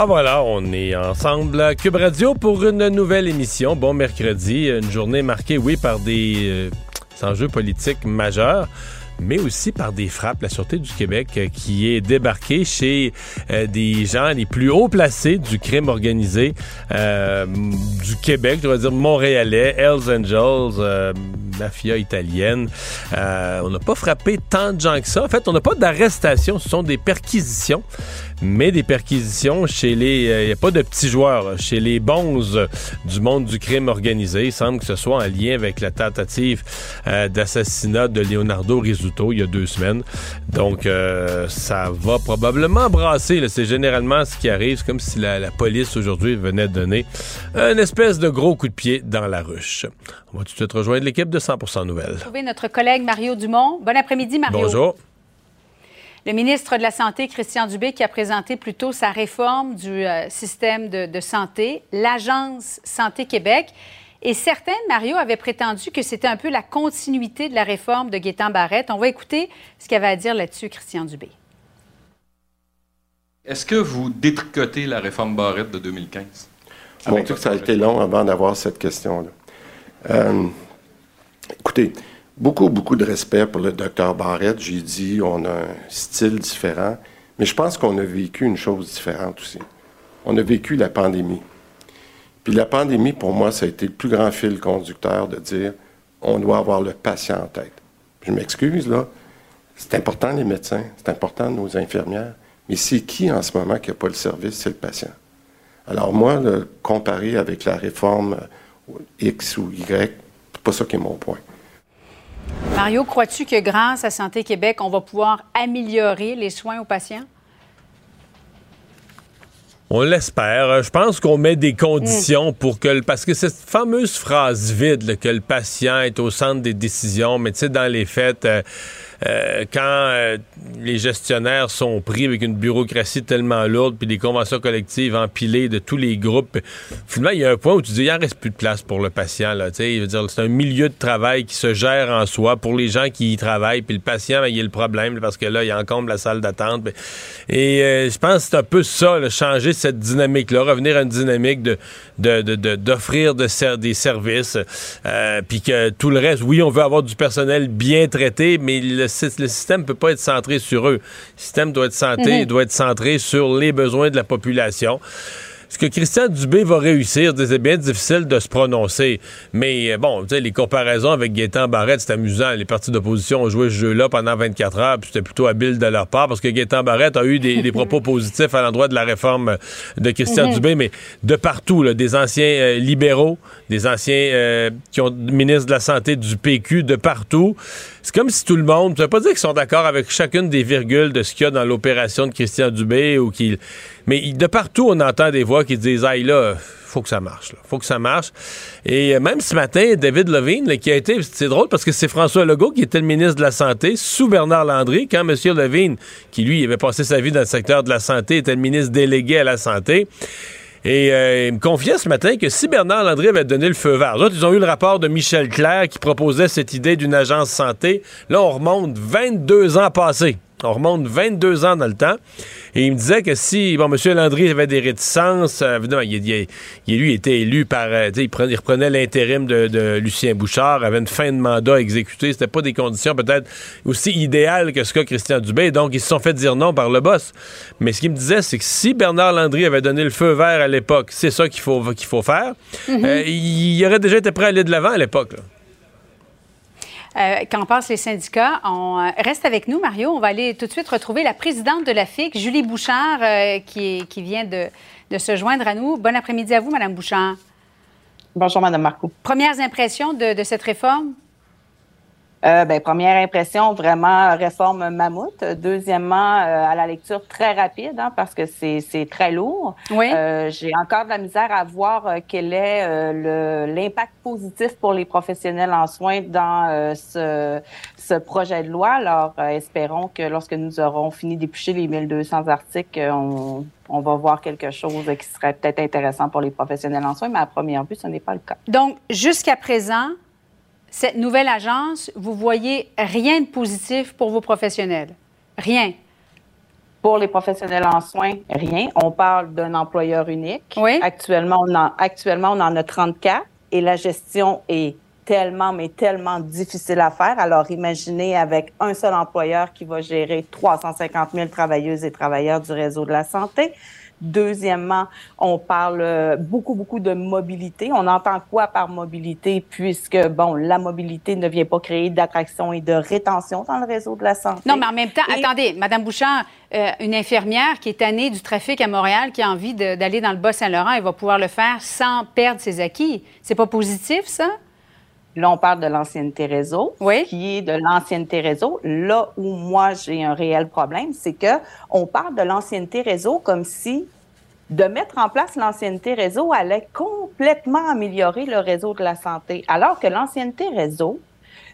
Ah voilà, on est ensemble à Cube Radio pour une nouvelle émission. Bon mercredi, une journée marquée, oui, par des euh, enjeux politiques majeurs mais aussi par des frappes. La Sûreté du Québec euh, qui est débarquée chez euh, des gens les plus haut placés du crime organisé du Québec, je vais dire montréalais, Hells Angels, mafia italienne. on n'a pas frappé tant de gens que ça. En fait, on n'a pas d'arrestation, ce sont des perquisitions mais des perquisitions chez les... Il euh, n'y a pas de petits joueurs, chez les bons du monde du crime organisé. Il semble que ce soit en lien avec la tentative euh, d'assassinat de Leonardo Rizzuto il y a deux semaines. Donc, euh, ça va probablement brasser. C'est généralement ce qui arrive. C'est comme si la, police aujourd'hui venait donner une espèce de gros coup de pied dans la ruche. On va tout de suite rejoindre l'équipe de 100% Nouvelles. Trouver notre collègue Mario Dumont. Bon après-midi, Mario. Bonjour. Le ministre de la Santé, Christian Dubé, qui a présenté plus tôt sa réforme du euh, système de, santé, l'Agence Santé Québec. Et certains, Mario, avaient prétendu que c'était un peu la continuité de la réforme de Gaétan Barrette. On va écouter ce qu'avait à dire là-dessus Christian Dubé. Est-ce que vous détricotez la réforme Barrette de 2015? Bon, que ça a été long avant d'avoir cette question-là. Euh, écoutez, beaucoup, beaucoup de respect pour le docteur Barrett. J'ai dit, on a un style différent, mais je pense qu'on a vécu une chose différente aussi. On a vécu la pandémie. Puis la pandémie, pour moi, ça a été le plus grand fil conducteur de dire, on doit avoir le patient en tête. Je m'excuse, là. C'est important, les médecins, c'est important, nos infirmières. Mais c'est qui en ce moment qui n'a pas le service? C'est le patient. Alors moi, comparer avec la réforme X ou Y, c'est pas ça qui est mon point. Mario, crois-tu que grâce à Santé Québec, on va pouvoir améliorer les soins aux patients? On l'espère. Je pense qu'on met des conditions pour que... Parce que cette fameuse phrase vide, que le patient est au centre des décisions, mais tu sais, dans les faits... Euh, euh, quand euh, les gestionnaires sont pris avec une bureaucratie tellement lourde, puis des conventions collectives empilées de tous les groupes, finalement, il y a un point où tu dis, il en reste plus de place pour le patient. Là, c'est un milieu de travail qui se gère en soi pour les gens qui y travaillent, puis le patient, ben, il y a le problème parce que là, il encombre la salle d'attente. Et euh, je pense que c'est un peu ça, changer cette dynamique-là, revenir à une dynamique de, d'offrir de, des services, puis que tout le reste, oui, on veut avoir du personnel bien traité, mais le le, système ne peut pas être centré sur eux. Le système doit être centré, mhm. doit être centré sur les besoins de la population. Ce que Christian Dubé va réussir, c'est bien difficile de se prononcer. Mais euh, bon, tu sais, les comparaisons avec Gaétan Barrette, c'est amusant. Les partis d'opposition ont joué ce jeu-là pendant 24 heures, puis c'était plutôt habile de leur part, parce que Gaétan Barrette a eu des, propos positifs à l'endroit de la réforme de Christian mhm. Dubé, mais de partout, des anciens euh, libéraux, des anciens euh, qui ont ministre de la Santé du PQ, de partout. C'est comme si tout le monde, ne veux pas dire qu'ils sont d'accord avec chacune des virgules de ce qu'il y a dans l'opération de Christian Dubé ou qu'il mais de partout, on entend des voix qui disent Aïe, là, faut que ça marche. Là. faut que ça marche. Et euh, même ce matin, David Levine, qui a été. C'est drôle parce que c'est François Legault qui était le ministre de la Santé sous Bernard Landry, quand M. Levine, qui lui avait passé sa vie dans le secteur de la santé, était le ministre délégué à la santé. Et euh, il me confiait ce matin que si Bernard Landry avait donné le feu vert, autres, ils ont eu le rapport de Michel Clair qui proposait cette idée d'une agence santé. Là, on remonte 22 ans passés. On remonte 22 ans dans le temps. Et il me disait que si, bon, M. Landry avait des réticences, euh, évidemment, il, il, lui était élu par, euh, il, prenait, il, reprenait l'intérim de, Lucien Bouchard, avait une fin de mandat exécutée. C'était pas des conditions peut-être aussi idéales que ce qu'a Christian Dubé. Donc, ils se sont fait dire non par le boss. Mais ce qu'il me disait, c'est que si Bernard Landry avait donné le feu vert à l'époque, c'est ça qu'il faut, qu'il faut faire, mm-hmm. euh, il aurait déjà été prêt à aller de l'avant à l'époque. Euh, Qu'en passent les syndicats? On euh, reste avec nous, Mario. On va aller tout de suite retrouver la présidente de la FIC, Julie Bouchard, euh, qui, qui, vient de, de, se joindre à nous. Bon après-midi à vous, Madame Bouchard. Bonjour, Madame Marco. Premières impressions de, de cette réforme? Euh, ben, première impression, vraiment réforme mammouth. Deuxièmement, euh, à la lecture très rapide, hein, parce que c'est très lourd. Oui. Euh, J'ai encore de la misère à voir euh, quel est euh, l'impact positif pour les professionnels en soins dans euh, ce, ce, projet de loi. Alors, espérons que lorsque nous aurons fini d'éplucher les 1200 articles, on, on va voir quelque chose qui serait peut-être intéressant pour les professionnels en soins, mais à première vue, ce n'est pas le cas. Donc, jusqu'à présent, cette nouvelle agence, vous voyez rien de positif pour vos professionnels? Rien? Pour les professionnels en soins, rien. On parle d'un employeur unique. Oui. Actuellement on, en, actuellement, on en a 34 et la gestion est tellement, mais tellement difficile à faire. Alors, imaginez avec un seul employeur qui va gérer 350 000 travailleuses et travailleurs du réseau de la santé. Deuxièmement, on parle euh, beaucoup, beaucoup de mobilité. On entend quoi par mobilité puisque, bon, la mobilité ne vient pas créer d'attraction et de rétention dans le réseau de la santé? Non, mais en même temps, et... attendez, Madame Bouchard, euh, une infirmière qui est tannée du trafic à Montréal, qui a envie d'aller dans le Bas-Saint-Laurent, elle va pouvoir le faire sans perdre ses acquis. C'est pas positif, ça? Là, on parle de l'ancienneté réseau, oui. qui est de l'ancienneté réseau. Là où moi j'ai un réel problème, c'est que on parle de l'ancienneté réseau comme si de mettre en place l'ancienneté réseau allait complètement améliorer le réseau de la santé, alors que l'ancienneté réseau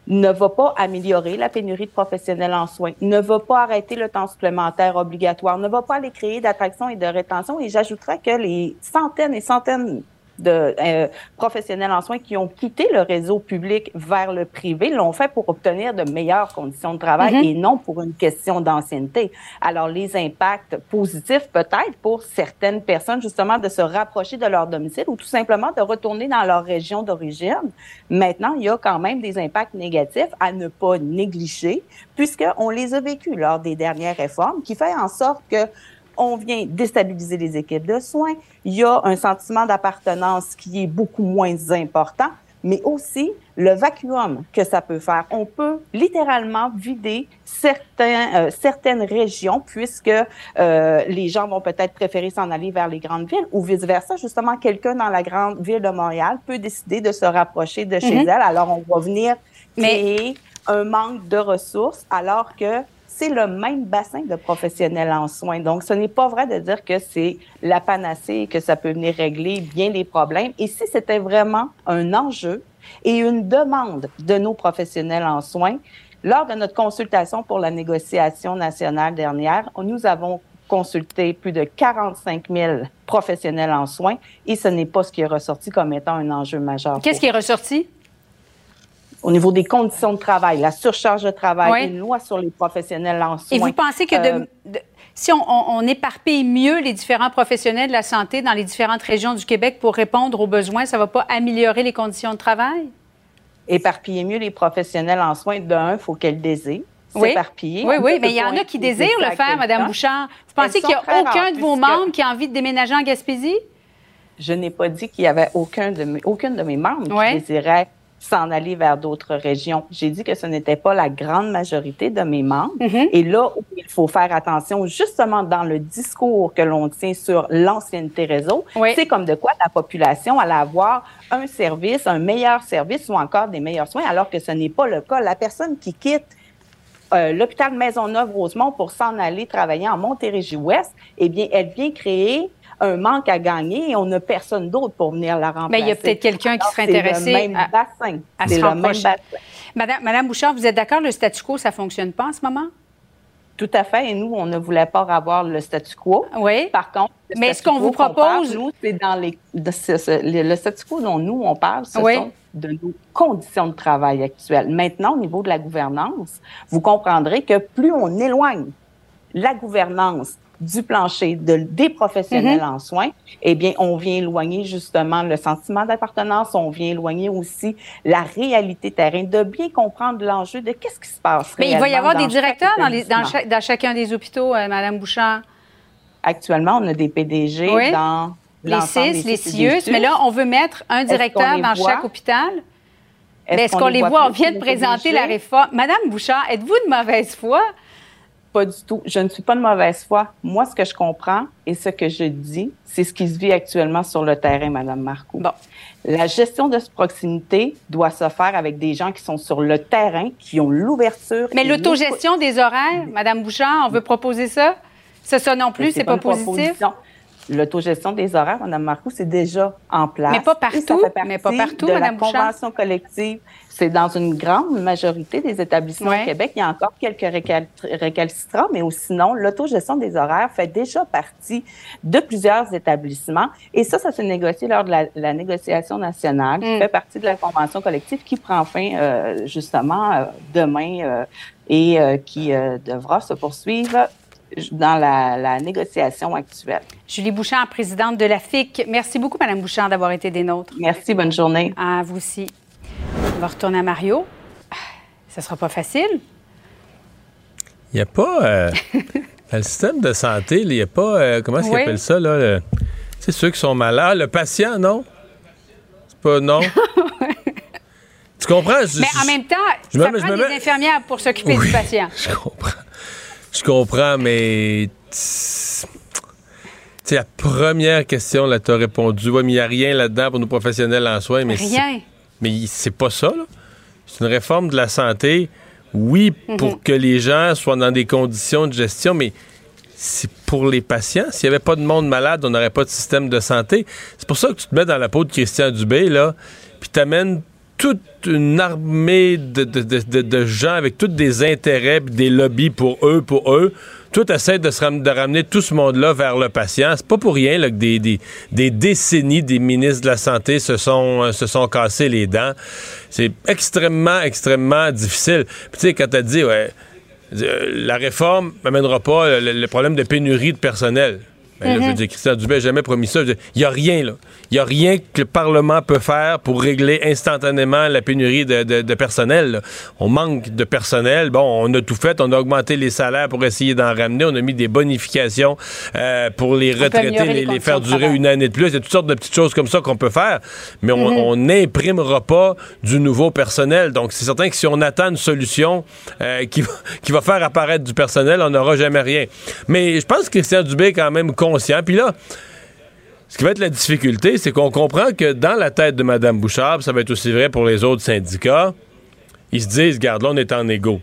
ne va pas améliorer la pénurie de professionnels en soins, ne va pas arrêter le temps supplémentaire obligatoire, ne va pas aller créer d'attraction et de rétention. Et j'ajouterais que les centaines et centaines de euh, professionnels en soins qui ont quitté le réseau public vers le privé l'ont fait pour obtenir de meilleures conditions de travail mm-hmm. et non pour une question d'ancienneté. Alors, les impacts positifs peut-être pour certaines personnes, justement, de se rapprocher de leur domicile ou tout simplement de retourner dans leur région d'origine. Maintenant, il y a quand même des impacts négatifs à ne pas négliger puisqu'on les a vécus lors des dernières réformes qui fait en sorte que on vient déstabiliser les équipes de soins. Il y a un sentiment d'appartenance qui est beaucoup moins important, mais aussi le vacuum que ça peut faire. On peut littéralement vider certains, euh, certaines régions puisque euh, les gens vont peut-être préférer s'en aller vers les grandes villes ou vice-versa. Justement, quelqu'un dans la grande ville de Montréal peut décider de se rapprocher de chez mm -hmm. elle. Alors, on va venir créer mais... un manque de ressources alors que c'est le même bassin de professionnels en soins. Donc, ce n'est pas vrai de dire que c'est la panacée que ça peut venir régler bien les problèmes. Et si c'était vraiment un enjeu et une demande de nos professionnels en soins, lors de notre consultation pour la négociation nationale dernière, nous avons consulté plus de 45 000 professionnels en soins et ce n'est pas ce qui est ressorti comme étant un enjeu majeur. Qu'est-ce qui est ressorti? Au niveau des conditions de travail, la surcharge de travail, oui. une loi sur les professionnels en soins. Et vous pensez que de, de, si on, éparpille mieux les différents professionnels de la santé dans les différentes régions du Québec pour répondre aux besoins, ça ne va pas améliorer les conditions de travail? Éparpiller mieux les professionnels en soins, d'un, il faut qu'elles désirent. Oui, oui, oui, mais il y en a qui désirent le faire, Mme Bouchard. Vous pensez qu'il n'y a aucun de vos membres qui a envie de déménager en Gaspésie? Je n'ai pas dit qu'il y avait aucun de mes, aucune de mes membres oui. qui désirait s'en aller vers d'autres régions. J'ai dit que ce n'était pas la grande majorité de mes membres. Mm -hmm. Et là où il faut faire attention, justement dans le discours que l'on tient sur l'ancienneté réseau, oui. c'est comme de quoi la population allait avoir un service, un meilleur service ou encore des meilleurs soins, alors que ce n'est pas le cas. La personne qui quitte euh, l'hôpital Maisonneuve-Rosemont pour s'en aller travailler en Montérégie-Ouest, eh bien, elle vient créer un manque à gagner et on n'a personne d'autre pour venir la remplacer. Mais il y a peut-être quelqu'un qui serait intéressé le même à, bassin. à se le même rapprocher. bassin. Madame, Madame Bouchard, vous êtes d'accord, le statu quo, ça ne fonctionne pas en ce moment? Tout à fait. Et nous, on ne voulait pas avoir le statu quo. Oui. Par contre, Mais ce qu'on vous parle, propose- nous, c'est dans les. de le, le statu quo dont nous, on parle, ce Oui. sont de nos conditions de travail actuelles. Maintenant, au niveau de la gouvernance, vous comprendrez que plus on éloigne la gouvernance du plancher de, des professionnels Mm-hmm. en soins, eh bien, on vient éloigner justement le sentiment d'appartenance, on vient éloigner aussi la réalité terrain, de bien comprendre l'enjeu de qu'est-ce qui se passe. Mais il va y avoir des directeurs dans, les- dans, établissement. chaque- dans chacun des hôpitaux, euh, Madame Bouchard? Actuellement, on a des PDG Oui. dans Les CIS, les CIUS. Mais là, on veut mettre un directeur dans voit? chaque hôpital? Est-ce qu'on les voit? On vient de présenter la réforme. Madame Bouchard, êtes-vous de mauvaise foi? Pas du tout. Je ne suis pas de mauvaise foi. Moi, ce que je comprends et ce que je dis, c'est ce qui se vit actuellement sur le terrain, Madame Marcoux. Bon. La gestion de proximité doit se faire avec des gens qui sont sur le terrain, qui ont l'ouverture. Mais l'autogestion des horaires, Madame Bouchard, on veut proposer ça? C'est ça non plus, c'est pas, pas positif? L'autogestion des horaires, Mme Marcoux, c'est déjà en place. Mais pas partout. mais pas partout, de la convention collective. C'est dans une grande majorité des établissements au Québec. Il y a encore quelques récalcitrants, mais sinon, l'autogestion des horaires fait déjà partie de plusieurs établissements. Et ça, ça s'est négocié lors de la, négociation nationale, qui mm. fait partie de la convention collective qui prend fin euh, justement euh, demain euh, et qui devra se poursuivre dans la, négociation actuelle. Julie Bouchard, présidente de la FIC. Merci beaucoup, Madame Bouchard, d'avoir été des nôtres. Merci, bonne journée. À vous aussi. On va retourner à Mario. Ça sera pas facile. Il n'y a pas. Euh, dans le système de santé, il n'y a pas. Euh, comment est-ce qu'ils appellent ça, là? C'est ceux qui sont malades. Le patient, non? C'est pas. Non? tu comprends? mais en même temps, je ça prend des infirmières pour s'occuper du patient. Je comprends. Je comprends, mais. C'est la première question, là, tu as répondu. mais il n'y a rien là-dedans pour nos professionnels en soins. Mais rien. Mais c'est pas ça, là. C'est une réforme de la santé, oui, mhm. pour que les gens soient dans des conditions de gestion, mais c'est pour les patients. S'il n'y avait pas de monde malade, on n'aurait pas de système de santé. C'est pour ça que tu te mets dans la peau de Christian Dubé, là, puis t'amènes toute une armée de, gens avec tous des intérêts, des lobbies pour eux, pour eux. Tout essaie de, se de ramener tout ce monde-là vers le patient. C'est pas pour rien que des, des, décennies des ministres de la Santé se sont, euh, se sont cassés les dents. C'est extrêmement, extrêmement difficile. tu sais, quand tu as dit, ouais, euh, la réforme n'amènera pas le problème de pénurie de personnel. Je veux dire, Christian Dubé n'a jamais promis ça. Il n'y a rien, là. Il n'y a rien que le Parlement peut faire pour régler instantanément la pénurie de, personnel. On manque de personnel. Bon, on a tout fait. On a augmenté les salaires pour essayer d'en ramener. On a mis des bonifications euh, pour les retraités, les, faire durer une année de plus. Il y a toutes sortes de petites choses comme ça qu'on peut faire. Mais on mhm. n'imprimera pas du nouveau personnel. Donc, c'est certain que si on attend une solution euh, qui, qui va faire apparaître du personnel, on n'aura jamais rien. Mais je pense que Christian Dubé est quand même conscient. Puis là, ce qui va être la difficulté, c'est qu'on comprend que dans la tête de Mme Bouchard, ça va être aussi vrai pour les autres syndicats, ils se disent, regarde, là, on est en égo.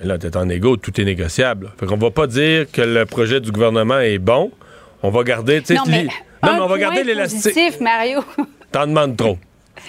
Mais là, t'es en égo, tout est négociable. Fait qu'on va pas dire que le projet du gouvernement est bon. On va garder, non, mais, non, mais on va garder l'élastique. Mario. T'en demandes trop.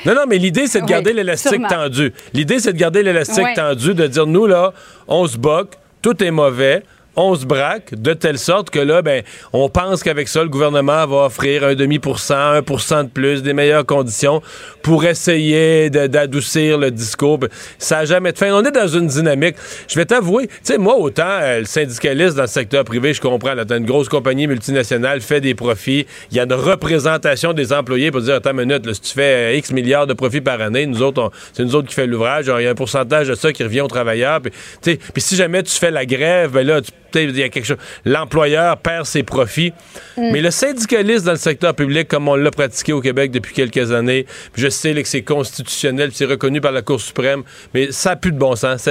Non, non, mais l'idée, c'est de garder l'élastique tendu. L'idée, c'est de garder l'élastique tendu, de dire, nous, là, on se boque, tout est mauvais, on se braque de telle sorte que là, ben, on pense qu'avec ça, le gouvernement va offrir un demi pour cent, un pour cent de plus, des meilleures conditions pour essayer d'adoucir le discours. Ben, ça n'a jamais de fin. On est dans une dynamique. Je vais t'avouer, tu sais, moi, autant euh, le syndicaliste dans le secteur privé, je comprends, là, une grosse compagnie multinationale, fait des profits, il y a une représentation des employés pour dire, attends une minute, tu fais euh, X milliards de profits par année, nous autres, c'est nous autres qui fait l'ouvrage, il y a un pourcentage de ça qui revient aux travailleurs. Puis si jamais tu fais la grève, ben là, tu il y a quelque chose. L'employeur perd ses profits. Mm. Mais le syndicalisme dans le secteur public, comme on l'a pratiqué au Québec depuis quelques années, je sais que c'est constitutionnel, c'est reconnu par la Cour suprême, mais ça n'a plus de bon sens.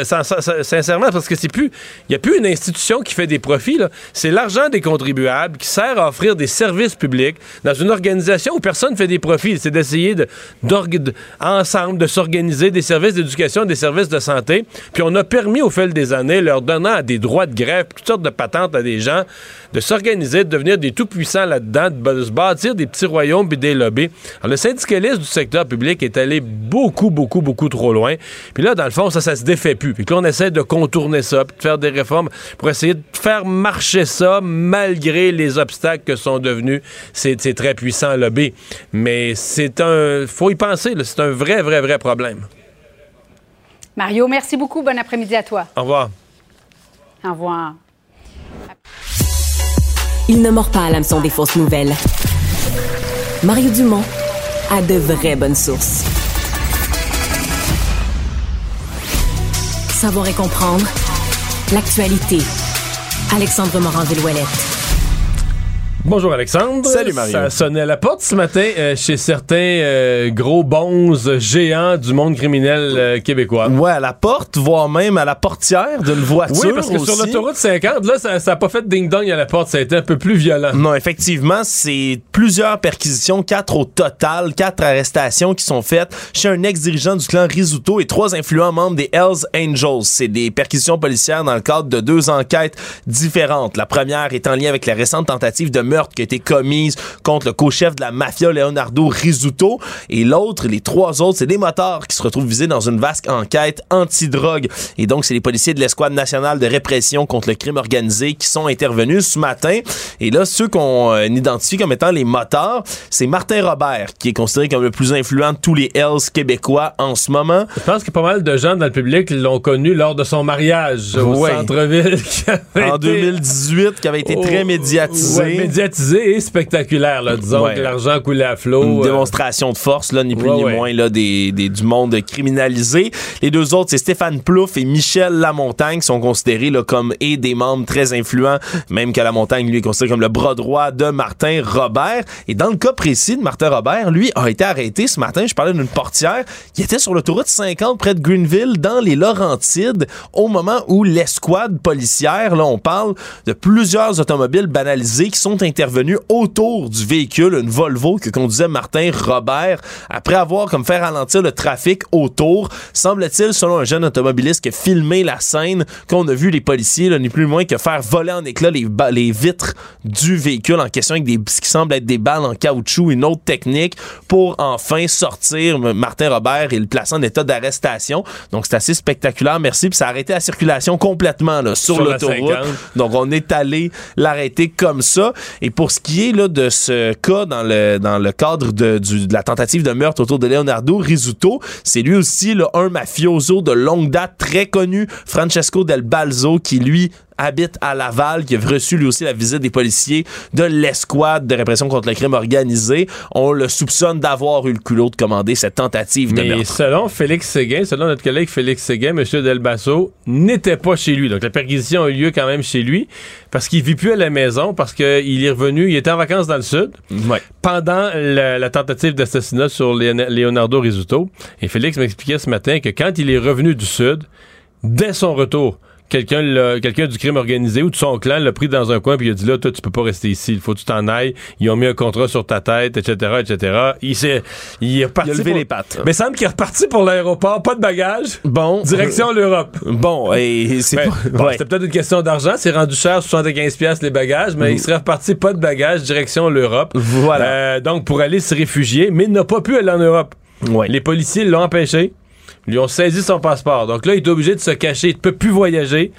sincèrement, parce que c'est plus, il n'y a plus une institution qui fait des profits. C'est l'argent des contribuables qui sert à offrir des services publics dans une organisation où personne ne fait des profits. C'est d'essayer de, ensemble de s'organiser des services d'éducation, des services de santé. Puis on a permis au fil des années, leur donnant des droits de grève, sortes de patentes à des gens, de s'organiser, de devenir des tout-puissants là-dedans, de, se bâtir des petits royaumes et des lobbies. Alors, le syndicalisme du secteur public est allé beaucoup, beaucoup, beaucoup trop loin. Puis là, dans le fond, ça, ça se défait plus. Puis là, on essaie de contourner ça, puis de faire des réformes pour essayer de faire marcher ça malgré les obstacles que sont devenus ces, très puissants lobbies. Mais c'est un... faut y penser, c'est un vrai, vrai, vrai problème. Mario, merci beaucoup. Bon après-midi à toi. Au revoir. Au revoir. Il ne mord pas à l'hameçon des fausses nouvelles. Mario Dumont a de vraies bonnes sources. Savoir et comprendre l'actualité. Alexandre Morand-Villouellette. Bonjour Alexandre. Salut Mario. Ça sonnait à la porte ce matin euh, chez certains euh, gros bons géants du monde criminel euh, québécois. Ouais, à la porte, voire même à la portière d'une voiture. Oui, parce que sur aussi. l'autoroute 50, là, ça n'a pas fait ding-dong à la porte, ça a été un peu plus violent. Non, effectivement, c'est plusieurs perquisitions, quatre au total, quatre arrestations qui sont faites chez un ex-dirigeant du clan Risuto et trois influents membres des Hells Angels. C'est des perquisitions policières dans le cadre de deux enquêtes différentes. La première est en lien avec la récente tentative de meurtre qui a été commise contre le co-chef de la mafia Leonardo Risuto et l'autre, les trois autres, c'est des motards qui se retrouvent visés dans une vaste enquête anti-drogue. Et donc, c'est les policiers de l'escouade nationale de répression contre le crime organisé qui sont intervenus ce matin. Et là, ceux qu'on euh, identifie comme étant les motards, c'est Martin Robert, qui est considéré comme le plus influent de tous les Hells québécois en ce moment. Je pense que pas mal de gens dans le public l'ont connu lors de son mariage au Ouais. centre-ville. En été- 2018, qui avait été très Oh, médiatisé. ouais, médiatisé et spectaculaire. Là. Disons Ouais. que l'argent coulait à flot. Une euh, démonstration de force, là, ni plus Ouais, ni ouais. moins, là, des, des- du monde criminalisé. Les deux autres, c'est Stéphane Plouffe et Michel Lamontagne, qui sont considérés là, comme et des membres très influents, même que Lamontagne, lui, est considéré comme le bras droit de Martin Robert. Et dans le cas précis de Martin Robert, lui, a été arrêté ce matin. Je parlais d'une portière qui était sur l'autoroute 50 près de Greenville, dans les Laurentides, au moment où l'escouade policière, là, on parle de plusieurs automobiles banalisés qui sont intervenus autour du véhicule, une Volvo que conduisait Martin Robert, après avoir comme fait ralentir le trafic autour. Semble-t-il, selon un jeune automobiliste qui a filmé la scène, qu'on a vu les policiers, là, ni plus ni moins que faire voler en éclats les, les vitres du véhicule en question avec des, ce qui semble être des balles en caoutchouc, une autre technique pour enfin sortir Martin Robert et le placer en état d'arrestation. Donc c'est assez spectaculaire, merci. Puis ça a arrêté la circulation complètement là, sur, Sur la l'autoroute. 50. Donc on est allé l'arrêter comme ça. Et pour ce qui est là, de ce cas dans le, dans le cadre de, la tentative de meurtre autour de Leonardo Risuto, c'est lui aussi là, un mafioso de longue date très connu, Francesco Del Balzo, qui lui habite à Laval, qui a reçu lui aussi la visite des policiers de l'escouade de répression contre le crime organisé. On le soupçonne d'avoir eu le culot de commander cette tentative de Mais meurtre. selon Félix Séguin, selon notre collègue Félix Séguin, M. Delbasso n'était pas chez lui. Donc la perquisition a eu lieu quand même chez lui parce qu'il vit plus à la maison, parce qu'il est revenu, il était en vacances dans le sud Ouais. pendant la, la tentative d'assassinat sur Leonardo Risuto. Et Félix m'expliquait ce matin que quand il est revenu du sud, dès son retour, quelqu'un quelqu'un du crime organisé ou de son clan l'a pris dans un coin puis il a dit là toi tu peux pas rester ici il faut que tu t'en ailles ils ont mis un contrat sur ta tête etc etc il s'est il est reparti Il a levé pour- les pattes. mais il semble qu'il est reparti pour l'aéroport pas de bagages Bon. direction l'Europe Bon, et c'est Ben, bon, ouais. C'était peut-être une question d'argent. C'est rendu cher, 75$ piastres les bagages, mais il serait reparti pas de bagages, direction l'Europe. Voilà. Euh, donc, pour aller se réfugier, mais il n'a pas pu aller en Europe. Ouais. Les policiers l'ont empêché. Lui ont saisi son passeport. Donc là, il est obligé de se cacher. Il ne peut plus voyager,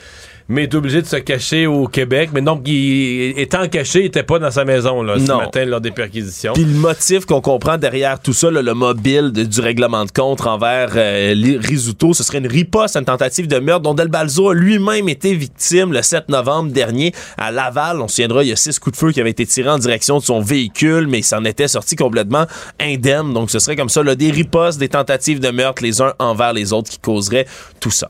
mais est obligé de se cacher au Québec. Mais donc, il, étant caché, il n'était pas dans sa maison là, ce Non. matin lors des perquisitions. Puis le motif qu'on comprend derrière tout ça, là, le mobile de- du règlement de compte envers euh, Risuto, ce serait une riposte à une tentative de meurtre dont Del Balzo a lui-même été victime le 7 novembre dernier à Laval. On se souviendra, il y a six coups de feu qui avaient été tirés en direction de son véhicule, mais il s'en était sorti complètement indemne. Donc ce serait comme ça, là, des ripostes, des tentatives de meurtre les uns envers les autres qui causeraient tout ça.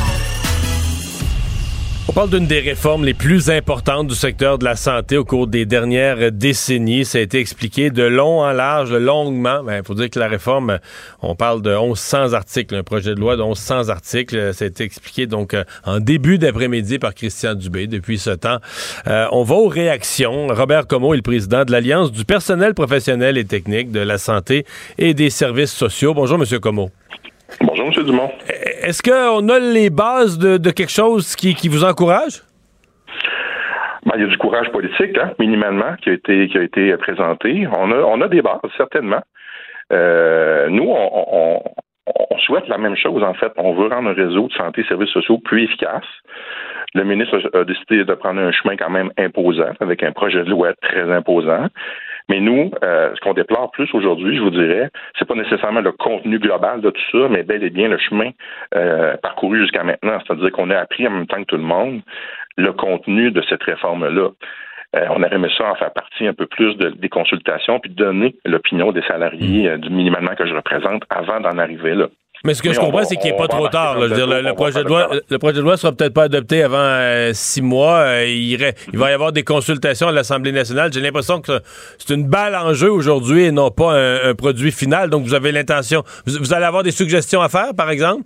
On parle d'une des réformes les plus importantes du secteur de la santé au cours des dernières décennies. Ça a été expliqué de long en large, longuement. Il faut dire que la réforme, on parle de 1100 articles, un projet de loi de 1100 articles. Ça a été expliqué donc euh, en début d'après-midi par Christian Dubé. Depuis ce temps, Euh, on va aux réactions. Robert Como est le président de l'Alliance du personnel professionnel et technique de la santé et des services sociaux. Bonjour, Monsieur Como. Bonjour, M. Dumont. Est-ce qu'on a les bases de, de quelque chose qui, qui vous encourage? Ben, il y a du courage politique, hein, minimalement, qui a été qui a été présenté. On a on a des bases, certainement. Euh, nous, on, on, on souhaite la même chose, en fait. On veut rendre un réseau de santé et services sociaux plus efficace. Le ministre a, a décidé de prendre un chemin quand même imposant, avec un projet de loi très imposant. Mais nous, euh, ce qu'on déplore plus aujourd'hui, je vous dirais, c'est pas nécessairement le contenu global de tout ça, mais bel et bien le chemin euh, parcouru jusqu'à maintenant. C'est-à-dire qu'on a appris en même temps que tout le monde le contenu de cette réforme-là. Euh, on aurait aimé ça en faire partie un peu plus de, des consultations, puis donner l'opinion des salariés euh, du minimalement que je représente avant d'en arriver là. Mais ce que je comprends, c'est qu'il n'est pas trop tard. le, projet de loi, le projet de loi sera peut-être pas adopté avant euh, six mois. il, il, va y avoir des consultations à l'Assemblée nationale. J'ai l'impression que c'est une balle en jeu aujourd'hui et non pas un, produit final. Donc, vous avez l'intention. vous allez avoir des suggestions à faire, par exemple?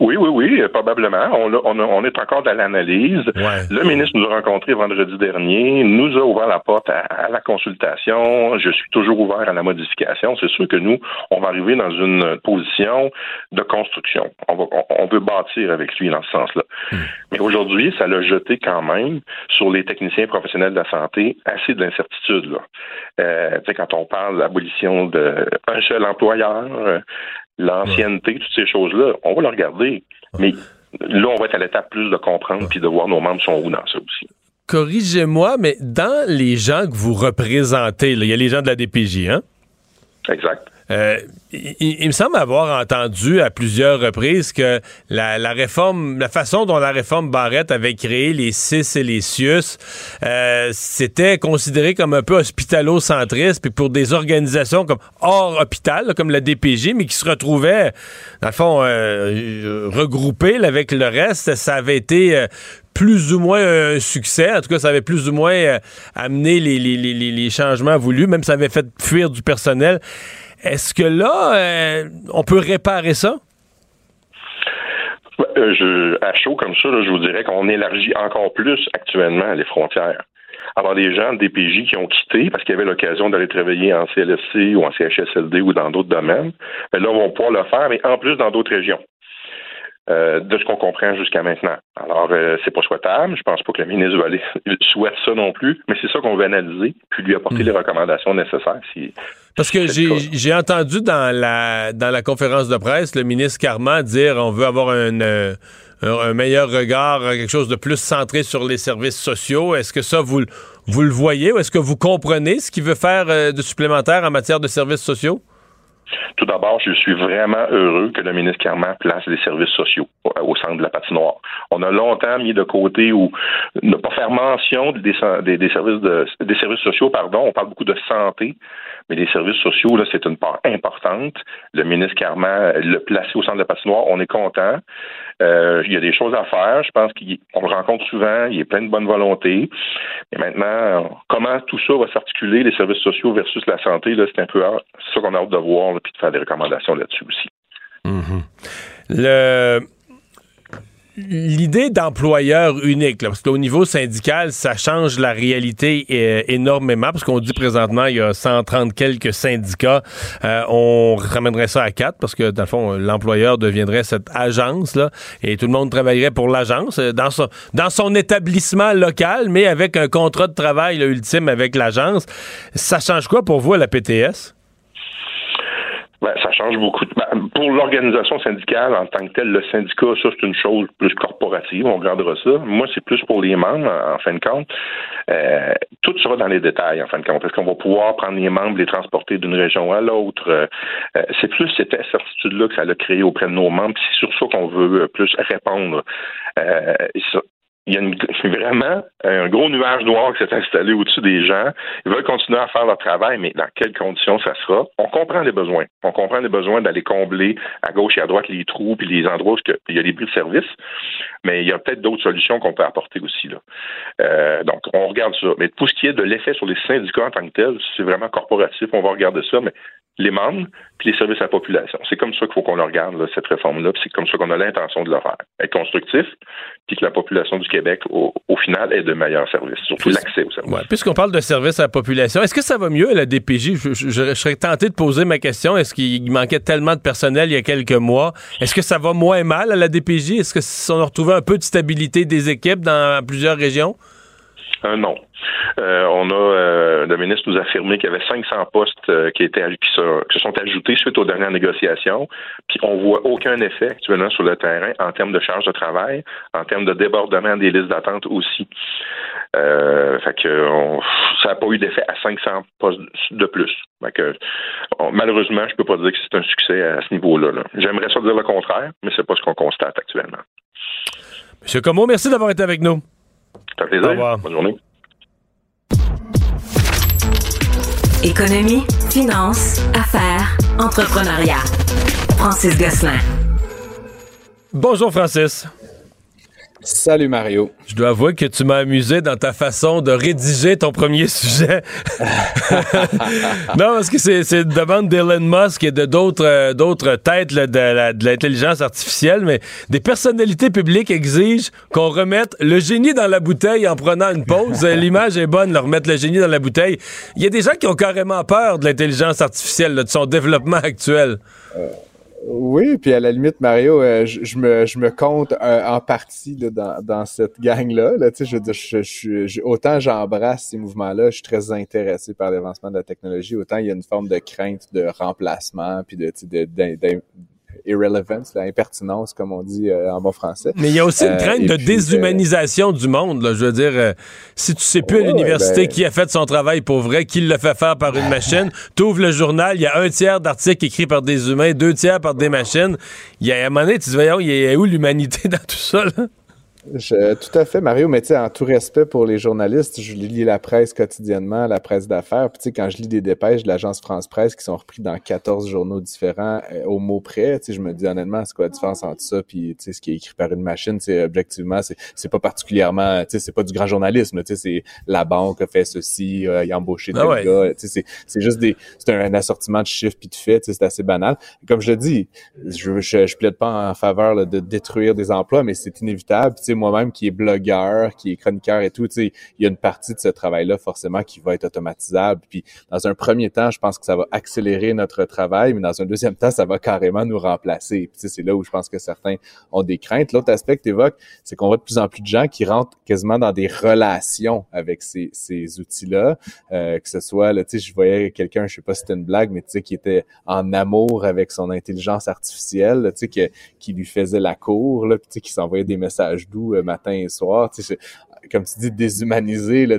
Oui, oui, oui, probablement. On, on, est encore dans l'analyse. Le ministre nous a rencontrés vendredi dernier, nous a ouvert la porte à, la consultation. Je suis toujours ouvert à la modification. C'est sûr que nous, on va arriver dans une position de construction. On, va, on, veut bâtir avec lui dans ce sens-là. Hmm. Mais aujourd'hui, ça l'a jeté quand même sur les techniciens professionnels de la santé assez d'incertitudes. Euh, quand on parle de l'abolition d'un seul employeur, l'ancienneté, toutes ces choses-là, on va le regarder. Mais là, on va être à l'étape plus de comprendre puis de voir nos membres sont où dans ça aussi. Corrigez-moi, mais dans les gens que vous représentez, il y a les gens de la DPJ, hein? Exact. Euh, il, me semble avoir entendu à plusieurs reprises que la, réforme, la façon dont la réforme Barrette avait créé les CIS et les CIUS, euh, c'était considéré comme un peu hospitalo-centriste, puis pour des organisations comme hors hôpital, comme la DPJ, mais qui se retrouvaient, dans le fond, euh, regroupées avec le reste, ça avait été plus ou moins un succès. En tout cas, ça avait plus ou moins amené les, les, les, les changements voulus, même ça avait fait fuir du personnel. Est-ce que là, euh, on peut réparer ça? Euh, je, à chaud comme ça, je vous dirais qu'on élargit encore plus actuellement les frontières. Alors, des gens de DPJ qui ont quitté parce qu'ils avaient l'occasion d'aller travailler en CLSC ou en CHSLD ou dans d'autres domaines, ben là, vont pouvoir le faire, mais en plus dans d'autres régions. Euh, de ce qu'on comprend jusqu'à maintenant. Alors, euh, c'est pas souhaitable. Je pense pas que le ministre va aller, souhaite ça non plus, mais c'est ça qu'on veut analyser, puis lui apporter hmm. les recommandations nécessaires. Si, Parce que j'ai entendu dans la dans la conférence de presse le ministre Carman dire on veut avoir un, euh, un, meilleur regard, quelque chose de plus centré sur les services sociaux. Est-ce que ça, vous, vous le voyez ou est-ce que vous comprenez ce qu'il veut faire de supplémentaire en matière de services sociaux? Tout d'abord, je suis vraiment heureux que le ministre Carman place les services sociaux au centre de la patinoire. On a longtemps mis de côté ou ne pas faire mention des, des, services de, des services sociaux, pardon. On parle beaucoup de santé, mais les services sociaux, là, c'est une part importante. Le ministre Carman l'a placé au centre de la patinoire. On est content. Euh, il y a des choses à faire. Je pense qu'on le rencontre souvent. Il est plein de bonne volonté. Et maintenant, comment tout ça va s'articuler, les services sociaux versus la santé, là, c'est un peu ça qu'on a hâte de voir, puis de faire des recommandations là-dessus aussi. Mm-hmm. Le l'idée d'employeur unique, parce qu'au niveau syndical, ça change la réalité euh, énormément, parce qu'on dit présentement, il y a 130 quelques syndicats. Euh, on ramènerait ça à 4, parce que dans le fond, l'employeur deviendrait cette agence-là, et tout le monde travaillerait pour l'agence, euh, dans son, dans son établissement local, mais avec un contrat de travail ultime avec l'agence. Ça change quoi pour vous à la PTS? Ben, ça change beaucoup. Ben, pour l'organisation syndicale en tant que telle, le syndicat, ça, c'est une chose plus corporative, on regardera ça. Moi, c'est plus pour les membres, en, fin de compte. Euh, tout sera dans les détails, en fin de compte. Est-ce qu'on va pouvoir prendre les membres, les transporter d'une région à l'autre? Euh, c'est plus cette incertitude-là que ça a créé auprès de nos membres. C'est sur ça qu'on veut plus répondre. Euh, il y a vraiment un gros nuage noir qui s'est installé au-dessus des gens. Ils veulent continuer à faire leur travail, mais dans quelles conditions ça sera? On comprend les besoins. On comprend les besoins d'aller combler à gauche et à droite les trous puis les endroits où il y a des bris de service, mais il y a peut-être d'autres solutions qu'on peut apporter aussi. Là. Euh, donc, on regarde ça. Mais pour ce qui est de l'effet sur les syndicats en tant que tel, c'est vraiment corporatif. On va regarder ça, mais les membres puis les services à la population. C'est comme ça qu'il faut qu'on le regarde, cette réforme-là, c'est comme ça qu'on a l'intention de le faire. Être constructif, puis que la population du Québec, au, final, ait de meilleurs services, surtout l'accès aux services. Puisqu'on parle de services à la population, est-ce que ça va mieux à la DPJ? Je, serais tenté de poser ma question. Est-ce qu'il manquait tellement de personnel il y a quelques mois? Est-ce que ça va moins mal à la DPJ? Est-ce qu'on a retrouvé un peu de stabilité des équipes dans plusieurs régions? Un non. Euh, on a euh, le ministre nous a affirmé qu'il y avait 500 postes euh, qui se, sont ajoutés suite aux dernières négociations. Puis on voit aucun effet actuellement sur le terrain en termes de charge de travail, en termes de débordement des listes d'attente aussi. fait que ça n'a pas eu d'effet à 500 postes de plus. Malheureusement, je peux pas dire que c'est un succès à ce niveau-là. J'aimerais ça dire le contraire, mais c'est pas ce qu'on constate actuellement. Monsieur Como, merci d'avoir été avec nous. Ça? Fait Bonne journée. Économie, finance, affaires, entrepreneuriat. Francis Gosselin. Bonjour Francis. Salut Mario. Je dois avouer que tu m'as amusé dans ta façon de rédiger ton premier sujet. non, parce que c'est une demande d'Elon Musk et de d'autres euh, d'autres têtes de l'intelligence artificielle, mais des personnalités publiques exigent qu'on remette le génie dans la bouteille en prenant une pause. L'image est bonne, leur remettre le génie dans la bouteille. Il y a des gens qui ont carrément peur de l'intelligence artificielle, de son développement actuel. Euh, oui, puis à la limite, Mario, euh, je, me, je me compte euh, en partie dans, dans cette gang-là. Là, je je, je, autant j'embrasse ces mouvements-là, je suis très intéressé par l'avancement de la technologie, autant il y a une forme de crainte de remplacement, puis de, de irrelevance, la impertinence, comme on dit euh, en bon français. Mais il y a aussi une euh, crainte de déshumanisation du monde. Là. Je veux dire, euh, si tu sais plus à l'université ben qui a fait son travail pour vrai, qui le fait faire par une machine, tu ouvres le journal, il y a un tiers d'articles écrits par des humains, deux tiers par des machines. Il y a un moment donné, tu te dis, voyons, il y a où l'humanité dans tout ça? Là? Je, tout à fait, Mario, mais tu sais, en tout respect pour les journalistes, je lis la presse quotidiennement, la presse d'affaires. Puis tu sais, quand je lis des dépêches de l'agence France-Presse qui sont repris dans 14 journaux différents euh, au mot près, tu sais, je me dis honnêtement, c'est quoi la différence entre ça puis tu sais, ce qui est écrit par une machine, c'est objectivement, c'est, c'est pas particulièrement, tu sais, c'est pas du grand journalisme, tu sais, c'est la banque a fait ceci, euh, il a embauché ah tel gars, tu sais, c'est, c'est juste des, c'est un, assortiment de chiffres puis de faits, tu sais, c'est assez banal. Comme je le dis, je, je, je plaide pas en faveur de détruire des emplois, mais c'est inévitable. Moi-même qui est blogueur, qui est chroniqueur et tout, tu sais, il y a une partie de ce travail-là forcément qui va être automatisable. Puis dans un premier temps, je pense que ça va accélérer notre travail, mais dans un deuxième temps, ça va carrément nous remplacer. Puis c'est là où je pense que certains ont des craintes. L'autre aspect que tu évoques, c'est qu'on voit de plus en plus de gens qui rentrent quasiment dans des relations avec ces, ces outils-là, euh, que ce soit, là, tu sais, je voyais quelqu'un, je sais pas si c'était une blague, mais tu sais, qui était en amour avec son intelligence artificielle, tu sais, qui lui faisait la cour, là, puis tu sais, qui s'envoyait des messages doux euh, matin et soir. Comme tu dis, déshumanisé, là,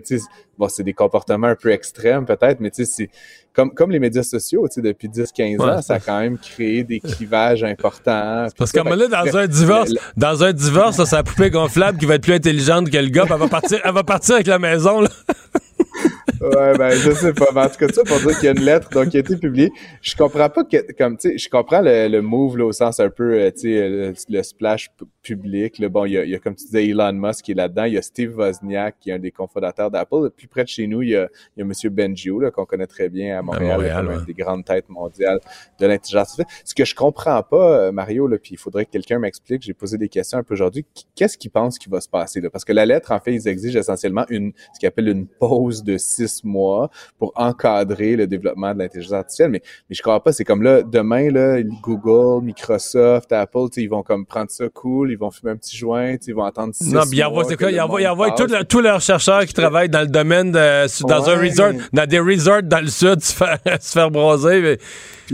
bon, c'est des comportements un peu extrêmes peut-être, mais c'est comme, comme les médias sociaux, depuis 10-15 ans, ça a quand même créé des clivages importants. Parce qu'à un moment dans un divorce, dans un divorce, c'est la poupée gonflable qui va être plus intelligente que le gars, elle va partir, elle va partir avec la maison, là. ouais, ben, je sais pas. Mais en tout cas, ça pour dire qu'il y a une lettre donc, qui a été publiée. Je comprends pas que, comme, tu sais, je comprends le, le move, là, au sens un peu, euh, tu sais, le, le, splash public. Là. Bon, il y, a, il y a, comme tu disais, Elon Musk qui est là-dedans. Il y a Steve Wozniak, qui est un des cofondateurs d'Apple. Plus près de chez nous, il y a, il y a M. Benjio, là, qu'on connaît très bien à Montréal, à Montréal une des grandes têtes mondiales de l'intelligence artificielle. Ce que je comprends pas, euh, Mario, là, puis il faudrait que quelqu'un m'explique, j'ai posé des questions un peu aujourd'hui, qu'est-ce qu'ils pensent qui va se passer? Là? Parce que la lettre, en fait, ils exigent essentiellement une, ce qu'ils appellent une pause de six mois pour encadrer le développement de l'intelligence artificielle. Mais, mais je crois pas, c'est comme là, demain, là, Google, Microsoft, Apple, ils vont comme prendre ça cool, ils vont fumer un petit joint, ils vont attendre six Non, mais il envoie, c'est quoi? Il envoie, il envoie tous leurs chercheurs qui travaillent dans le domaine de, dans un resort, dans des resorts dans le sud, se faire, se faire. Mais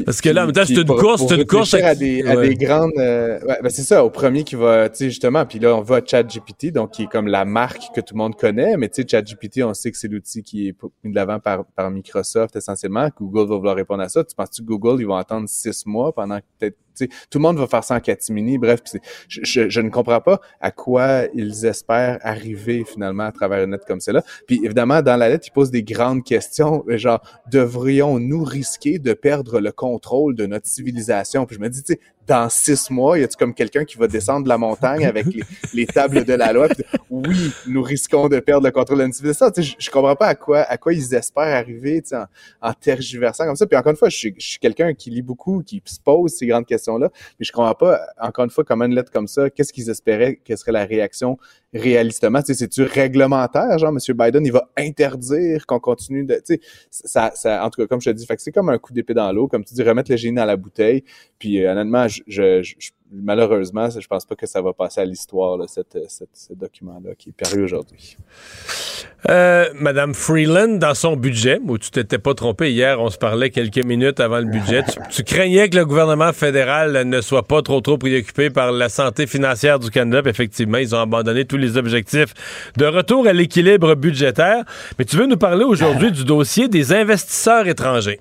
parce que là, c'est une course, c'est une course. à des, à des grandes. Euh, ouais, ben c'est ça, au premier qui va, tu sais, justement, puis là, on va à ChatGPT, donc qui est comme la marque que tout le monde connaît, mais tu sais, ChatGPT, on sait que c'est l'outil qui est mis de l'avant par, Microsoft essentiellement. Google va vouloir répondre à ça. Tu penses que Google, ils vont attendre six mois pendant peut-être tout le monde va faire ça en catimini. Bref, je, je, je, ne comprends pas à quoi ils espèrent arriver finalement à travers une lettre comme celle-là. Puis évidemment, dans la lettre, ils posent des grandes questions, genre, devrions-nous risquer de perdre le contrôle de notre civilisation? Puis je me dis, tu sais, dans six mois, y a-tu comme quelqu'un qui va descendre la montagne avec les, tables de la loi? oui, nous risquons de perdre le contrôle de notre civilisation. Tu sais, je, je comprends pas à quoi, à quoi ils espèrent arriver, en, en tergiversant comme ça. Puis encore une fois, je je suis quelqu'un qui lit beaucoup, qui se pose ces grandes questions là Mais je comprends pas, encore une fois, comment une lettre comme ça, qu'est-ce qu'ils espéraient, quelle serait la réaction réalistement? Tu c'est-tu réglementaire, genre, M. Biden, il va interdire qu'on continue de, tu sais, ça, ça, en tout cas, comme je te dis, c'est comme un coup d'épée dans l'eau, comme tu dis, remettre le génie dans la bouteille. Puis, euh, honnêtement, je, je, je malheureusement, je pense pas que ça va passer à l'histoire, ce document-là qui est paru aujourd'hui. Euh, Madame Freeland, dans son budget, où tu t'étais pas trompé hier, on se parlait quelques minutes avant le budget, tu, craignais que le gouvernement fédéral ne soit pas trop trop préoccupé par la santé financière du Canada. effectivement, ils ont abandonné tous les objectifs de retour à l'équilibre budgétaire. Mais tu veux nous parler aujourd'hui du dossier des investisseurs étrangers.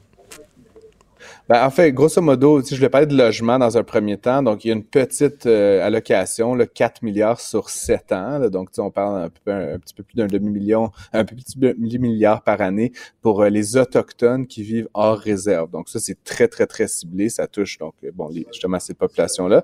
Ben, en fait, grosso modo, si je vais parler de logement dans un premier temps. Donc, il y a une petite euh, allocation, là, 4 milliards sur 7 ans. Là, donc, on parle un, peu, petit peu plus d'un demi-million, un petit milliard par année pour euh, les Autochtones qui vivent hors réserve. Donc, ça, c'est très, très, très ciblé. Ça touche, donc, euh, bon, justement, ces populations-là.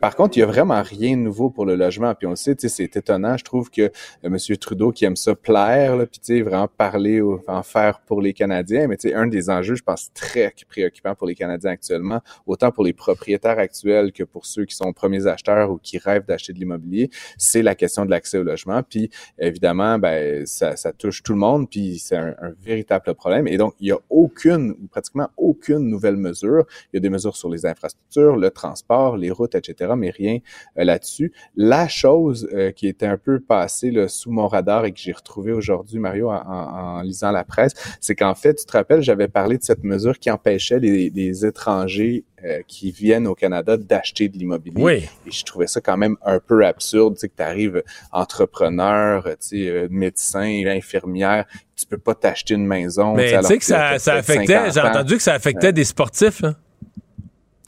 par contre, il y a vraiment rien de nouveau pour le logement. Puis on le sait, c'est étonnant. Je trouve que M. Trudeau, qui aime ça plaire, là, puis vraiment parler, ou en faire pour les Canadiens, mais un des enjeux, je pense, très préoccupant pour les Canadiens actuellement, autant pour les propriétaires actuels que pour ceux qui sont premiers acheteurs ou qui rêvent d'acheter de l'immobilier, c'est la question de l'accès au logement. Puis évidemment, ben ça, ça touche tout le monde, puis c'est un, véritable problème. Et donc, il n'y a aucune, pratiquement aucune nouvelle mesure. Il y a des mesures sur les infrastructures, le transport, les routes, etc., mais rien euh, là-dessus. La chose euh, qui était un peu passée là, sous mon radar et que j'ai retrouvé aujourd'hui, Mario, en, en, lisant la presse, c'est qu'en fait, tu te rappelles, j'avais parlé de cette mesure qui empêchait les, les étrangers euh, qui viennent au Canada d'acheter de l'immobilier. Oui. Et je trouvais ça quand même un peu absurde, tu sais, que tu arrives entrepreneur, tu sais, euh, médecin, infirmière, tu peux pas t'acheter une maison. Mais tu sais que ça, ça affectait, j'ai entendu que ça affectait des sportifs. Hein?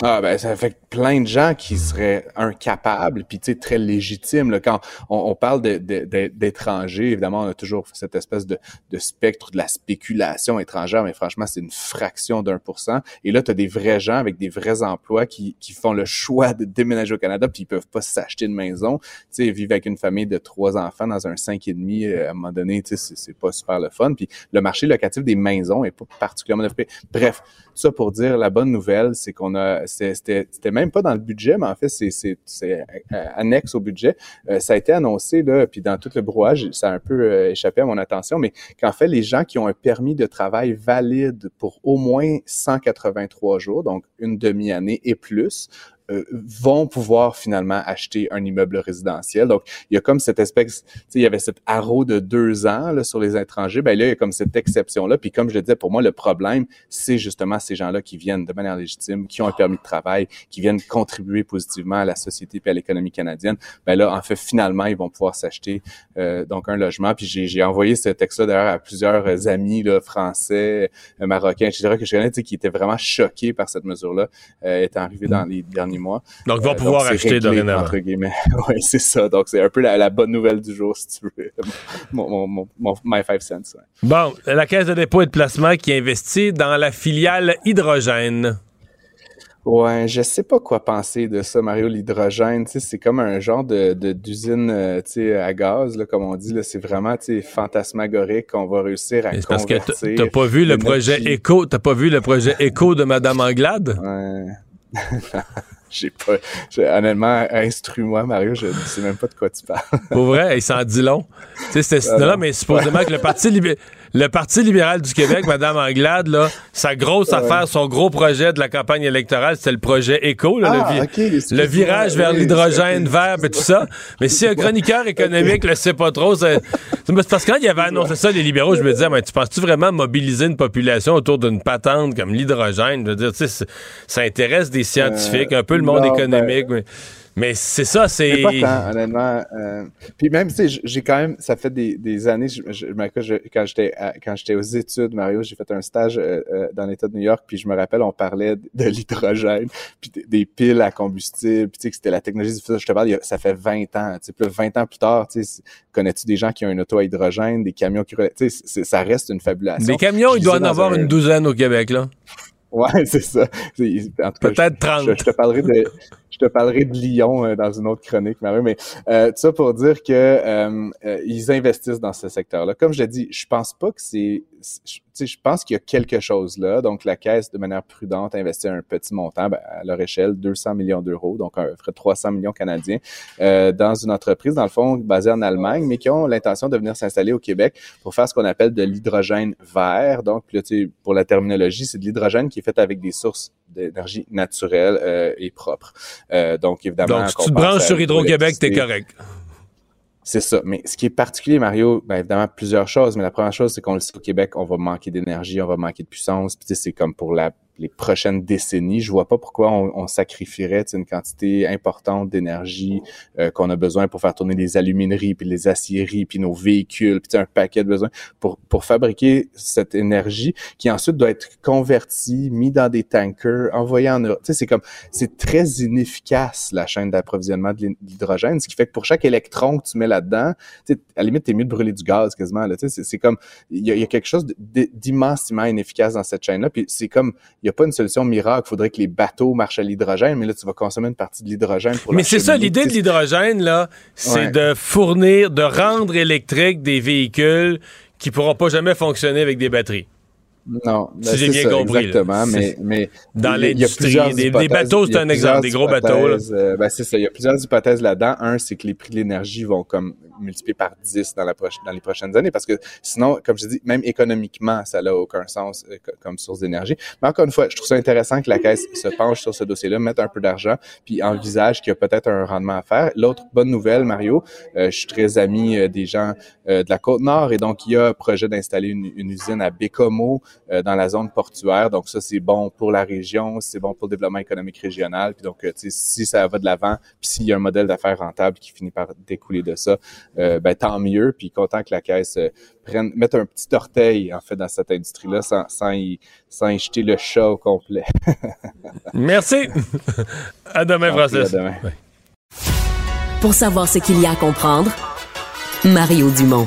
Ah ben ça fait plein de gens qui seraient incapables, puis tu sais très légitimes. Là, quand on, parle d'étrangers, évidemment, on a toujours cette espèce de, spectre de la spéculation étrangère, mais franchement, c'est une fraction d'un pour cent. Et là, tu as des vrais gens avec des vrais emplois qui, qui font le choix de déménager au Canada, puis ils peuvent pas s'acheter une maison. Tu sais, vivre avec une famille de trois enfants dans un cinq et demi, euh, à un moment donné, tu sais, c'est pas super le fun. Puis le marché locatif des maisons est pas particulièrement développé. Bref, ça pour dire la bonne nouvelle, c'est qu'on a c'était même pas dans le budget, mais en fait, c'est euh, annexe au budget. Euh, ça a été annoncé, là, puis dans tout le brouillage, ça a un peu euh, échappé à mon attention, mais qu'en fait, les gens qui ont un permis de travail valide pour au moins 183 jours, donc une demi-année et plus, euh, vont pouvoir finalement acheter un immeuble résidentiel. Donc, il y a comme cette espèce, tu sais, il y avait cet arrow de deux ans là, sur les étrangers. Ben là, il y a comme cette exception-là. Puis comme je le disais, pour moi, le problème, c'est justement ces gens-là qui viennent de manière légitime, qui ont un permis de travail, qui viennent contribuer positivement à la société et à l'économie canadienne. Ben là, en fait, finalement, ils vont pouvoir s'acheter euh, donc un logement. Puis j'ai envoyé ce texte-là d'ailleurs à plusieurs amis là, français, euh, marocains, etc., que je connais, qui étaient vraiment choqués par cette mesure-là, euh, étant arrivé dans les derniers mois. Donc, ils vont euh, pouvoir acheter dorénavant. Entre guillemets. oui, c'est ça. Donc, c'est un peu la, bonne nouvelle du jour, si tu veux. mon, mon, mon, my five cents. Bon, la Caisse de dépôt et de placement qui investit dans la filiale hydrogène. Ouais, je sais pas quoi penser de ça, Mario. L'hydrogène, tu sais, c'est comme un genre de d'usine, euh, tu sais, à gaz, là, comme on dit. Là, c'est vraiment, tu sais, fantasmagorique qu'on va réussir à convertir. Parce que t'as pas vu le projet Éco, t'as pas vu le projet Éco de Madame Anglade? Ouais. J'ai pas. Honnêtement, instruis-moi, Mario, je ne sais même pas de quoi tu parles. Pour vrai, il s'en dit long. Tu sais, c'était là, mais supposément que le Parti libéral le Parti libéral du Québec, Mme Anglade, là, sa grosse affaire, son gros projet de la campagne électorale, c'était le projet Éco, le, ah, le, virage vers l'hydrogène vert et tout ça. Mais si un chroniqueur économique le sait pas trop, c'est parce que quand il avait annoncé ça, les libéraux, je me disais, mais tu penses-tu vraiment mobiliser une population autour d'une patente comme l'hydrogène? Je veux dire, tu sais, ça intéresse des scientifiques, un peu le monde ben, économique, mais... Mais c'est ça, c'est. Pas tant, honnêtement. Euh, puis même, tu sais, j'ai quand même, ça fait des, des années, je, je, quand j'étais quand j'étais aux études, Mario, j'ai fait un stage euh, euh, dans l'État de New York, puis je me rappelle, on parlait de, l'hydrogène, puis des, piles à combustible, puis tu sais, que c'était la technologie du futur. Je te parle, ça fait 20 ans. Tu sais, plus 20 ans plus tard, tu sais, connais-tu des gens qui ont une auto à hydrogène, des camions qui. Tu sais, ça reste une fabulation. Des camions, il doit en avoir une douzaine au Québec, là. Ouais, c'est ça. Peut-être 30. Je, je, te parlerai de, je te parlerai de Lyon euh, dans une autre chronique, Mario, mais euh, tout ça pour dire que euh, euh, ils investissent dans ce secteur-là. Comme je l'ai dit, je pense pas que c'est je pense qu'il y a quelque chose là. Donc, la Caisse, de manière prudente, investit un petit montant ben, à leur échelle, 200 millions d'euros, donc un ferait 300 millions canadiens, euh, dans une entreprise, dans le fond, basée en Allemagne, mais qui ont l'intention de venir s'installer au Québec pour faire ce qu'on appelle de l'hydrogène vert. Donc, là, pour la terminologie, c'est de l'hydrogène qui est fait avec des sources d'énergie naturelle euh, et propre. Euh, donc, évidemment... Donc, si tu te branches sur Hydro-Québec, t'es correct. C'est ça. Mais ce qui est particulier, Mario, bien évidemment, plusieurs choses. Mais la première chose, c'est qu'on le sait au Québec, on va manquer d'énergie, on va manquer de puissance. Puis c'est comme pour la, les prochaines décennies. Je vois pas pourquoi on, on sacrifierait une quantité importante d'énergie euh, qu'on a besoin pour faire tourner les alumineries, puis les aciéries, puis nos véhicules, puis un paquet de besoins pour, pour fabriquer cette énergie qui ensuite doit être convertie, mis dans des tankers, envoyée en Europe. Tu sais, c'est comme, c'est très inefficace la chaîne d'approvisionnement de l'hydrogène, ce qui fait que pour chaque électron que tu mets là-dedans, tu sais, à la limite, t'es mieux de brûler du gaz quasiment. Là, tu sais, c'est comme, il y, a quelque chose d'immensément inefficace dans cette chaîne-là, puis c'est comme, pas une solution miracle. Il faudrait que les bateaux marchent à l'hydrogène, mais là, tu vas consommer une partie de l'hydrogène pour Mais c'est ça, l'idée de l'hydrogène, là, c'est de fournir, de rendre électrique des véhicules qui pourront pas jamais fonctionner avec des batteries. Non, si ben, j'ai bien compris. Exactement, mais, mais dans l'industrie, des, des, bateaux, c'est un exemple, des gros bateaux. Euh, ben, c'est ça. Il y a plusieurs hypothèses là-dedans. Un, c'est que les prix de l'énergie vont comme multiplier par 10 dans, la dans les prochaines années, parce que sinon, comme je dis, même économiquement, ça n'a aucun sens euh, comme source d'énergie. Mais encore une fois, je trouve ça intéressant que la Caisse se penche sur ce dossier-là, mette un peu d'argent, puis envisage qu'il y a peut-être un rendement à faire. L'autre bonne nouvelle, Mario, euh, je suis très ami des gens de la Côte-Nord, et donc il y a un projet d'installer une, une usine à Bécomo, euh, dans la zone portuaire. Donc ça, c'est bon pour la région, c'est bon pour le développement économique régional. Puis donc, euh, si ça va de l'avant, puis s'il y a un modèle d'affaires rentable qui finit par découler de ça, euh, ben tant mieux. Puis content que la caisse prenne, mette un petit orteil en fait dans cette industrie-là, sans, sans y, sans y jeter le chat au complet. Merci. à demain, Francis. À demain. Pour savoir ce qu'il y a à comprendre, Mario Dumont.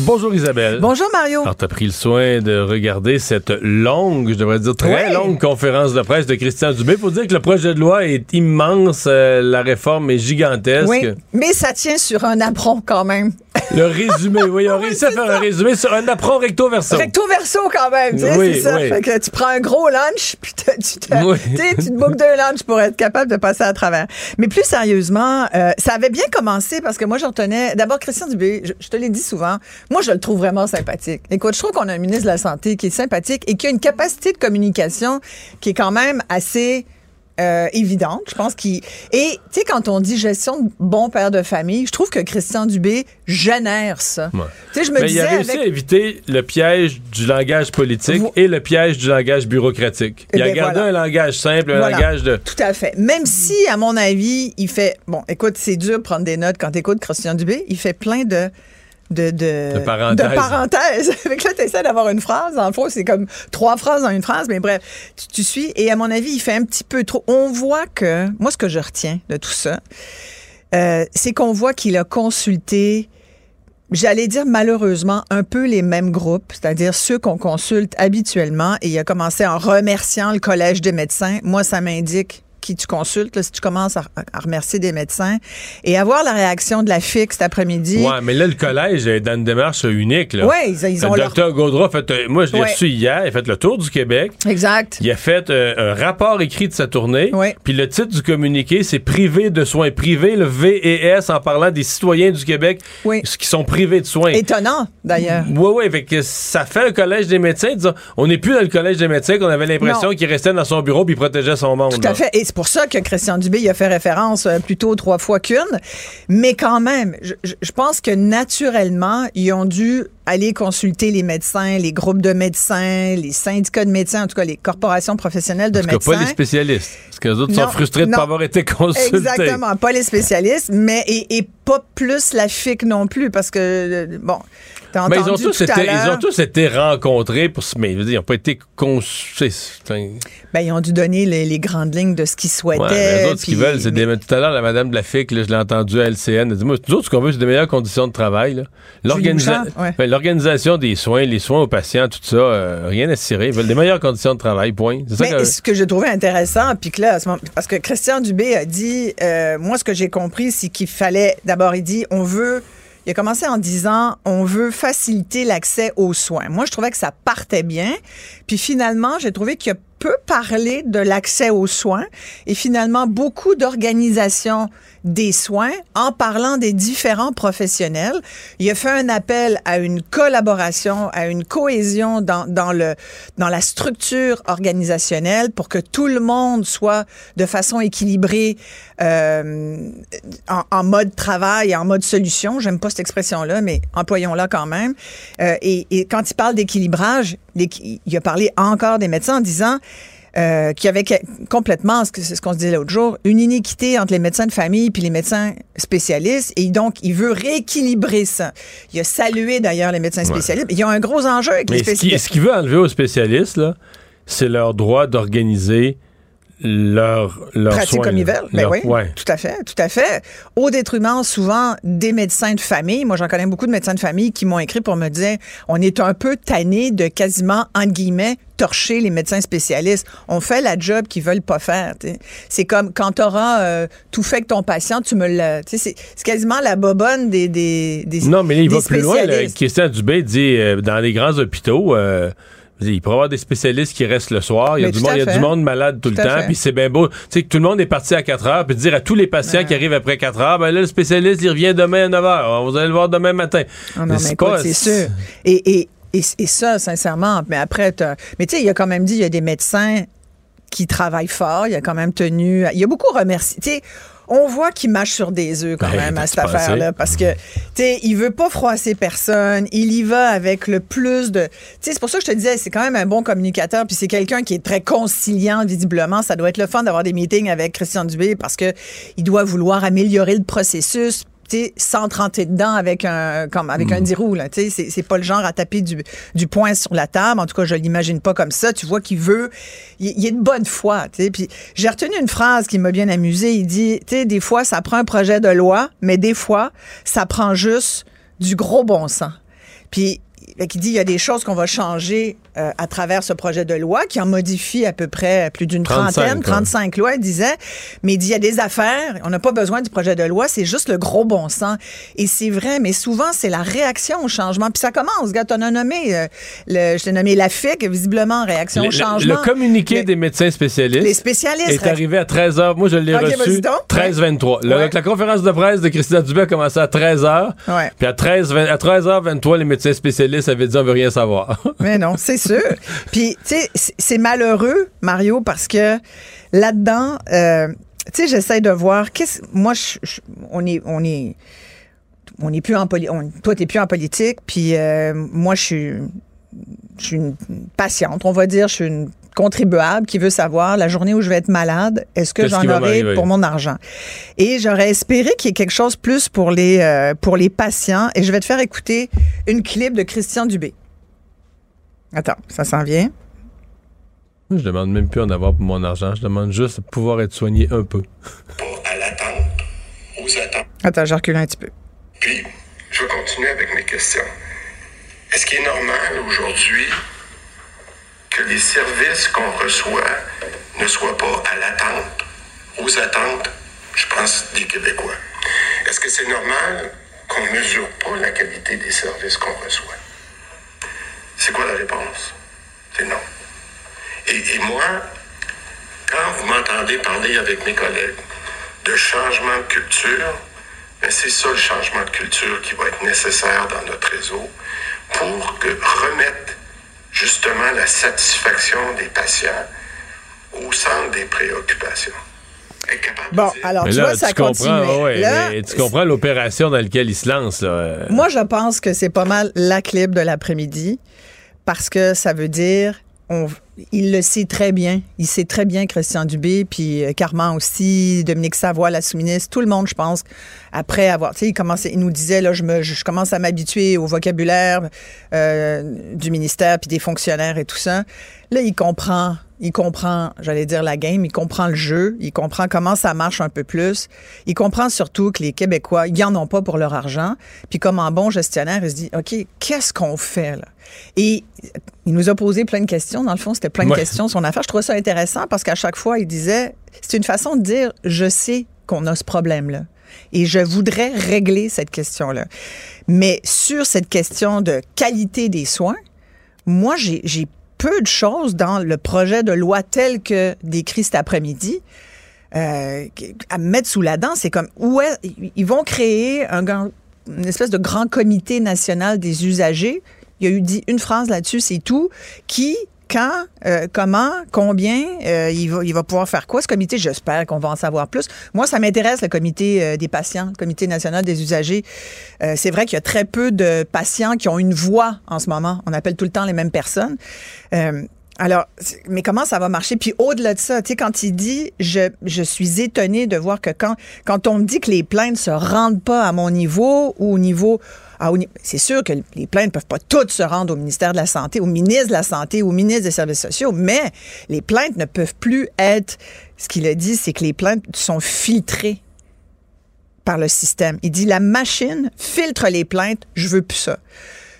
Bonjour Isabelle. Bonjour Mario. Alors, tu as pris le soin de regarder cette longue, je devrais dire très longue conférence de presse de Christian Dubé. Faut dire que le projet de loi est immense, euh, la réforme est gigantesque. Oui, mais ça tient sur un apron quand même. Le résumé, oui, ils ont réussi à faire un résumé sur un apron recto verso. Recto verso quand même, tu sais, oui, c'est ça. Fait que tu prends un gros lunch, puis tu, te, tu te bookes deux lunchs pour être capable de passer à travers. Mais plus sérieusement, euh, ça avait bien commencé parce que moi, j'en tenais. D'abord, Christian Dubé, je, te l'ai dit souvent, moi, je le trouve vraiment sympathique. Écoute, je trouve qu'on a un ministre de la Santé qui est sympathique et qui a une capacité de communication qui est quand même assez euh, évidente, je pense qu'il et tu sais quand on dit gestion de bon père de famille, je trouve que Christian Dubé génère ça. Tu sais je me Mais il a réussi à éviter le piège du langage politique et le piège du langage bureaucratique. Il a eh gardé un langage simple, un langage de Tout à fait. Même si à mon avis, il fait bon, écoute, c'est dur de prendre des notes quand tu écoutes Christian Dubé, il fait plein de de, de, de parenthèse. De parenthèse. là, tu essaies d'avoir une phrase. En fond, c'est comme trois phrases dans une phrase, mais bref, tu, suis. Et à mon avis, il fait un petit peu trop. On voit que, moi, ce que je retiens de tout ça, euh, c'est qu'on voit qu'il a consulté j'allais dire malheureusement un peu les mêmes groupes, c'est-à-dire ceux qu'on consulte habituellement, et il a commencé en remerciant le Collège des médecins. Moi, ça m'indique qui tu consultes, si tu commences à, remercier des médecins et avoir la réaction de la FIC cet après-midi. Oui, mais là, le collège est dans une démarche unique. Oui, ils, ont Le docteur Gaudreau, fait, euh, moi, je l'ai reçu hier, il a fait le tour du Québec. Exact. Il a fait euh, un rapport écrit de sa tournée. Oui. Puis le titre du communiqué, c'est privé de soins. Privé, le VES, en parlant des citoyens du Québec oui. qui sont privés de soins. Étonnant, d'ailleurs. Oui, oui, fait que ça fait le collège des médecins. Disons, on n'est plus dans le collège des médecins qu'on avait l'impression qu'il restait dans son bureau puis protégeait son monde. Tout à fait pour ça que Christian Dubé y a fait référence euh, plutôt trois fois qu'une. Mais quand même, je, je, pense que naturellement, ils ont dû aller consulter les médecins, les groupes de médecins, les syndicats de médecins, en tout cas les corporations professionnelles de médecins. pas les spécialistes. Parce que les autres sont frustrés de ne pas avoir été consultés. Exactement, pas les spécialistes, mais et, et pas plus la FIC non plus, parce que, euh, bon, mais ils ont, tous été, ils ont tous été rencontrés, pour, mais ils n'ont pas été consultés. Ben, ils ont dû donner les, grandes lignes de ce qu'ils souhaitaient. Ouais, les autres, ce qu'ils veulent, c'est des. Tout à l'heure, la madame de la FIC, là, je l'ai entendu à LCN, elle dit Moi, nous autres, ce qu'on veut, c'est des meilleures conditions de travail. Ben, l'organisation des soins, les soins aux patients, tout ça, euh, rien à cirer. Ils veulent des meilleures conditions de travail, point. Ça mais ce que j'ai trouvé intéressant, puis que là, parce que Christian Dubé a dit euh, Moi, ce que j'ai compris, c'est qu'il fallait. D'abord, il dit On veut il a commencé en disant on veut faciliter l'accès aux soins. Moi, je trouvais que ça partait bien. Puis finalement, j'ai trouvé qu'il a peut parler de l'accès aux soins et finalement beaucoup d'organisations des soins en parlant des différents professionnels. Il a fait un appel à une collaboration, à une cohésion dans, dans, le, dans la structure organisationnelle pour que tout le monde soit de façon équilibrée euh, en, en, mode travail et en mode solution. J'aime pas cette expression-là, mais employons-la quand même. Euh, et, et quand il parle d'équilibrage, il a parlé encore des médecins en disant euh, qu'il y avait complètement, c'est ce qu'on se disait l'autre jour, une iniquité entre les médecins de famille puis les médecins spécialistes. Et donc, il veut rééquilibrer ça. Il a salué d'ailleurs les médecins spécialistes. Il y a un gros enjeu avec les spécialistes. Ce qu'il veut enlever aux spécialistes, là, c'est leur droit d'organiser leur, leur pratique comme ils veulent. Ben oui, tout à fait, tout à fait. Au détriment souvent des médecins de famille. Moi, j'en connais beaucoup de médecins de famille qui m'ont écrit pour me dire, on est un peu tanné de quasiment entre guillemets torcher les médecins spécialistes. On fait la job qu'ils veulent pas faire. C'est comme quand tu auras euh, tout fait avec ton patient, tu me le. C'est quasiment la bobonne des, des, des Non, mais là, il va plus loin. Christian Dubé dit euh, dans les grands hôpitaux. Euh, il pourrait y avoir des spécialistes qui restent le soir. Il y a, du monde, il y a du monde malade tout, le temps. Puis c'est bien beau. Tu sais, que tout le monde est parti à 4 heures. Puis dire à tous les patients qui arrivent après 4 heures, ben là, le spécialiste, il revient demain à 9 heures. Vous allez le voir demain matin. Ah mais, c'est c'est sûr. Et, et, et, ça, sincèrement, mais après, mais tu sais, il a quand même dit, il y a des médecins qui travaillent fort. Il a quand même tenu. Il a beaucoup remercié. Tu sais, on voit qu'il mâche sur des œufs quand ben, même à cette affaire-là. Parce que, tu sais, il veut pas froisser personne. Il y va avec le plus de. Tu sais, c'est pour ça que je te disais, c'est quand même un bon communicateur. Puis c'est quelqu'un qui est très conciliant, visiblement. Ça doit être le fun d'avoir des meetings avec Christian Dubé parce que il doit vouloir améliorer le processus sans trenter dedans avec un comme avec un 10 mm. roues c'est c'est pas le genre à taper du, du poing sur la table. En tout cas je l'imagine pas comme ça. Tu vois qu'il veut il, il, est de bonne foi tu puis j'ai retenu une phrase qui m'a bien amusé il dit tu sais des fois ça prend un projet de loi mais des fois ça prend juste du gros bon sens. Puis qui dit il y a des choses qu'on va changer euh, à travers ce projet de loi qui en modifie à peu près plus d'une trentaine, 35 lois, il disait. Mais il dit, il y a des affaires, on n'a pas besoin du projet de loi, c'est juste le gros bon sens. Et c'est vrai, mais souvent, c'est la réaction au changement. Puis ça commence, gars, t'en as nommé, euh, le, je t'ai nommé la FIC, visiblement, réaction au changement. Le, communiqué des médecins spécialistes. Les spécialistes. Est arrivé à 13 h. Moi, je l'ai reçu. 13-23. La conférence de presse de Christian Dubé a commencé à 13 h. Puis à 13, à 13h23, les médecins spécialistes avaient dit, on veut rien savoir. Mais non, c'est Puis, tu sais, c'est malheureux, Mario, parce que là-dedans, euh, tu sais, j'essaie de voir. Qu'est-ce, moi, on est, on est, on est plus en politique. Toi, t'es plus en politique, puis euh, moi, je suis, je suis une patiente, on va dire. Je suis une contribuable qui veut savoir la journée où je vais être malade, est-ce que j'en aurai pour mon argent? Et j'aurais espéré qu'il y ait quelque chose plus pour les euh, pour les patients et je vais te faire écouter une clip de Christian Dubé. Attends, ça s'en vient. Je demande même plus en avoir pour mon argent. Je demande juste de pouvoir être soigné un peu. Pas à l'attente, aux attentes. Attends, je recule un petit peu. Puis, je vais continuer avec mes questions. Est-ce qu'il est normal aujourd'hui que les services qu'on reçoit ne soient pas à l'attente, aux attentes, je pense, des Québécois? Est-ce que c'est normal qu'on ne mesure pas la qualité des services qu'on reçoit? C'est quoi la réponse? C'est non. Et, moi, quand vous m'entendez parler avec mes collègues de changement de culture, ben, c'est ça le changement de culture qui va être nécessaire dans notre réseau pour que remettre justement la satisfaction des patients au centre des préoccupations. Bon, alors tu vois, ça comprends, tu comprends l'opération dans laquelle il se lance. Moi, je pense que c'est pas mal la clip de l'après-midi parce que ça veut dire on, il le sait très bien. Il sait très bien, Christian Dubé, puis euh, Carman aussi, Dominique Savoie, la sous-ministre, tout le monde, je pense, après avoir, tu sais, il, commençait, il nous disait, là, je, me, je commence à m'habituer au vocabulaire euh, du ministère, puis des fonctionnaires et tout ça. Là, il comprend il comprend, j'allais dire la game, il comprend le jeu, il comprend comment ça marche un peu plus. Il comprend surtout que les Québécois, ils en ont pas pour leur argent. Puis comme un bon gestionnaire, il se dit, OK, qu'est-ce qu'on fait là? Et il nous a posé plein de questions. Dans le fond, c'était plein de questions son affaire. Je trouvais ça intéressant parce qu'à chaque fois, il disait, c'est une façon de dire, je sais qu'on a ce problème-là. Et je voudrais régler cette question-là. Mais sur cette question de qualité des soins, moi, j'ai peu de choses dans le projet de loi tel que décrit cet après-midi. euh, à mettre sous la dent, c'est comme où est- ils vont créer un, une espèce de grand comité national des usagers. Il y a eu dit une phrase là-dessus, c'est tout. Qui, quand, euh, comment, combien, euh, il, va, pouvoir faire quoi ce comité? J'espère qu'on va en savoir plus. Moi, ça m'intéresse le comité euh, des patients, le comité national des usagers. C'est vrai qu'il y a très peu de patients qui ont une voix en ce moment. On appelle tout le temps les mêmes personnes. Alors, mais comment ça va marcher? Puis au-delà de ça, tu sais, quand il dit, je, suis étonné de voir que quand, quand on me dit que les plaintes se rendent pas à mon niveau ou au niveau, ni- c'est sûr que les plaintes peuvent pas toutes se rendre au ministère de la Santé, au ministre de la Santé, au ministre des Services sociaux, mais les plaintes ne peuvent plus être, ce qu'il a dit, c'est que les plaintes sont filtrées par le système. Il dit, la machine filtre les plaintes, je veux plus ça.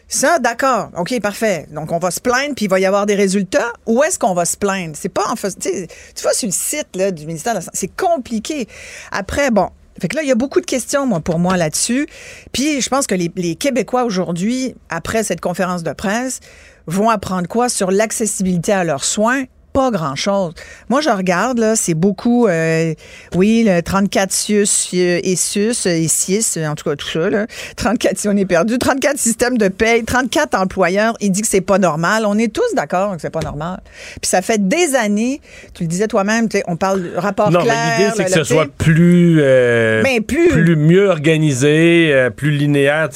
Ça, d'accord. OK, parfait. Donc, on va se plaindre, puis il va y avoir des résultats. Où est-ce qu'on va se plaindre? C'est pas en fait. Tu vois, sur le site du ministère de la Santé, c'est compliqué. Après, bon. Fait que là, il y a beaucoup de questions, moi, pour moi, là-dessus. Puis, je pense que les, les Québécois, aujourd'hui, après cette conférence de presse, vont apprendre quoi sur l'accessibilité à leurs soins? Pas grand-chose. Moi, je regarde, là, c'est beaucoup, euh, oui, le 34 SUS euh, et SUS euh, et SIS, en tout cas, tout ça, là. 34 si on est perdu, 34 systèmes de paye, 34 employeurs. Il dit que c'est pas normal. On est tous d'accord que c'est pas normal. Puis ça fait des années, tu le disais toi-même, on parle de rapport Non, clair. mais l'idée, c'est que ce soit plus, euh, Mais plus- mieux organisé, euh, plus linéaire.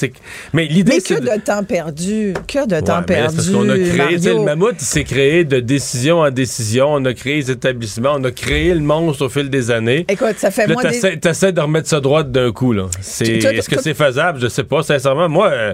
Mais l'idée, Mais c'est que de temps perdu. Que de temps Ouais, là, perdu. parce qu'on a créé, le mammouth, il s'est créé de décision en décision. On a créé les établissements, on a créé le monstre au fil des années. Écoute, ça fait Là, moins t'essaies, de remettre ça droit d'un coup, là. C'est, est-ce que c'est faisable? Je sais pas, sincèrement. Moi, euh,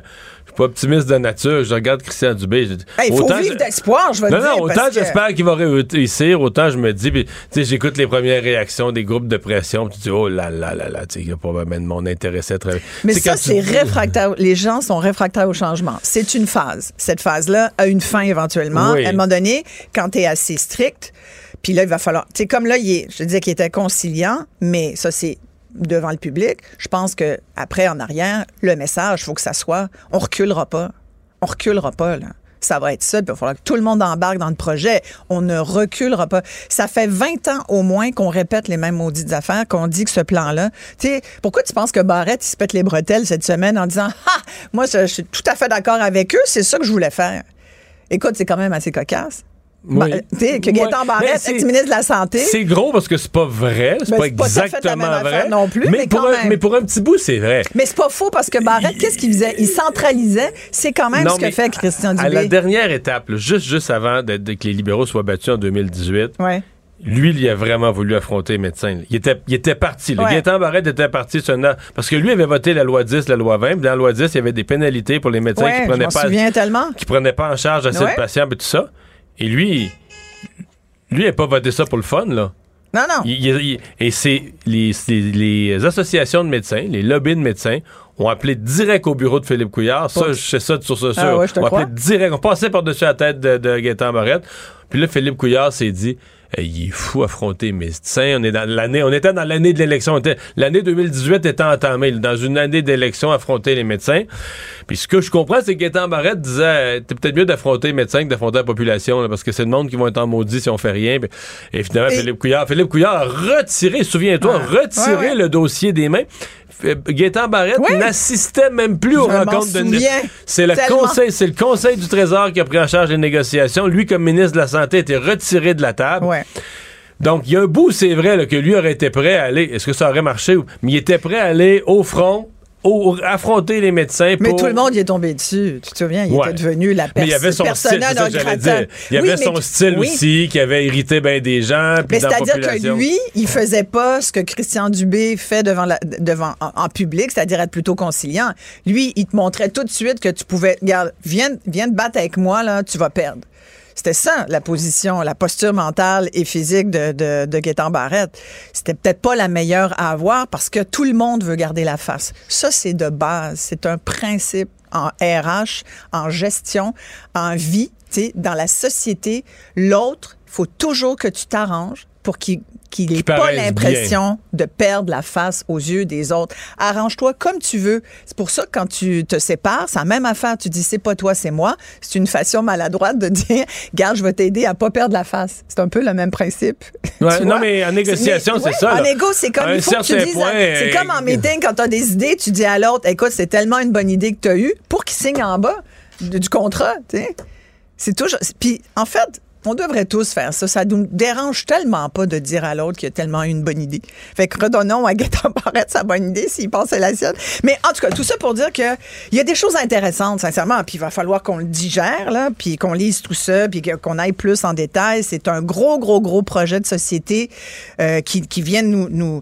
pas optimiste de nature. Je regarde Christian Dubé. je- Il faut autant vivre je- d'espoir, je vais non, dire. non, autant que- j'espère qu'il va réussir, autant je me dis, puis, tu sais, j'écoute les premières réactions des groupes de pression, puis tu dis, oh là là là là, tu sais, il y a probablement de monde intéressé à travailler. Mais ça, tu- c'est réfractaire. Les gens sont réfractaires au changement. C'est une phase. Cette phase-là a une fin éventuellement. Oui. À un moment donné, quand tu es assez strict, puis là, il va falloir. Tu sais, comme là, il est, je disais qu'il était conciliant, mais ça, c'est devant le public. Je pense que après, en arrière, le message, faut que ça soit on reculera pas. On reculera pas, là. Ça va être ça, puis il va falloir que tout le monde embarque dans le projet. On ne reculera pas. Ça fait 20 ans au moins qu'on répète les mêmes maudites affaires, qu'on dit que ce plan-là. Tu sais, pourquoi tu penses que Barrett, il se pète les bretelles cette semaine en disant Ah, moi, je suis tout à fait d'accord avec eux, c'est ça que je voulais faire. Écoute, c'est quand même assez cocasse. Oui. Ba- tu sais, que Ouais. Gaétan Mais Barrett, c'est- ex-ministre de la Santé. C'est gros parce que c'est pas vrai, c'est Ben, pas exactement vrai. non plus, mais pour un, même. mais pour un petit bout, c'est vrai. Mais c'est pas faux parce que Barrett, qu'est-ce qu'il faisait? Il centralisait. C'est quand même Non, ce que fait Christian À la Dubé. dernière étape, là, juste, juste avant de, de que les libéraux soient battus en 2018, Ouais. lui, il a vraiment voulu affronter les médecins. là. Il était, il était parti. Ouais. Gaétan Barrette était parti une- parce que lui avait voté la loi 10, la loi 20. puis dans la loi 10, il y avait des pénalités pour les médecins Ouais, qui prenaient pas souviens tellement. qui prenaient pas en charge assez de patients et tout ça. Et lui, lui, il n'a pas voté ça pour le fun, là. Non, non. Il- il- il- et c'est les, associations de médecins, les lobbies de médecins, ont appelé direct au bureau de Philippe Couillard. Ça, Ouais. je sais ça de source sûre. Ah ouais, on appelé direct, on passait par-dessus la tête de, de Gaétan Barrette. Puis là, Philippe Couillard s'est dit il est fou affronter les médecins. On est dans l'année, on était dans l'année de l'élection. L'année 2018 était entamée. Dans une année d'élection, affronter les médecins. Puis ce que je comprends, c'est que Gaétan Barrette disait euh, T'es peut-être mieux d'affronter les médecins que d'affronter la population, là, parce que c'est le monde qui va être en maudit si on fait rien. Et finalement, Et- Philippe Couillard, Philippe Couillard a retiré, souviens-toi, Ah. retiré Ouais, ouais. le dossier des mains. F- Gaétan Barrette n'assistait même plus aux Je rencontres de. C'est le Tellement. conseil, c'est le conseil du Trésor qui a pris en charge les négociations. Lui, comme ministre de la Santé, était retiré de la table. Ouais. Donc, il y a un bout, c'est vrai, là, que lui aurait été prêt à aller. Est-ce que ça aurait marché? ou- Mais il était prêt à aller au front, au- affronter les médecins. Mais tout le monde y est tombé dessus. Tu te souviens, il Ouais. était devenu la personne. il y avait son style, c'est ça que j'allais dire. Il y avait son style aussi qui avait irrité bien des gens. Mais c'est-à-dire que lui, il faisait pas ce que Christian Dubé fait devant la, devant en, en public, c'est-à-dire être plutôt conciliant. Lui, il te montrait tout de suite que tu pouvais, regarde, viens, viens te battre avec moi là, tu vas perdre. C'était ça, la position, la posture mentale et physique de, de, de Gaétan Barrette. C'était peut-être pas la meilleure à avoir parce que tout le monde veut garder la face. Ça, c'est de base. C'est un principe en RH, en gestion, en vie, dans la société. L'autre, faut toujours que tu t'arranges pour qu'il qu'il n'ait pas l'impression de perdre la face aux yeux des autres. Arrange-toi comme tu veux. C'est pour ça que quand tu te sépares, c'est la même affaire. Tu dis c'est pas toi, c'est moi. C'est une façon maladroite de dire, garde, je vais t'aider à pas perdre la face. C'est un peu le même principe. Ouais, non, mais en négociation, c'est ça. En négo, c'est comme il faut que tu dises. C'est comme en meeting, quand tu as des idées, tu dis à l'autre, écoute, c'est tellement une bonne idée que tu as eue pour qu'il signe en bas du contrat. C'est toujours. Puis, en fait, on devrait tous faire ça. Ça nous dérange tellement pas de dire à l'autre qu'il a tellement une bonne idée. Fait que redonnons à Gaëtan Barrette sa bonne idée s'il pense à la sienne. Mais en tout cas, tout ça pour dire qu'il y a des choses intéressantes, sincèrement. Puis il va falloir qu'on le digère, là, puis qu'on lise tout ça, puis qu'on aille plus en détail. C'est un gros, gros, gros projet de société euh, qui, vient nous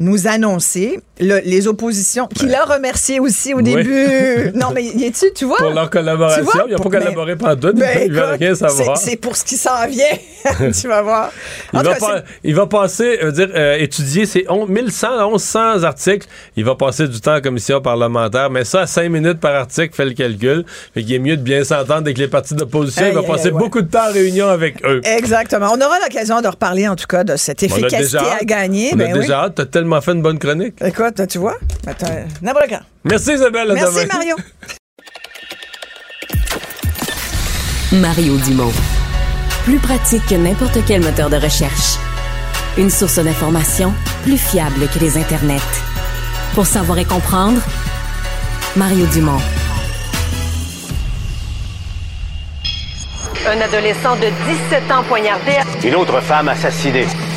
nous annoncer les oppositions, qu'il a remercié aussi au début. non, mais y est-tu, tu vois? Pour leur collaboration. Ils n'ont pas collaboré pendant deux, ben, ils veulent rien savoir. C'est pour ce qui s'en vient. tu vas voir. Il va, il va, passer, euh, dire, euh, étudier ces 1100, 1100 articles. Il va passer du temps en commission parlementaire, mais ça, à 5 minutes par article, fait le calcul. Fait qu'il est mieux de bien s'entendre avec les partis d'opposition. il va passer beaucoup de temps en réunion avec eux. Exactement. On aura l'occasion de reparler, en tout cas, de cette efficacité à gagner. On ben déjà tellement fait une bonne chronique. Écoute, tu vois, n'importe quand. Merci Isabelle. Merci Mario. Mario Dumont. Plus pratique que n'importe quel moteur de recherche. Une source d'information plus fiable que les internets. Pour savoir et comprendre, Mario Dumont. Un adolescent de 17 ans poignardé. Une autre femme assassinée.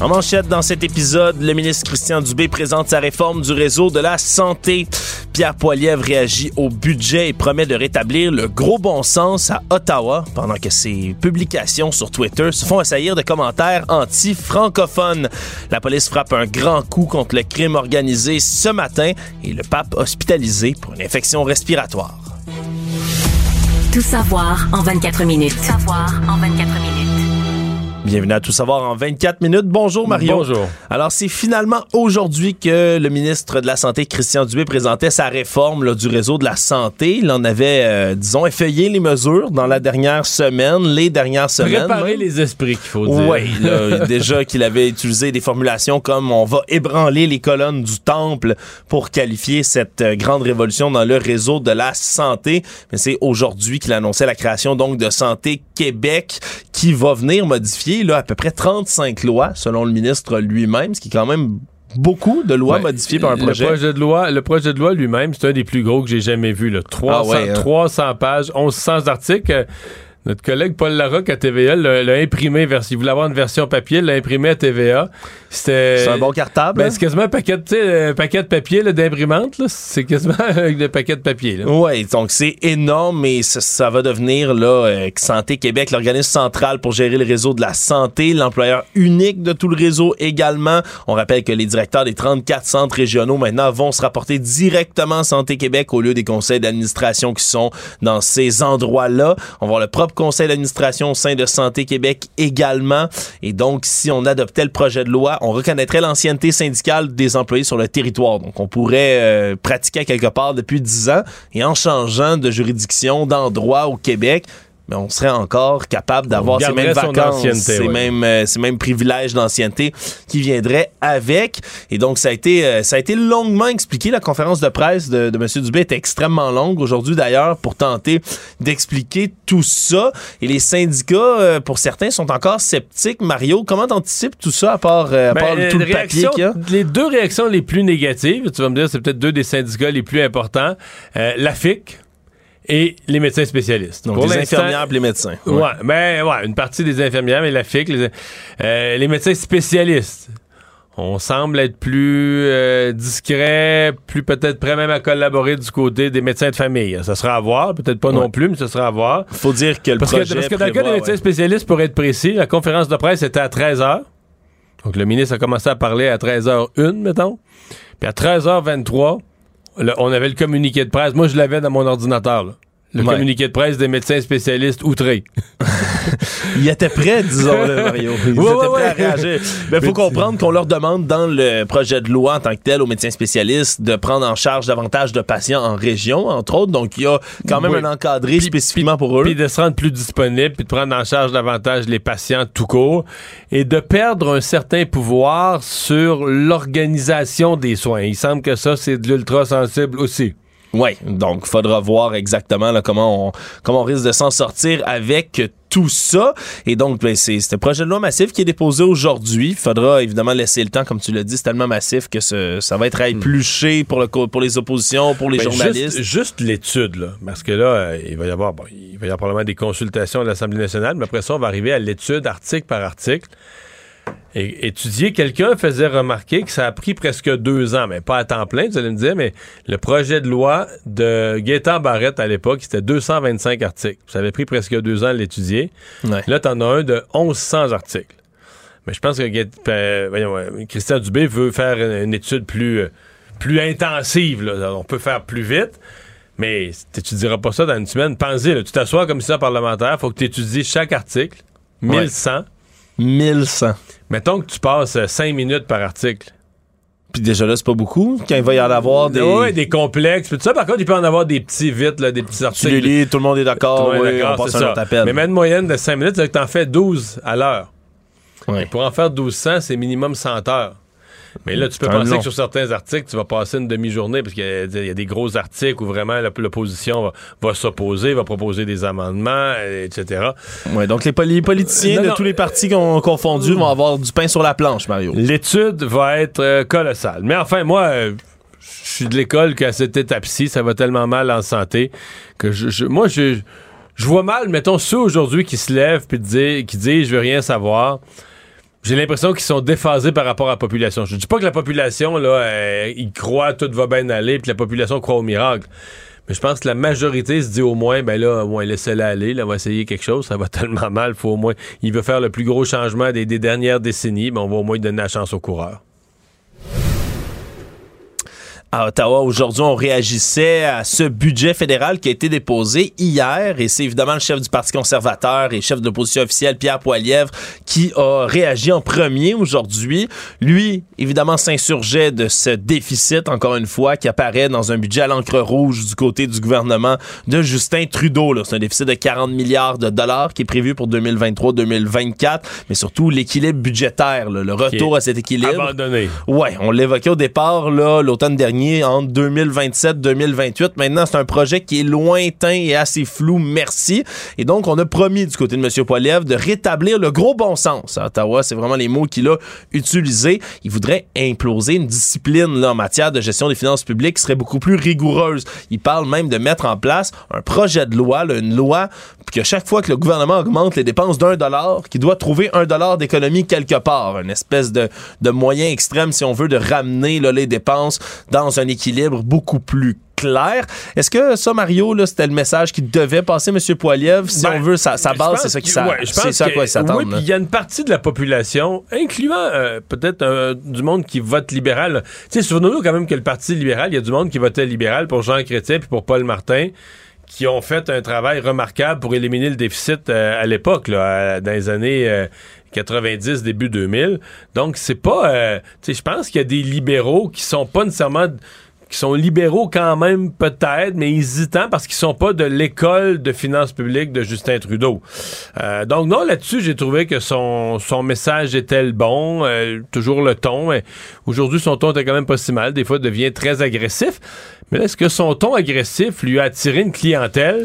En manchette dans cet épisode, le ministre Christian Dubé présente sa réforme du réseau de la santé. Pierre Poilievre réagit au budget et promet de rétablir le gros bon sens à Ottawa pendant que ses publications sur Twitter se font assaillir de commentaires anti-francophones. La police frappe un grand coup contre le crime organisé ce matin et le pape hospitalisé pour une infection respiratoire. Tout savoir en 24 minutes. Tout savoir en 24 minutes. Bienvenue à Tout savoir en 24 minutes. Bonjour Mario. Bonjour. Alors c'est finalement aujourd'hui que le ministre de la Santé, Christian Dubé, présentait sa réforme du réseau de la santé. Il en avait, euh, disons, effeuillé les mesures dans la dernière semaine, les dernières semaines. Préparer les esprits, qu'il faut dire. Oui, déjà qu'il avait utilisé des formulations comme on va ébranler les colonnes du temple pour qualifier cette euh, grande révolution dans le réseau de la santé. Mais c'est aujourd'hui qu'il annonçait la création donc de Santé Québec qui va venir modifier là, à peu près 35 lois, selon le ministre lui-même, ce qui est quand même beaucoup de lois modifiées par un projet. Le projet de loi, le projet de loi lui-même, c'est un des plus gros que j'ai jamais vu. Là. 300, 300 ah hein. pages, 1100 articles. Notre collègue Paul Larocque à TVA l'a imprimé. Il voulait avoir une version papier, l'a imprimé à TVA. C'est un bon cartable. Ben, c'est quasiment un paquet de, paquet de papier d'imprimante. C'est quasiment un paquet de papier. Oui, donc c'est énorme et ça, va devenir là, euh, Santé Québec, l'organisme central pour gérer le réseau de la santé, l'employeur unique de tout le réseau également. On rappelle que les directeurs des 34 centres régionaux maintenant vont se rapporter directement à Santé Québec au lieu des conseils d'administration qui sont dans ces endroits-là. On va avoir le propre conseil d'administration au sein de Santé Québec également. Et donc, si on adoptait le projet de loi, on reconnaîtrait l'ancienneté syndicale des employés sur le territoire. Donc, on pourrait euh, pratiquer quelque part depuis 10 ans et en changeant de juridiction, d'endroit au Québec, mais on serait encore capable d'avoir ces mêmes vacances, ces, mêmes, euh, ces mêmes privilèges d'ancienneté qui viendraient avec. Et donc, ça a été, euh, ça a été longuement expliqué. La conférence de presse de, de M. Dubé était extrêmement longue aujourd'hui, d'ailleurs, pour tenter d'expliquer tout ça. Et les syndicats, euh, pour certains, sont encore sceptiques. Mario, comment t'anticipes tout ça à part, à part ben, tout le papier qu'il y a? Les deux réactions les plus négatives, tu vas me dire, c'est peut-être deux des syndicats les plus importants. la FIC, et les médecins spécialistes. Donc, les infirmières et les médecins. Ouais. mais ouais, une partie des infirmières, mais la FIC, les, euh, les médecins spécialistes. On semble être plus euh, discret, plus peut-être prêt même à collaborer du côté des médecins de famille. Ça sera à voir, peut-être pas non plus, mais ça sera à voir. Faut dire que le parce projet que, Parce que dans le cas des médecins spécialistes, pour être précis, la conférence de presse était à 13h. Donc le ministre a commencé à parler à 13h01, mettons. Puis à 13h23, on avait le communiqué de presse. Moi, je l'avais dans mon ordinateur. Le Ouais. communiqué de presse des médecins spécialistes outrés. Ils étaient prêts, disons-le, Mario. Ils Ouais, étaient ouais, prêts à réagir. Mais il faut comprendre qu'on leur demande dans le projet de loi en tant que tel aux médecins spécialistes de prendre en charge davantage de patients en région, entre autres. Donc, il y a quand même Oui. un encadré spécifiquement pour eux. Puis de se rendre plus disponible, puis de prendre en charge davantage les patients tout court, et de perdre un certain pouvoir sur l'organisation des soins. Il semble que ça, c'est de l'ultra sensible aussi. Oui, donc faudra voir exactement là, comment, on, comment on risque de s'en sortir avec tout ça. Et donc, ben, c'est un projet de loi massif qui est déposé aujourd'hui. Il faudra évidemment laisser le temps, comme tu l'as dit, c'est tellement massif que ce- ça va être à éplucher pour, le, pour les oppositions, pour les Ben, journalistes. Juste, juste l'étude, là. Parce que là, euh, il va y avoir, bon, il va y avoir probablement des consultations de l'Assemblée nationale, mais après ça, on va arriver à l'étude article par article. Et étudier, quelqu'un faisait remarquer que ça a pris presque deux ans, mais pas à temps plein, vous allez me dire, mais le projet de loi de Gaétan Barrette à l'époque, c'était 225 articles. Ça avait pris presque deux ans à l'étudier. Ouais. Là, t'en as un de 1100 articles. Mais je pense que Gué- euh, voyons, Christian Dubé veut faire une, étude plus, euh, plus intensive. là. On peut faire plus vite. Mais tu n'étudieras pas ça dans une semaine. Pensez, là, tu t'assois comme ça parlementaire, faut que tu étudies chaque article, 1100. 1100. Mettons que tu passes 5 minutes par article. Puis déjà là, c'est pas beaucoup. Quand il va y en avoir des. Ouais, des complexes. Puis tout ça, par contre, il peut en avoir des petits vite, là, des petits Tu articles. les lis, tout le monde est d'accord. Oui, on passe un ça. autre appel. Mais même une moyenne de 5 minutes, c'est que tu en fais 12 à l'heure. Ouais. Pour en faire 1200, c'est minimum 100 heures. Mais là, tu peux penser long. que sur certains articles, tu vas passer une demi-journée parce qu'il y, a- il y a des gros articles où vraiment l'opposition va, va s'opposer, va proposer des amendements, euh, etc. Ouais, donc les, poli- les politiciens Non, de non. tous les partis qu'on confondus vont avoir du pain sur la planche, Mario. L'étude va être euh, colossale. Mais enfin, moi, euh, je suis de l'école qu'à cette étape-ci, ça va tellement mal en santé que je, je- moi, je, je vois mal, mettons, ceux aujourd'hui qui se lèvent puis disent, qui disent je veux rien savoir. J'ai l'impression qu'ils sont déphasés par rapport à la population. Je dis pas que la population, là, euh, ils croient tout va bien aller, puis la population croit au miracle. Mais je pense que la majorité se dit au moins, ben là, moins, laissez-la aller, là, on va essayer quelque chose, ça va tellement mal, faut au moins, il veut faire le plus gros changement des, dernières décennies, mais on va au moins donner la chance aux coureurs. À Ottawa, aujourd'hui, on réagissait à ce budget fédéral qui a été déposé hier et c'est évidemment le chef du Parti conservateur et chef de l'opposition officielle, Pierre Poilievre, qui a réagi en premier aujourd'hui. Lui, évidemment, s'insurgeait de ce déficit, encore une fois, qui apparaît dans un budget à l'encre rouge du côté du gouvernement de Justin Trudeau. C'est un déficit de 40 milliards de dollars qui est prévu pour 2023-2024, mais surtout l'équilibre budgétaire, là, le retour à cet équilibre. Abandonné. Ouais, on l'évoquait au départ, là, l'automne dernier, entre 2027-2028. Maintenant, c'est un projet qui est lointain et assez flou, merci. Et donc, on a promis du côté de M. Poiliev de rétablir le gros bon sens. À Ottawa, c'est vraiment les mots qu'il a utilisés. Il voudrait imploser une discipline là, en matière de gestion des finances publiques qui serait beaucoup plus rigoureuse. Il parle même de mettre en place un projet de loi, là, une loi que chaque fois que le gouvernement augmente les dépenses d'un dollar, qu'il doit trouver un dollar d'économie quelque part. Une espèce de, de moyen extrême, si on veut, de ramener là, les dépenses dans un équilibre beaucoup plus clair. Est-ce que ça, Mario, là, c'était le message qui devait passer, M. Poiliev? Si Ben, on veut, sa, base, c'est ça qui ouais, c'est ça à quoi ils s'attendent. Oui, puis il y a une partie de la population, incluant euh, peut-être euh, du monde qui vote libéral. Tu sais, souvenons-nous quand même que le Parti libéral, il y a du monde qui votait libéral pour Jean Chrétien puis pour Paul Martin qui ont fait un travail remarquable pour éliminer le déficit euh, à l'époque, dans les années 90, début 2000. Donc, c'est pas... euh, tu sais, je pense qu'il y a des libéraux qui sont pas nécessairement qui sont libéraux quand même peut-être, mais hésitants parce qu'ils sont pas de l'école de finances publiques de Justin Trudeau. Euh, donc non, là-dessus, j'ai trouvé que son, son message était le bon, euh, toujours le ton. Aujourd'hui, son ton était quand même pas si mal. Des fois, il devient très agressif. Mais est-ce que son ton agressif lui a attiré une clientèle?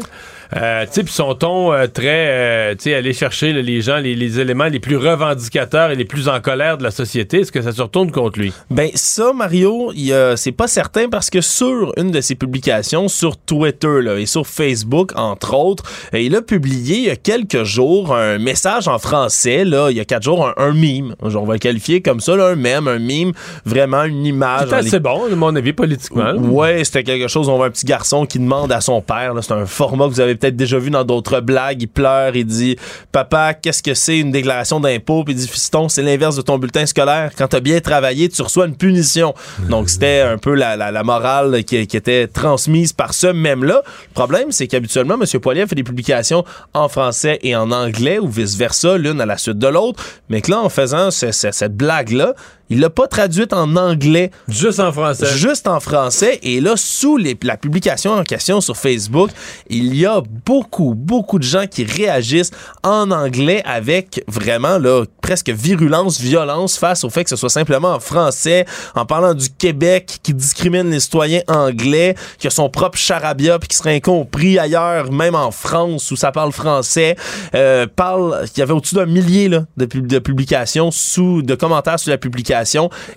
Euh, tu sais, puis son ton euh, très, euh, tu sais, aller chercher là, les gens, les, les éléments les plus revendicateurs et les plus en colère de la société, est-ce que ça se retourne contre lui? Ben ça, Mario, c'est pas certain parce que sur une de ses publications sur Twitter là, et sur Facebook, entre autres, euh, il a publié il y a quelques jours un message en français. Là, il y a quatre jours, un, un meme. Genre, on va le qualifier comme ça, là, un meme, un meme, vraiment une image. Assez bon, à mon avis, politiquement. Ouais, c'était quelque chose. On voit un petit garçon qui demande à son père. là, C'est un format que vous avez peut-être déjà vu dans d'autres blagues. Il pleure, il dit Papa, qu'est-ce que c'est une déclaration d'impôt Puis il dit Fiston, c'est l'inverse de ton bulletin scolaire. Quand tu as bien travaillé, tu reçois une punition. Donc c'était un peu la, morale qui, était transmise par ce même-là. Le problème, c'est qu'habituellement, M. Poilier fait des publications en français et en anglais ou vice-versa, l'une à la suite de l'autre. Mais que là, en faisant ce, ce, cette blague-là, il l'a pas traduite en anglais. Juste en français. Juste en français. Et là, sous les, la publication en question sur Facebook, il y a beaucoup, beaucoup de gens qui réagissent en anglais avec vraiment, là, presque virulence, violence face au fait que ce soit simplement en français, en parlant du Québec qui discrimine les citoyens anglais, qui a son propre charabia puis qui serait incompris ailleurs, même en France où ça parle français. Euh, parle, il y avait au-dessus d'un millier là, de, de publications sous, de commentaires sur la publication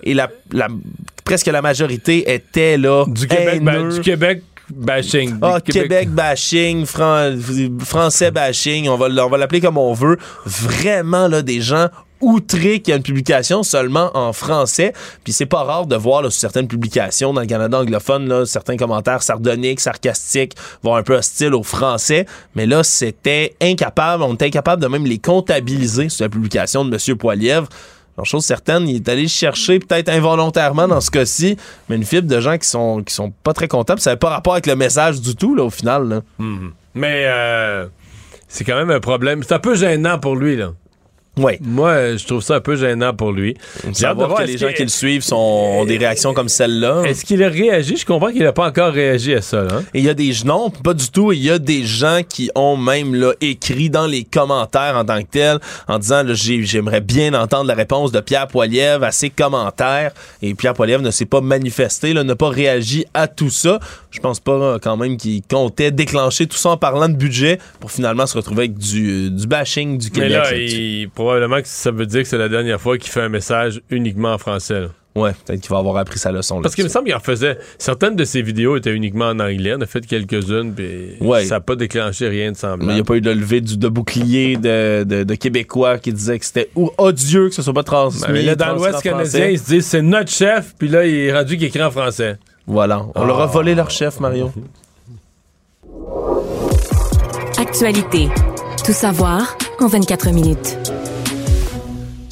et la, la, presque la majorité était là du Québec, ben, du Québec bashing. Ah, Québec, Québec bashing, Fran français bashing, on va, on va l'appeler comme on veut. Vraiment, là, des gens outrés qu'il y a une publication seulement en français. Puis c'est pas rare de voir là, sur certaines publications dans le Canada anglophone, là, certains commentaires sardoniques, sarcastiques, voire un peu hostiles au français. Mais là, c'était incapable, on était incapable de même les comptabiliser sur la publication de M. Poilièvre. Alors, chose certaine, il est allé chercher, peut-être involontairement dans ce cas-ci, mais une fibre de gens qui sont, sont pas très contents. Ça n'a pas rapport avec le message du tout, là, au final. Là. -hmm. Mais euh, c'est quand même un problème. C'est un peu gênant pour lui, là. Oui. Moi, je trouve ça un peu gênant pour lui. J'ai hâte de voir que les gens qui le suivent sont, ont des réactions comme celle-là. Est-ce qu'il a réagi? Je comprends qu'il n'a pas encore réagi à ça. Là. Et il y a des non, pas du tout. Il y a des gens qui ont même là, écrit dans les commentaires en tant que tel, en disant j'aimerais bien entendre la réponse de Pierre Poilievre à ces commentaires. Et Pierre Poilievre ne s'est pas manifesté, n'a pas réagi à tout ça. Je pense pas quand même qu'il comptait déclencher tout ça en parlant de budget pour finalement se retrouver avec du, du bashing du Québec. Mais là, il, probablement que ça veut dire que c'est la dernière fois qu'il fait un message uniquement en français. Là. Ouais, peut-être qu'il va avoir appris sa leçon. Parce qu'il me semble qu'il en faisait. Certaines de ses vidéos étaient uniquement en anglais. On a fait quelques-unes, puis ouais. ça n'a pas déclenché rien de semblable. Mais il n'y a pas eu de levée du, de bouclier de, de, de, Québécois qui disaient que c'était odieux que ce soit pas transmis. Ben, mais là, dans l'Ouest canadien, ils se disent c'est notre chef, puis là, il est rendu qu'il écrit en français. Voilà. On oh. leur a volé leur chef, Mario. Actualité. Tout savoir en 24 minutes.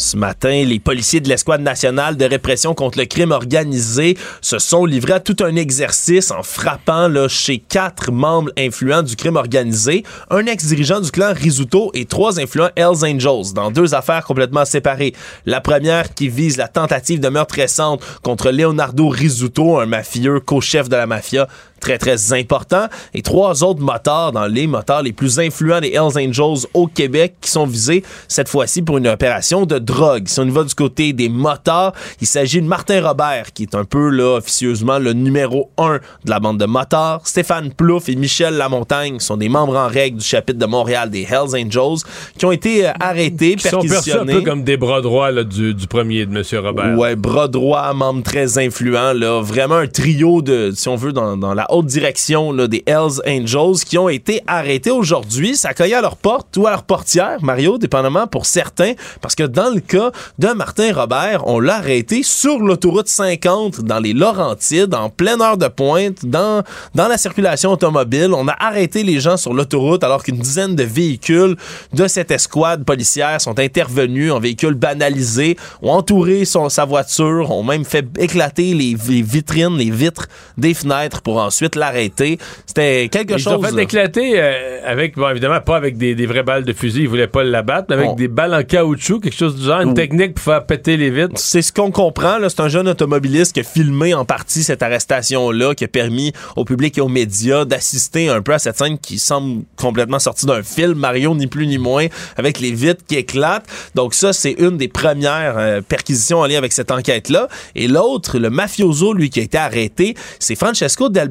Ce matin, les policiers de l'escouade nationale de répression contre le crime organisé se sont livrés à tout un exercice en frappant chez quatre membres influents du crime organisé, un ex-dirigeant du clan Risuto et trois influents Hells Angels dans deux affaires complètement séparées. La première qui vise la tentative de meurtre récente contre Leonardo Risuto, un mafieux co-chef de la mafia très très important et trois autres moteurs dans les moteurs les plus influents des Hells Angels au Québec qui sont visés cette fois-ci pour une opération de drogue. Si on y va du côté des moteurs, il s'agit de Martin Robert qui est un peu là officieusement le numéro un de la bande de moteurs. Stéphane Plouffe et Michel Lamontagne sont des membres en règle du chapitre de Montréal des Hells Angels qui ont été euh, arrêtés, qui perquisitionnés. Sont un peu comme des bras droits là, du, du, premier de M. Robert. Ouais, bras droits, membres très influents là, vraiment un trio de si on veut dans, dans la haute direction là, des Hells Angels qui ont été arrêtés aujourd'hui. Ça cognait à leur porte ou à leur portière, Mario, dépendamment pour certains, parce que dans le cas de Martin Robert, on l'a arrêté sur l'autoroute 50 dans les Laurentides, en pleine heure de pointe, dans, dans la circulation automobile. On a arrêté les gens sur l'autoroute alors qu'une dizaine de véhicules de cette escouade policière sont intervenus en véhicules banalisés, ont entouré son, sa voiture, ont même fait éclater les, les vitrines, les vitres des fenêtres pour ensuite l'arrêter. C'était quelque ils chose. Ils ont fait éclater euh, avec, bon, évidemment, pas avec des, des, vraies balles de fusil, ils voulaient pas l'abattre, mais avec Bon. des balles en caoutchouc, quelque chose du genre, une Oh. technique pour faire péter les vitres. C'est ce qu'on comprend. là. C'est un jeune automobiliste qui a filmé en partie cette arrestation-là, qui a permis au public et aux médias d'assister un peu à cette scène qui semble complètement sortie d'un film, Mario, ni plus ni moins, avec les vitres qui éclatent. Donc ça, c'est une des premières euh, perquisitions en lien avec cette enquête-là. Et l'autre, le mafioso, lui, qui a été arrêté, c'est Francesco Del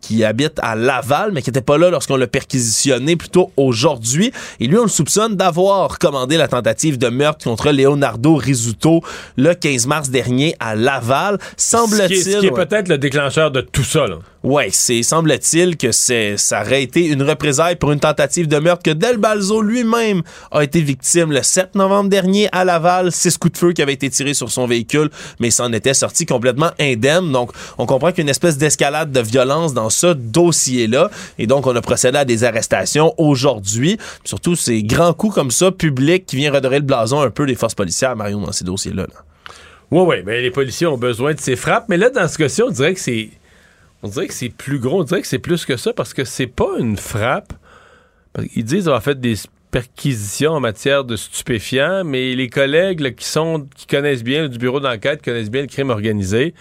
Qui habite à Laval, mais qui n'était pas là lorsqu'on l'a perquisitionné plutôt aujourd'hui. Et lui, on le soupçonne d'avoir commandé la tentative de meurtre contre Leonardo Risuto le 15 mars dernier à Laval. Ce qui est, Semble-t-il. ce qui est ouais. peut-être le déclencheur de tout ça. Là. Ouais, c'est semble-t-il que ça aurait été une représaille pour une tentative de meurtre que Del Balzo lui-même a été victime le 7 novembre dernier à Laval, six coups de feu qui avaient été tirés sur son véhicule, mais s'en était sorti complètement indemne. Donc, on comprend qu'il y a une espèce d'escalade de violence dans ce dossier-là, et donc on a procédé à des arrestations aujourd'hui. Surtout ces grands coups comme ça, publics, qui viennent redorer le blason un peu des forces policières, Marion, dans ces dossiers-là. Là. Oui, oui, mais les policiers ont besoin de ces frappes. Mais là, dans ce cas-ci, on dirait que c'est. On dirait que c'est plus gros. On dirait que c'est plus que ça parce que c'est pas une frappe. Ils disent avoir fait des perquisitions en matière de stupéfiants, mais les collègues qui sont qui connaissent bien du bureau d'enquête, connaissent bien le crime organisé,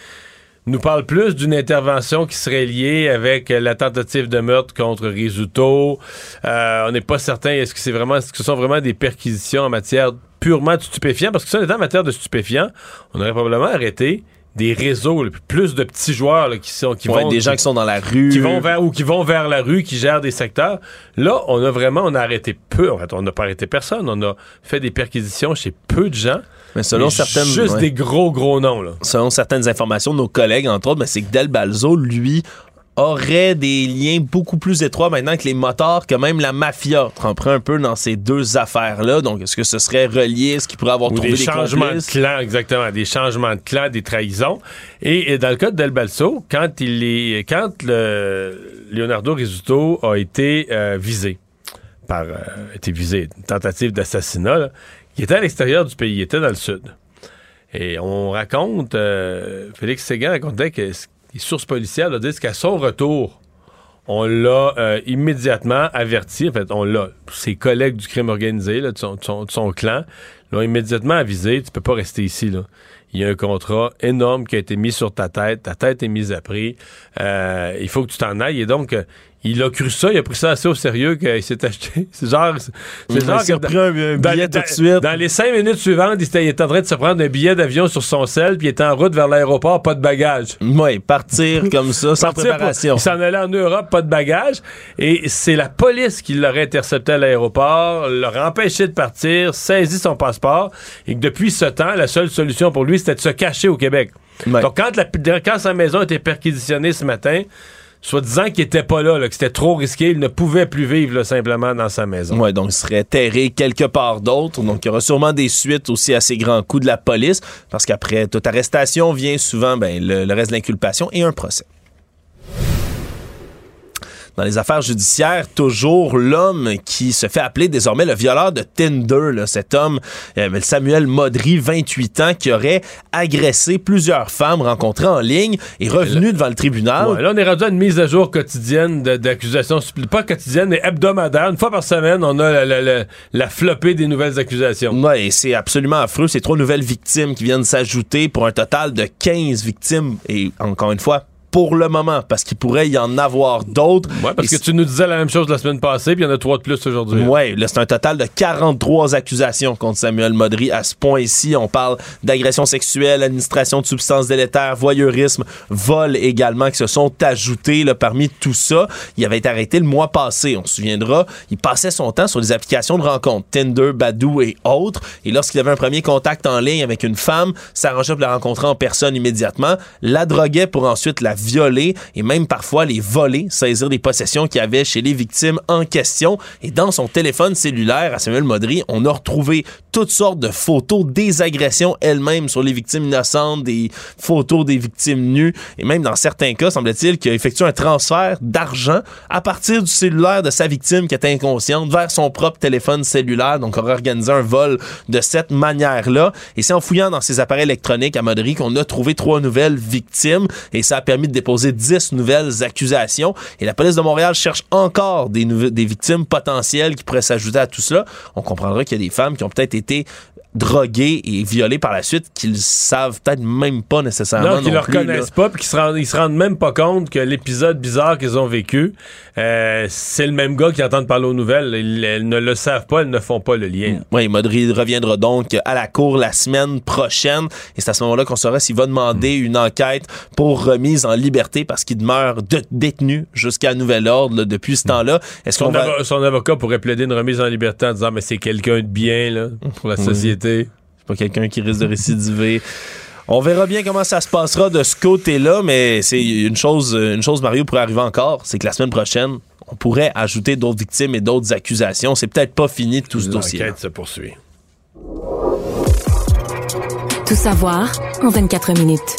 nous parlent plus d'une intervention qui serait liée avec la tentative de meurtre contre Risuto. Euh, on n'est pas certain est-ce que c'est vraiment ce sont vraiment des perquisitions en matière purement de stupéfiants? Parce que ça, en matière de stupéfiants, on aurait probablement arrêté des réseaux, là, plus de petits joueurs là, qui sont qui Ouais, vont des gens qui sont dans la rue. qui vont vers ou qui vont vers la rue, qui gèrent des secteurs. Là, on a vraiment on a arrêté peu. En fait, on n'a pas arrêté personne. On a fait des perquisitions chez peu de gens. Mais selon Mais certaines. juste ouais. des gros gros noms là. selon certaines informations de nos collègues, entre autres, ben, c'est que Del Balzo, lui, aurait des liens beaucoup plus étroits maintenant que les motards, que même la mafia tremperait un peu dans ces deux affaires-là. Donc, est-ce que ce serait relié? Est-ce qu'il pourrait avoir Ou trouvé des des, changements complices? de clan, exactement, des changements de clan, des trahisons. Et, et dans le cas de Del Balso, quand il est, quand le Leonardo Rizzuto a été euh, visé par, euh, été visé, une tentative d'assassinat, il était à l'extérieur du pays, il était dans le sud. Et on raconte, euh, Félix Séguin racontait que s- les sources policières là, disent qu'à son retour, on l'a euh, immédiatement averti, en fait, on l'a, ses collègues du crime organisé, là, de, son, clan, l'ont immédiatement avisé, tu peux pas rester ici, là. Il y a un contrat énorme qui a été mis sur ta tête, ta tête est mise à prix, euh, il faut que tu t'en ailles. Et donc, euh, il a cru ça, il a pris ça assez au sérieux qu'il s'est acheté. C'est genre... C'est Il genre que repris un- un dans- billet tout dans- de suite. Dans les cinq minutes suivantes, il était, il était en train de se prendre un billet d'avion sur son sel, puis il était en route vers l'aéroport, pas de bagages. Oui, partir comme ça, sans Partir pour- préparation. il s'en allait en Europe, pas de bagages. Et c'est la police qui l'aurait intercepté à l'aéroport, l'aurait empêché de partir, saisi son passeport. Et que depuis ce temps, la seule solution pour lui, c'était de se cacher au Québec. Ouais. Donc, quand, la- quand sa maison a été perquisitionnée ce matin, soit disant qu'il était pas là, que c'était trop risqué, il ne pouvait plus vivre simplement dans sa maison. Ouais, donc il serait terré quelque part d'autre. Donc il y aura sûrement des suites aussi à ces grands coups de la police, parce qu'après toute arrestation vient souvent ben, le reste de l'inculpation et un procès. Dans les affaires judiciaires, toujours l'homme qui se fait appeler désormais le violeur de Tinder, là, cet homme, euh, Samuel Modry, 28 ans, qui aurait agressé plusieurs femmes rencontrées en ligne et revenu devant le tribunal. Ouais, là, on est rendu à une mise à jour quotidienne d'accusations, pas quotidienne, mais hebdomadaire. Une fois par semaine, on a la, la, la- la flopée des nouvelles accusations. Ouais, et c'est absolument affreux. C'est trois nouvelles victimes qui viennent s'ajouter pour un total de 15 victimes. Et encore une fois, pour le moment, parce qu'il pourrait y en avoir d'autres. Ouais, parce Et que tu nous disais la même chose la semaine passée, puis il y en a trois de plus aujourd'hui. Là, c'est un total de 43 accusations contre Samuel Modry. À ce point-ci, on parle d'agression sexuelle, administration de substances délétères, voyeurisme, vol également qui se sont ajoutés là, parmi tout ça. Il avait été arrêté le mois passé, on se souviendra. Il passait son temps sur les applications de rencontres, Tinder, Badoo et autres. Et lorsqu'il avait un premier contact en ligne avec une femme, s'arrangeait pour la rencontrer en personne immédiatement, la droguait pour ensuite la violer et même parfois les voler, saisir des possessions qu'il y avait chez les victimes en question. Et dans son téléphone cellulaire à Samuel Modry, on a retrouvé toutes sortes de photos des agressions elles-mêmes sur les victimes innocentes, des photos des victimes nues, et même dans certains cas, semble-t-il, qu'il a effectué un transfert d'argent à partir du cellulaire de sa victime qui était inconsciente vers son propre téléphone cellulaire, donc aurait organisé un vol de cette manière-là. Et c'est en fouillant dans ses appareils électroniques à Modry qu'on a trouvé trois nouvelles victimes, et ça a permis de déposer dix nouvelles accusations. Et la police de Montréal cherche encore des, des victimes potentielles qui pourraient s'ajouter à tout cela. On comprendra qu'il y a des femmes qui ont peut-être été droguées et violées par la suite qu'ils savent peut-être même pas nécessairement Non, qu'ils plus, reconnaissent pas, puis qu'ils se rendent, ils se rendent même pas compte que l'épisode bizarre qu'ils ont vécu, euh, c'est le même gars qui entend parler aux nouvelles. Ils, ne le savent pas, elles ne font pas le lien. Oui, Modry reviendra donc à la cour la semaine prochaine. Et c'est à ce moment-là qu'on saura s'il va demander une enquête pour remise en liberté parce qu'il demeure de- détenu jusqu'à nouvel ordre là, depuis ce temps-là. Est-ce qu'on Son, va... avocat pourrait plaider une remise en liberté en disant mais c'est quelqu'un de bien là, pour la Oui. C'est pas quelqu'un qui risque de récidiver. On verra bien comment ça se passera de ce côté-là, mais c'est une chose, une chose, Mario, pourrait arriver encore, c'est que la semaine prochaine, on pourrait ajouter d'autres victimes et d'autres accusations. C'est peut-être pas fini tout ce dossier. L'enquête se poursuit. Tout savoir en 24 minutes.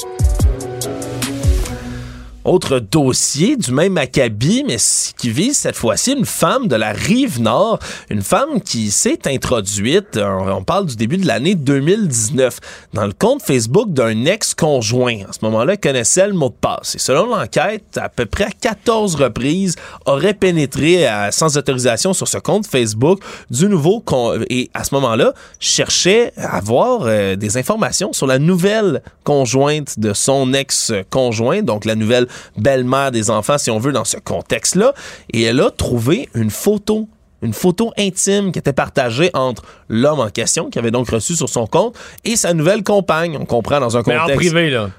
Autre dossier du même acabit, mais qui vise cette fois-ci une femme de la rive nord, une femme qui s'est introduite, on parle du début de l'année 2019, dans le compte Facebook d'un ex-conjoint. À ce moment-là, elle connaissait le mot de passe. Et selon l'enquête, à peu près à 14 reprises, aurait pénétré sans autorisation sur ce compte Facebook du nouveau et à ce moment-là, cherchait à avoir euh, des informations sur la nouvelle conjointe de son ex-conjoint, donc la nouvelle belle-mère des enfants, si on veut, dans ce contexte-là. Et elle a trouvé une photo une photo intime qui était partagée entre l'homme en question, qui avait donc reçu sur son compte, et sa nouvelle compagne. On comprend dans un contexte. Mais en privé, là.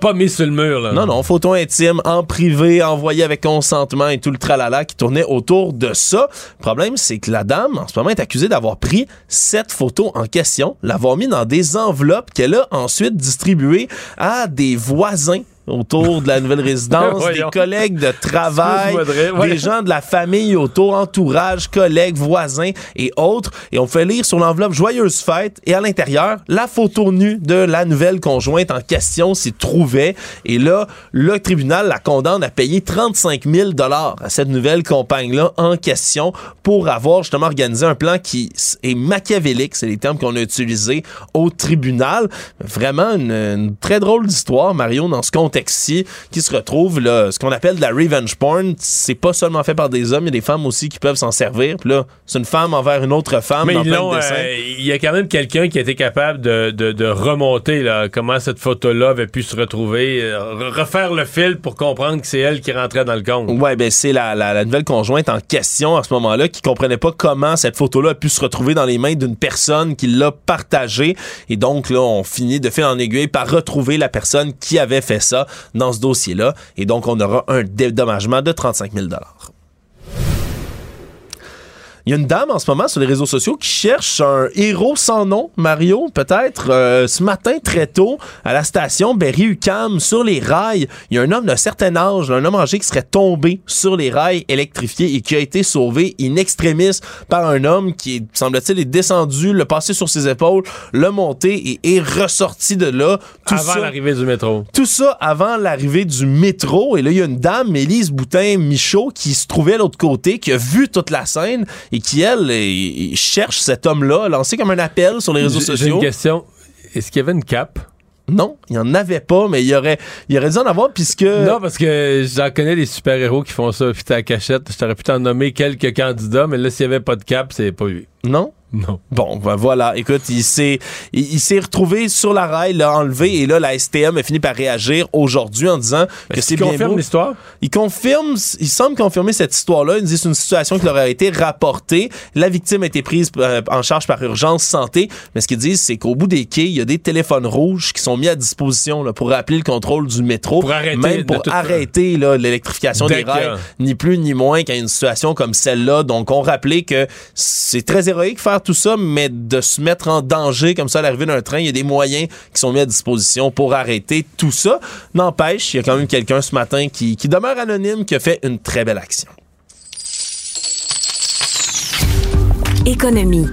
Pas, mis sur le mur, là. Non, non, photo intime, en privé, envoyée avec consentement et tout le tralala qui tournait autour de ça. Le problème, c'est que la dame, en ce moment, est accusée d'avoir pris cette photo en question, l'avoir mis dans des enveloppes qu'elle a ensuite distribuées à des voisins autour de la nouvelle résidence, des collègues de travail, des gens de la famille autour, entourage, collègues, voisins et autres. Et on fait lire sur l'enveloppe Joyeuse fête et à l'intérieur, la photo nue de la nouvelle conjointe en question s'y trouvait. Et là, le tribunal la condamne à payer 35 000 dollars à cette nouvelle compagne-là en question pour avoir justement organisé un plan qui est machiavélique, c'est les termes qu'on a utilisés au tribunal. Vraiment une, une très drôle d'histoire, Mario, dans ce contexte qui se retrouve là, ce qu'on appelle de la revenge porn. C'est pas seulement fait par des hommes, il y a des femmes aussi qui peuvent s'en servir. Puis là, c'est une femme envers une autre femme. Mais euh, il y a quand même quelqu'un qui a été capable de, remonter là, comment cette photo-là avait pu se retrouver, euh, refaire le fil pour comprendre que c'est elle qui rentrait dans le compte. Ouais, ben c'est la, nouvelle conjointe en question à ce moment-là qui comprenait pas comment cette photo-là a pu se retrouver dans les mains d'une personne qui l'a partagée. Et donc là, on finit de fil en aiguille par retrouver la personne qui avait fait ça dans ce dossier-là. Et donc, on aura un dédommagement de 35 000 il y a une dame en ce moment sur les réseaux sociaux qui cherche un héros sans nom, Mario, peut-être. Euh, ce matin, très tôt, à la station Berry-UQAM, sur les rails, il y a un homme d'un certain âge, un homme âgé qui serait tombé sur les rails électrifiés et qui a été sauvé in extremis par un homme qui, semble-t-il, est descendu, le passé sur ses épaules, le monté et est ressorti de là. Tout avant l'arrivée du métro. Tout ça avant l'arrivée du métro. Et là, il y a une dame, Élise Boutin-Michaud, qui se trouvait à l'autre côté, qui a vu toute la scène et qui, elle, cherche cet homme-là, lancé comme un appel sur les réseaux sociaux. J'ai une question. Est-ce qu'il y avait une cape? Non, il n'y en avait pas, mais il y aurait, il aurait dû en avoir puisque. Non, parce que j'en connais des super-héros qui font ça, puis à cachette. Je t'aurais pu t'en nommer quelques candidats, mais là, s'il n'y avait pas de cap, c'est pas lui. Non? Non. Bon, ben voilà. Écoute, il s'est, il, s'est retrouvé sur la rail, l'a enlevé, et là, la STM a fini par réagir aujourd'hui en disant que c'est bien confirme l'histoire? Il confirme, il semble confirmer cette histoire-là. Il dit c'est une situation qui leur a été rapportée. La victime a été prise euh, en charge par urgence santé. Mais ce qu'ils disent, c'est qu'au bout des quais, il y a des téléphones rouges qui sont mis à disposition là, pour rappeler le contrôle du métro. Pour arrêter, même pour arrêter là, l'électrification des rails, ni plus ni moins qu'à une situation comme celle-là. Donc, on rappelait que c'est très héroïque faire tout ça, mais de se mettre en danger comme ça à l'arrivée d'un train, il y a des moyens qui sont mis à disposition pour arrêter tout ça. N'empêche, il y a quand même quelqu'un ce matin qui, qui demeure anonyme, qui a fait une très belle action. Économie.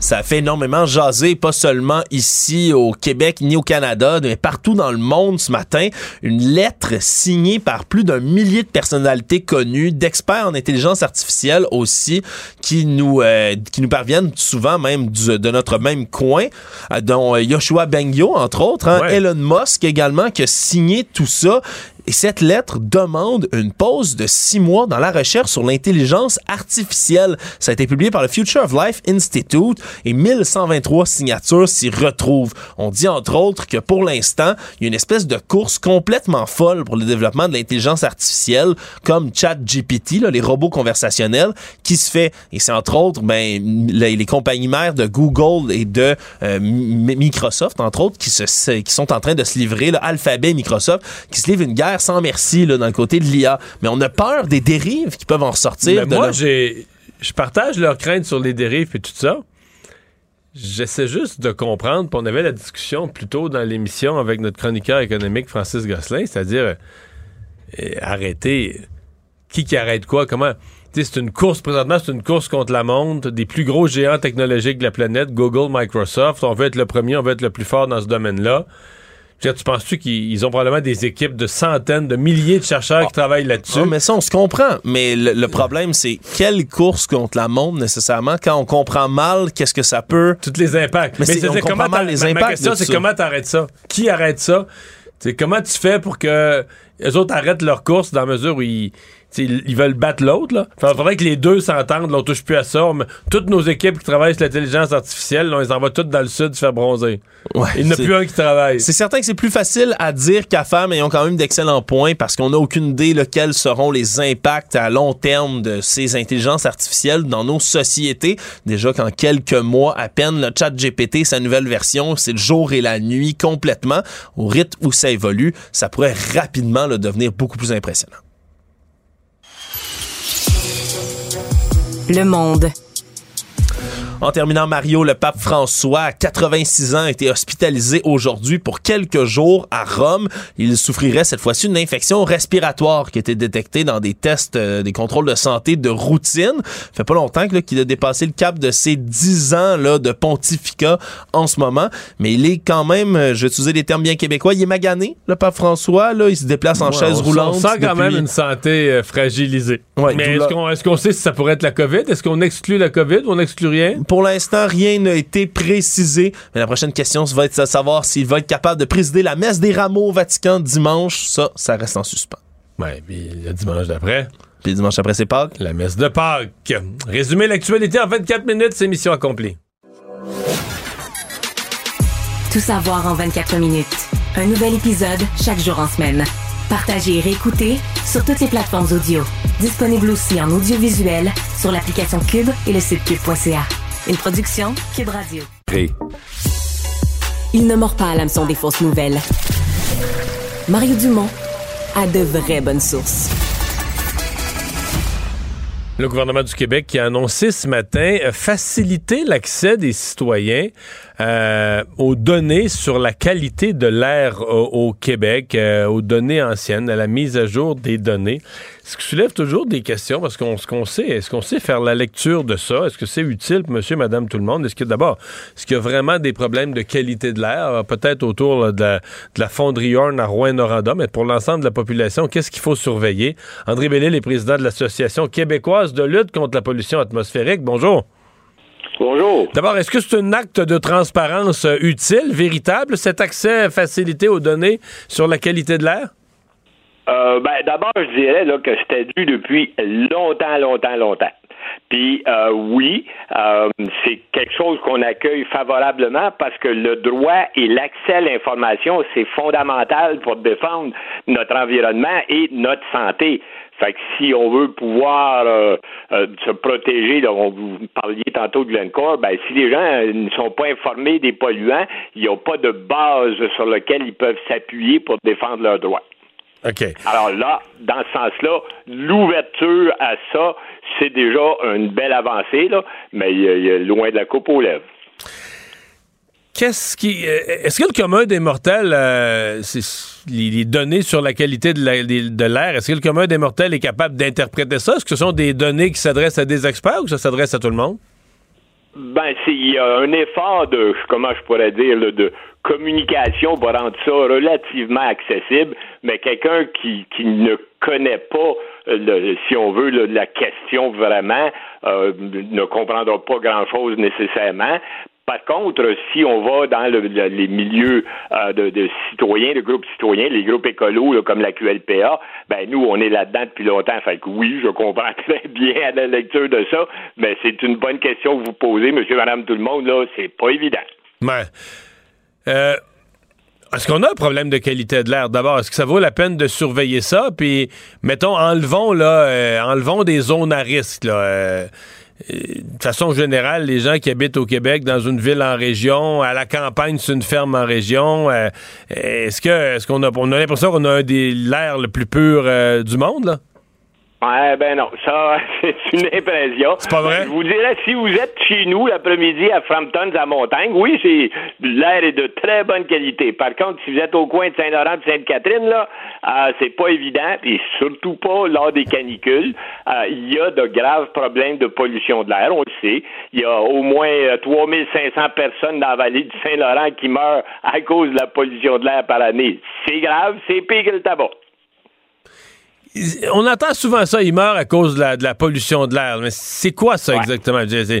Ça fait énormément jaser, pas seulement ici au Québec ni au Canada, mais partout dans le monde ce matin. Une lettre signée par plus d'un millier de personnalités connues, d'experts en intelligence artificielle aussi, qui nous, euh, qui nous parviennent souvent même de notre même coin, euh, dont euh, Yoshua Bengio, entre autres, hein, Elon Musk également, qui a signé tout ça. Et cette lettre demande une pause de six mois dans la recherche sur l'intelligence artificielle. Ça a été publié par le Future of Life Institute et 1123 signatures s'y retrouvent. On dit entre autres que pour l'instant, il y a une espèce de course complètement folle pour le développement de l'intelligence artificielle comme ChatGPT, les robots conversationnels, qui se fait. Et c'est entre autres ben, les, compagnies mères de Google et de euh, Microsoft, entre autres, qui, se, qui sont en train de se livrer, là, Alphabet et Microsoft, qui se livrent une guerre sans merci là, dans le côté de l'IA. Mais on a peur des dérives qui peuvent en ressortir. moi, j'ai, je partage leurs craintes sur les dérives et tout ça. J'essaie juste de comprendre, puis on avait la discussion plus tôt dans l'émission avec notre chroniqueur économique Francis Gosselin, c'est-à-dire euh, arrêter. Qui qui arrête quoi? Comment? C'est une course, présentement, c'est une course contre la montre des plus gros géants technologiques de la planète, Google, Microsoft. On veut être le premier, on veut être le plus fort dans ce domaine-là. Je veux dire, tu penses-tu qu'ils ont probablement des équipes de centaines, de milliers de chercheurs qui travaillent là-dessus? Ah, mais ça, on se comprend. Mais le, le problème, c'est quelle course contre la montre nécessairement quand on comprend mal qu'est-ce que ça peut. Tous les impacts. Mais, c'est- c'est on comprend comment mal les ma- ma impacts. question, c'est comment t'arrêtes ça? Qui arrête ça? C'est comment tu fais pour que les autres arrêtent leur course dans la mesure où ils, ils veulent battre l'autre? là? Fait- faudrait que les deux s'entendent, là, on touche plus à ça. On- toutes nos équipes qui travaillent sur l'intelligence artificielle, là, on les envoie toutes dans le sud se faire bronzer. Ouais, Il n'y en a plus un qui travaille. C'est certain que c'est plus facile à dire qu'à faire, mais ils ont quand même d'excellents points parce qu'on n'a aucune idée là, quels seront les impacts à long terme de ces intelligences artificielles dans nos sociétés. Déjà qu'en quelques mois à peine, le chat GPT, sa nouvelle version, c'est le jour et la nuit complètement. Au rythme où ça évolue, ça pourrait rapidement là, devenir beaucoup plus impressionnant. Le monde. En terminant, Mario, le pape François, à 86 ans, a été hospitalisé aujourd'hui pour quelques jours à Rome. Il souffrirait cette fois-ci d'une infection respiratoire qui a été détectée dans des tests, euh, des contrôles de santé de routine. fait pas longtemps qu'il a dépassé le cap de ses 10 ans là, de pontificat en ce moment. Mais il est quand même, euh, je vais utiliser des termes bien québécois, il est magané, le pape François. Là, il se déplace en Ouais, chaise on- roulante. On sent quand depuis- même une santé euh, fragilisée. Ouais, Mais est-ce qu'on est-ce qu'on sait si ça pourrait être la COVID? Est-ce qu'on exclut la COVID ou on n'exclut rien? Pour l'instant, rien n'a été précisé. Mais la prochaine question ça va être de savoir s'il va être capable de présider la messe des rameaux au Vatican dimanche. Ça, ça reste en suspens. Ouais, puis le dimanche d'après. Puis le dimanche après, c'est Pâques. La messe de Pâques. Résumer l'actualité en 24 minutes, c'est mission accomplie. Tout savoir en 24 minutes. Un nouvel épisode chaque jour en semaine. Partagez et réécoutez sur toutes les plateformes audio. Disponible aussi en audiovisuel sur l'application Cube et le site cube.ca. Une production Cube Radio. Il ne mord pas à l'hameçon des fausses nouvelles. Mario Dumont a de vraies bonnes sources. Le gouvernement du Québec qui a annoncé ce matin euh, faciliter l'accès des citoyens euh, aux données sur la qualité de l'air au, au Québec, euh, aux données anciennes, à la mise à jour des données. Ce qui soulève toujours des questions? Parce qu'on ce qu'on sait, est-ce qu'on sait faire la lecture de ça? Est-ce que c'est utile pour monsieur, madame, tout le monde? Est-ce que d'abord, est-ce qu'il y a vraiment des problèmes de qualité de l'air? Euh, Peut-être autour là, de, la, de la fonderie Horn à Rouen-Noranda, mais pour l'ensemble de la population, qu'est-ce qu'il faut surveiller? André Bellil est président de l'Association québécoise de lutte contre la pollution atmosphérique. Bonjour. Bonjour. D'abord, est-ce que c'est un acte de transparence euh, utile, véritable, cet accès facilité aux données sur la qualité de l'air? Euh, ben, d'abord, je dirais là, que c'était dû depuis longtemps, longtemps, longtemps. Puis euh, oui, euh, c'est quelque chose qu'on accueille favorablement parce que le droit et l'accès à l'information, c'est fondamental pour défendre notre environnement et notre santé. Fait que si on veut pouvoir euh, euh, se protéger, là, on, vous parliez tantôt de Glencore, ben si les gens euh, ne sont pas informés des polluants, il n'y a pas de base sur laquelle ils peuvent s'appuyer pour défendre leurs droits. Alors là, dans ce sens-là, l'ouverture à ça, c'est déjà une belle avancée, là, mais il a loin de la coupe aux lèvres. Qu'est-ce qui. euh, Est-ce que le commun des mortels, euh, les, les données sur la qualité de la- l'air, est-ce que le commun des mortels est capable d'interpréter ça? Est-ce que ce sont des données qui s'adressent à des experts ou que ça s'adresse à tout le monde? Ben, il y a un effort de, comment je pourrais dire, de communication pour rendre ça relativement accessible, mais quelqu'un qui, qui ne connaît pas, le- si on veut, le- la question vraiment, euh, ne comprendra pas grand-chose nécessairement. Par contre, si on va dans le- le- les milieux euh, de, citoyens, de groupes citoyens, les groupes écolos comme la QLPA, ben nous, on est là-dedans depuis longtemps. Oui, je comprends très bien à la lecture de ça, mais c'est une bonne question que vous posez, monsieur, madame, tout le monde, là, c'est pas évident. Euh, est-ce qu'on a un problème de qualité de l'air? D'abord? Est-ce que ça vaut la peine de surveiller ça? Puis, mettons, enlevons, là, euh, enlevons des zones à risque. De façon générale, les gens qui habitent au Québec, dans une ville en région, à la campagne, sur une ferme en région, euh, est-ce que est-ce qu'on a, on a l'impression qu'on a un des l'air le plus pur euh, du monde? Là? Ouais, ben non, ça, c'est une impression. C'est pas vrai? Je vous dirais, si vous êtes chez nous l'après-midi à Frampton, à Montagne, oui, c'est l'air est de très bonne qualité. Par contre, si vous êtes au coin de Saint-Laurent et Sainte-Catherine, là, euh, c'est pas évident, et surtout pas lors des canicules. Euh, Il y a de graves problèmes de pollution de l'air, on le sait. Il y a au moins euh, 3500 personnes dans la vallée du Saint-Laurent qui meurent à cause de la pollution de l'air par année. C'est grave, c'est pire que le tabac. On entend souvent ça, il meurt à cause de la, de la pollution de l'air. Mais c'est quoi ça Ouais. exactement? Des,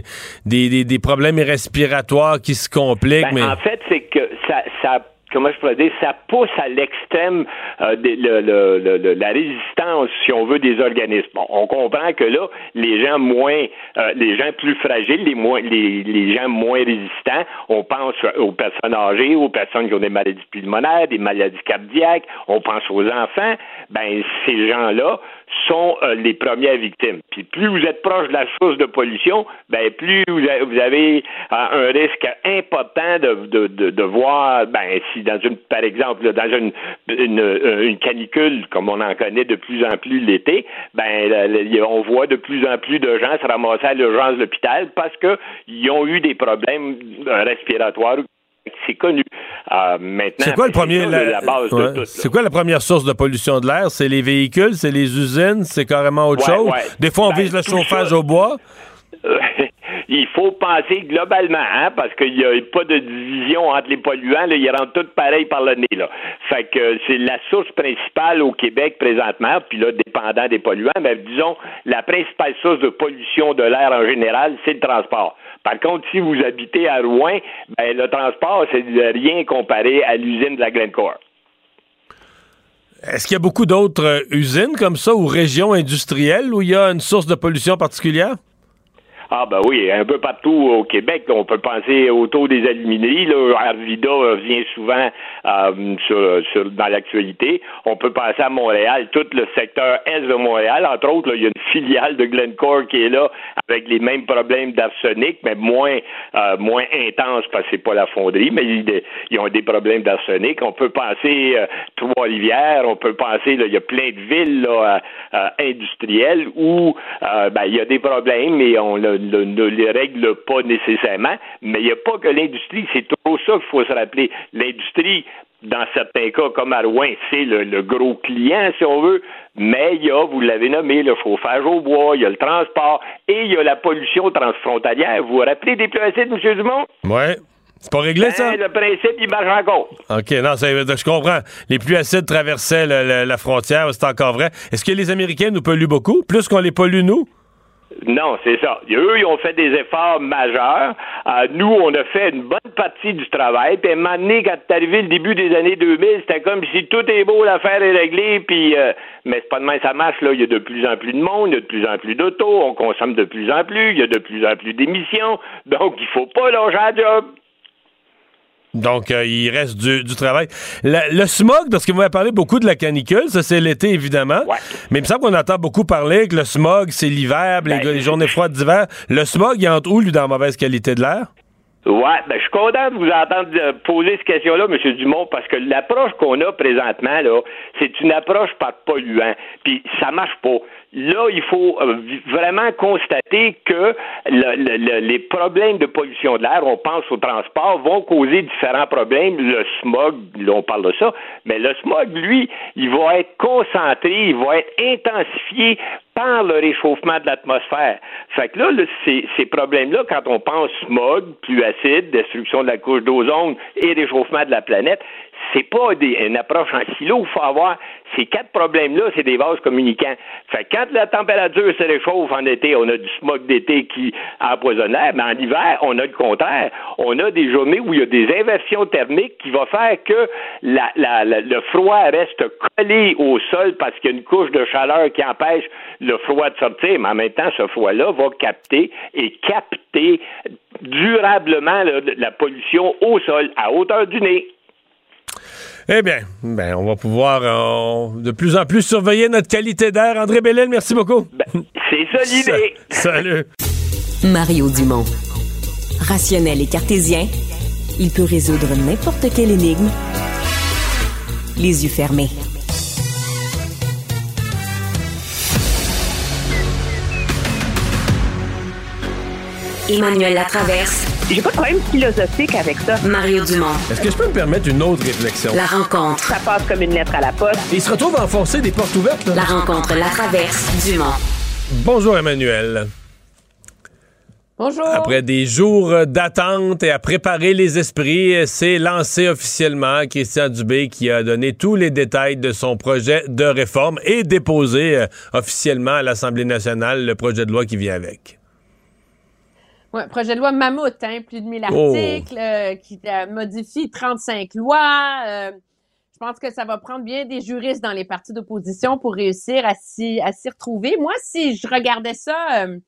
des, des problèmes respiratoires qui se compliquent, Ben, mais. En fait, c'est que ça, ça, comment je pourrais dire, ça pousse à l'extrême euh, le- le- le- la résistance, si on veut, des organismes. Bon, on comprend que là, les gens moins, euh, les gens plus fragiles, les moins, les, les gens moins résistants, on pense aux personnes âgées, aux personnes qui ont des maladies pulmonaires, des maladies cardiaques, on pense aux enfants. Ben, ces gens-là sont euh, les premières victimes. Puis plus vous êtes proche de la source de pollution, ben plus vous avez, vous avez, euh, un risque important de, de, de, de voir, ben si dans une, par exemple, dans une, une, euh, une canicule comme on en connaît de plus en plus l'été, ben on voit de plus en plus de gens se ramasser à l'urgence de l'hôpital parce que ils ont eu des problèmes euh, respiratoires. C'est connu. Euh, maintenant, C'est quoi le premier? la- la base ouais. de tout. C'est quoi la première source de pollution de l'air? C'est les véhicules, c'est les usines, c'est carrément autre Ouais, chose? ouais. Des fois, on Ben, vise le chauffage ça- au bois. Il faut penser globalement, hein, parce qu'il n'y a pas de division entre les polluants, là, ils rentrent tous pareils par le nez. Là. Fait que euh, c'est la source principale au Québec présentement, puis là, dépendant des polluants, mais disons, la principale source de pollution de l'air en général, c'est le transport. Par contre, si vous habitez à Rouen, ben, le transport, c'est rien comparé à l'usine de la Glencore. Est-ce qu'il y a beaucoup d'autres euh, usines comme ça ou régions industrielles où il y a une source de pollution particulière? Ah ben oui, un peu partout au Québec, on peut penser au taux des alumineries. Là, Arvida vient souvent euh, sur, sur- dans l'actualité. On peut penser à Montréal, tout le secteur est de Montréal. Entre autres, il y a une filiale de Glencore qui est là avec les mêmes problèmes d'arsenic, mais moins euh, moins intense parce que c'est pas la fonderie, mais ils, ils ont des problèmes d'arsenic. On peut penser euh, Trois-Rivières, on peut penser, là, il y a plein de villes là, euh, industrielles où ben, il y a des problèmes et on le- le- ne les règle pas nécessairement. Mais il n'y a pas que l'industrie, c'est trop ça qu'il faut se rappeler. L'industrie, dans certains cas, comme à Rouen, c'est le, le gros client, si on veut, mais il y a, vous l'avez nommé, le chauffage au bois, il y a le transport et il y a la pollution transfrontalière. Vous vous rappelez des plus acides, M. Dumont? Ouais. C'est pas réglé, ça? Ben, le principe, il marche encore. OK, non, ça- je comprends. Les pluies acides traversaient le- le- la frontière, c'est encore vrai. Est-ce que les Américains nous polluent beaucoup? Plus qu'on les pollue, nous? Non, c'est ça. Eux, ils ont fait des efforts majeurs. Euh, nous, on a fait une bonne partie du travail. Puis à un moment donné, quand c'est arrivé le début des années 2000, c'était comme si tout est beau, l'affaire est réglée. Puis, euh, mais c'est pas de même ça marche. Là, il y a de plus en plus de monde, il y a de plus en plus d'autos, on consomme de plus en plus, il y a de plus en plus d'émissions. Donc, il faut pas lâcher la job. Donc, euh, il reste du, du travail. La- le smog, parce que vous m'avez parlé beaucoup de la canicule, ça c'est l'été évidemment, mais il me semble qu'on entend beaucoup parler que le smog c'est l'hiver, les, Ben, les journées froides d'hiver. Le smog, il entre où, lui, dans la mauvaise qualité de l'air? Ouais, ben je suis content de vous entendre euh, poser cette question-là, M. Dumont, parce que l'approche qu'on a présentement, là, c'est une approche par polluant. Puis ça marche pas. Là, il faut euh, vraiment constater que le- les problèmes de pollution de l'air, on pense au transport, vont causer différents problèmes. Le smog, là, on parle de ça, mais le smog, lui, il va être concentré, il va être intensifié par le réchauffement de l'atmosphère. Fait que là, ces, ces problèmes-là, quand on pense smog, pluie acide, destruction de la couche d'ozone et réchauffement de la planète, c'est pas des- une approche en silo. Il faut avoir ces quatre problèmes-là, c'est des vases communicants. Fait que quand la température se réchauffe en été, on a du smog d'été qui empoisonne l'air, mais en hiver, on a le contraire. On a des journées où il y a des inversions thermiques qui vont faire que la- la- la- le froid reste collé au sol parce qu'il y a une couche de chaleur qui empêche le froid de sortir, mais en même temps, ce froid-là va capter et capter durablement la pollution au sol à hauteur du nez. Eh bien, ben, on va pouvoir euh, de plus en plus surveiller notre qualité d'air. André Bellel, merci beaucoup. Ben, c'est ça l'idée. Salut. Mario Dumont. Rationnel et cartésien, il peut résoudre n'importe quelle énigme les yeux fermés. Emmanuel Latraverse. J'ai pas de problème philosophique avec ça. Mario Dumont. Est-ce que je peux me permettre une autre réflexion? La rencontre. Ça passe comme une lettre à la poste. Il se retrouve à enfoncer des portes ouvertes, là. La rencontre Latraverse. Dumont. Bonjour, Emmanuel. Bonjour. Après des jours d'attente et à préparer les esprits, c'est lancé officiellement Christian Dubé qui a donné tous les détails de son projet de réforme et déposé euh, officiellement à l'Assemblée nationale le projet de loi qui vient avec. Projet de loi mammouth, hein, plus de 1000 articles, euh, qui euh, modifie 35 lois. euh, je pense que ça va prendre bien des juristes dans les partis d'opposition pour réussir à s'y, à s'y retrouver. Moi, si je regardais ça, euh,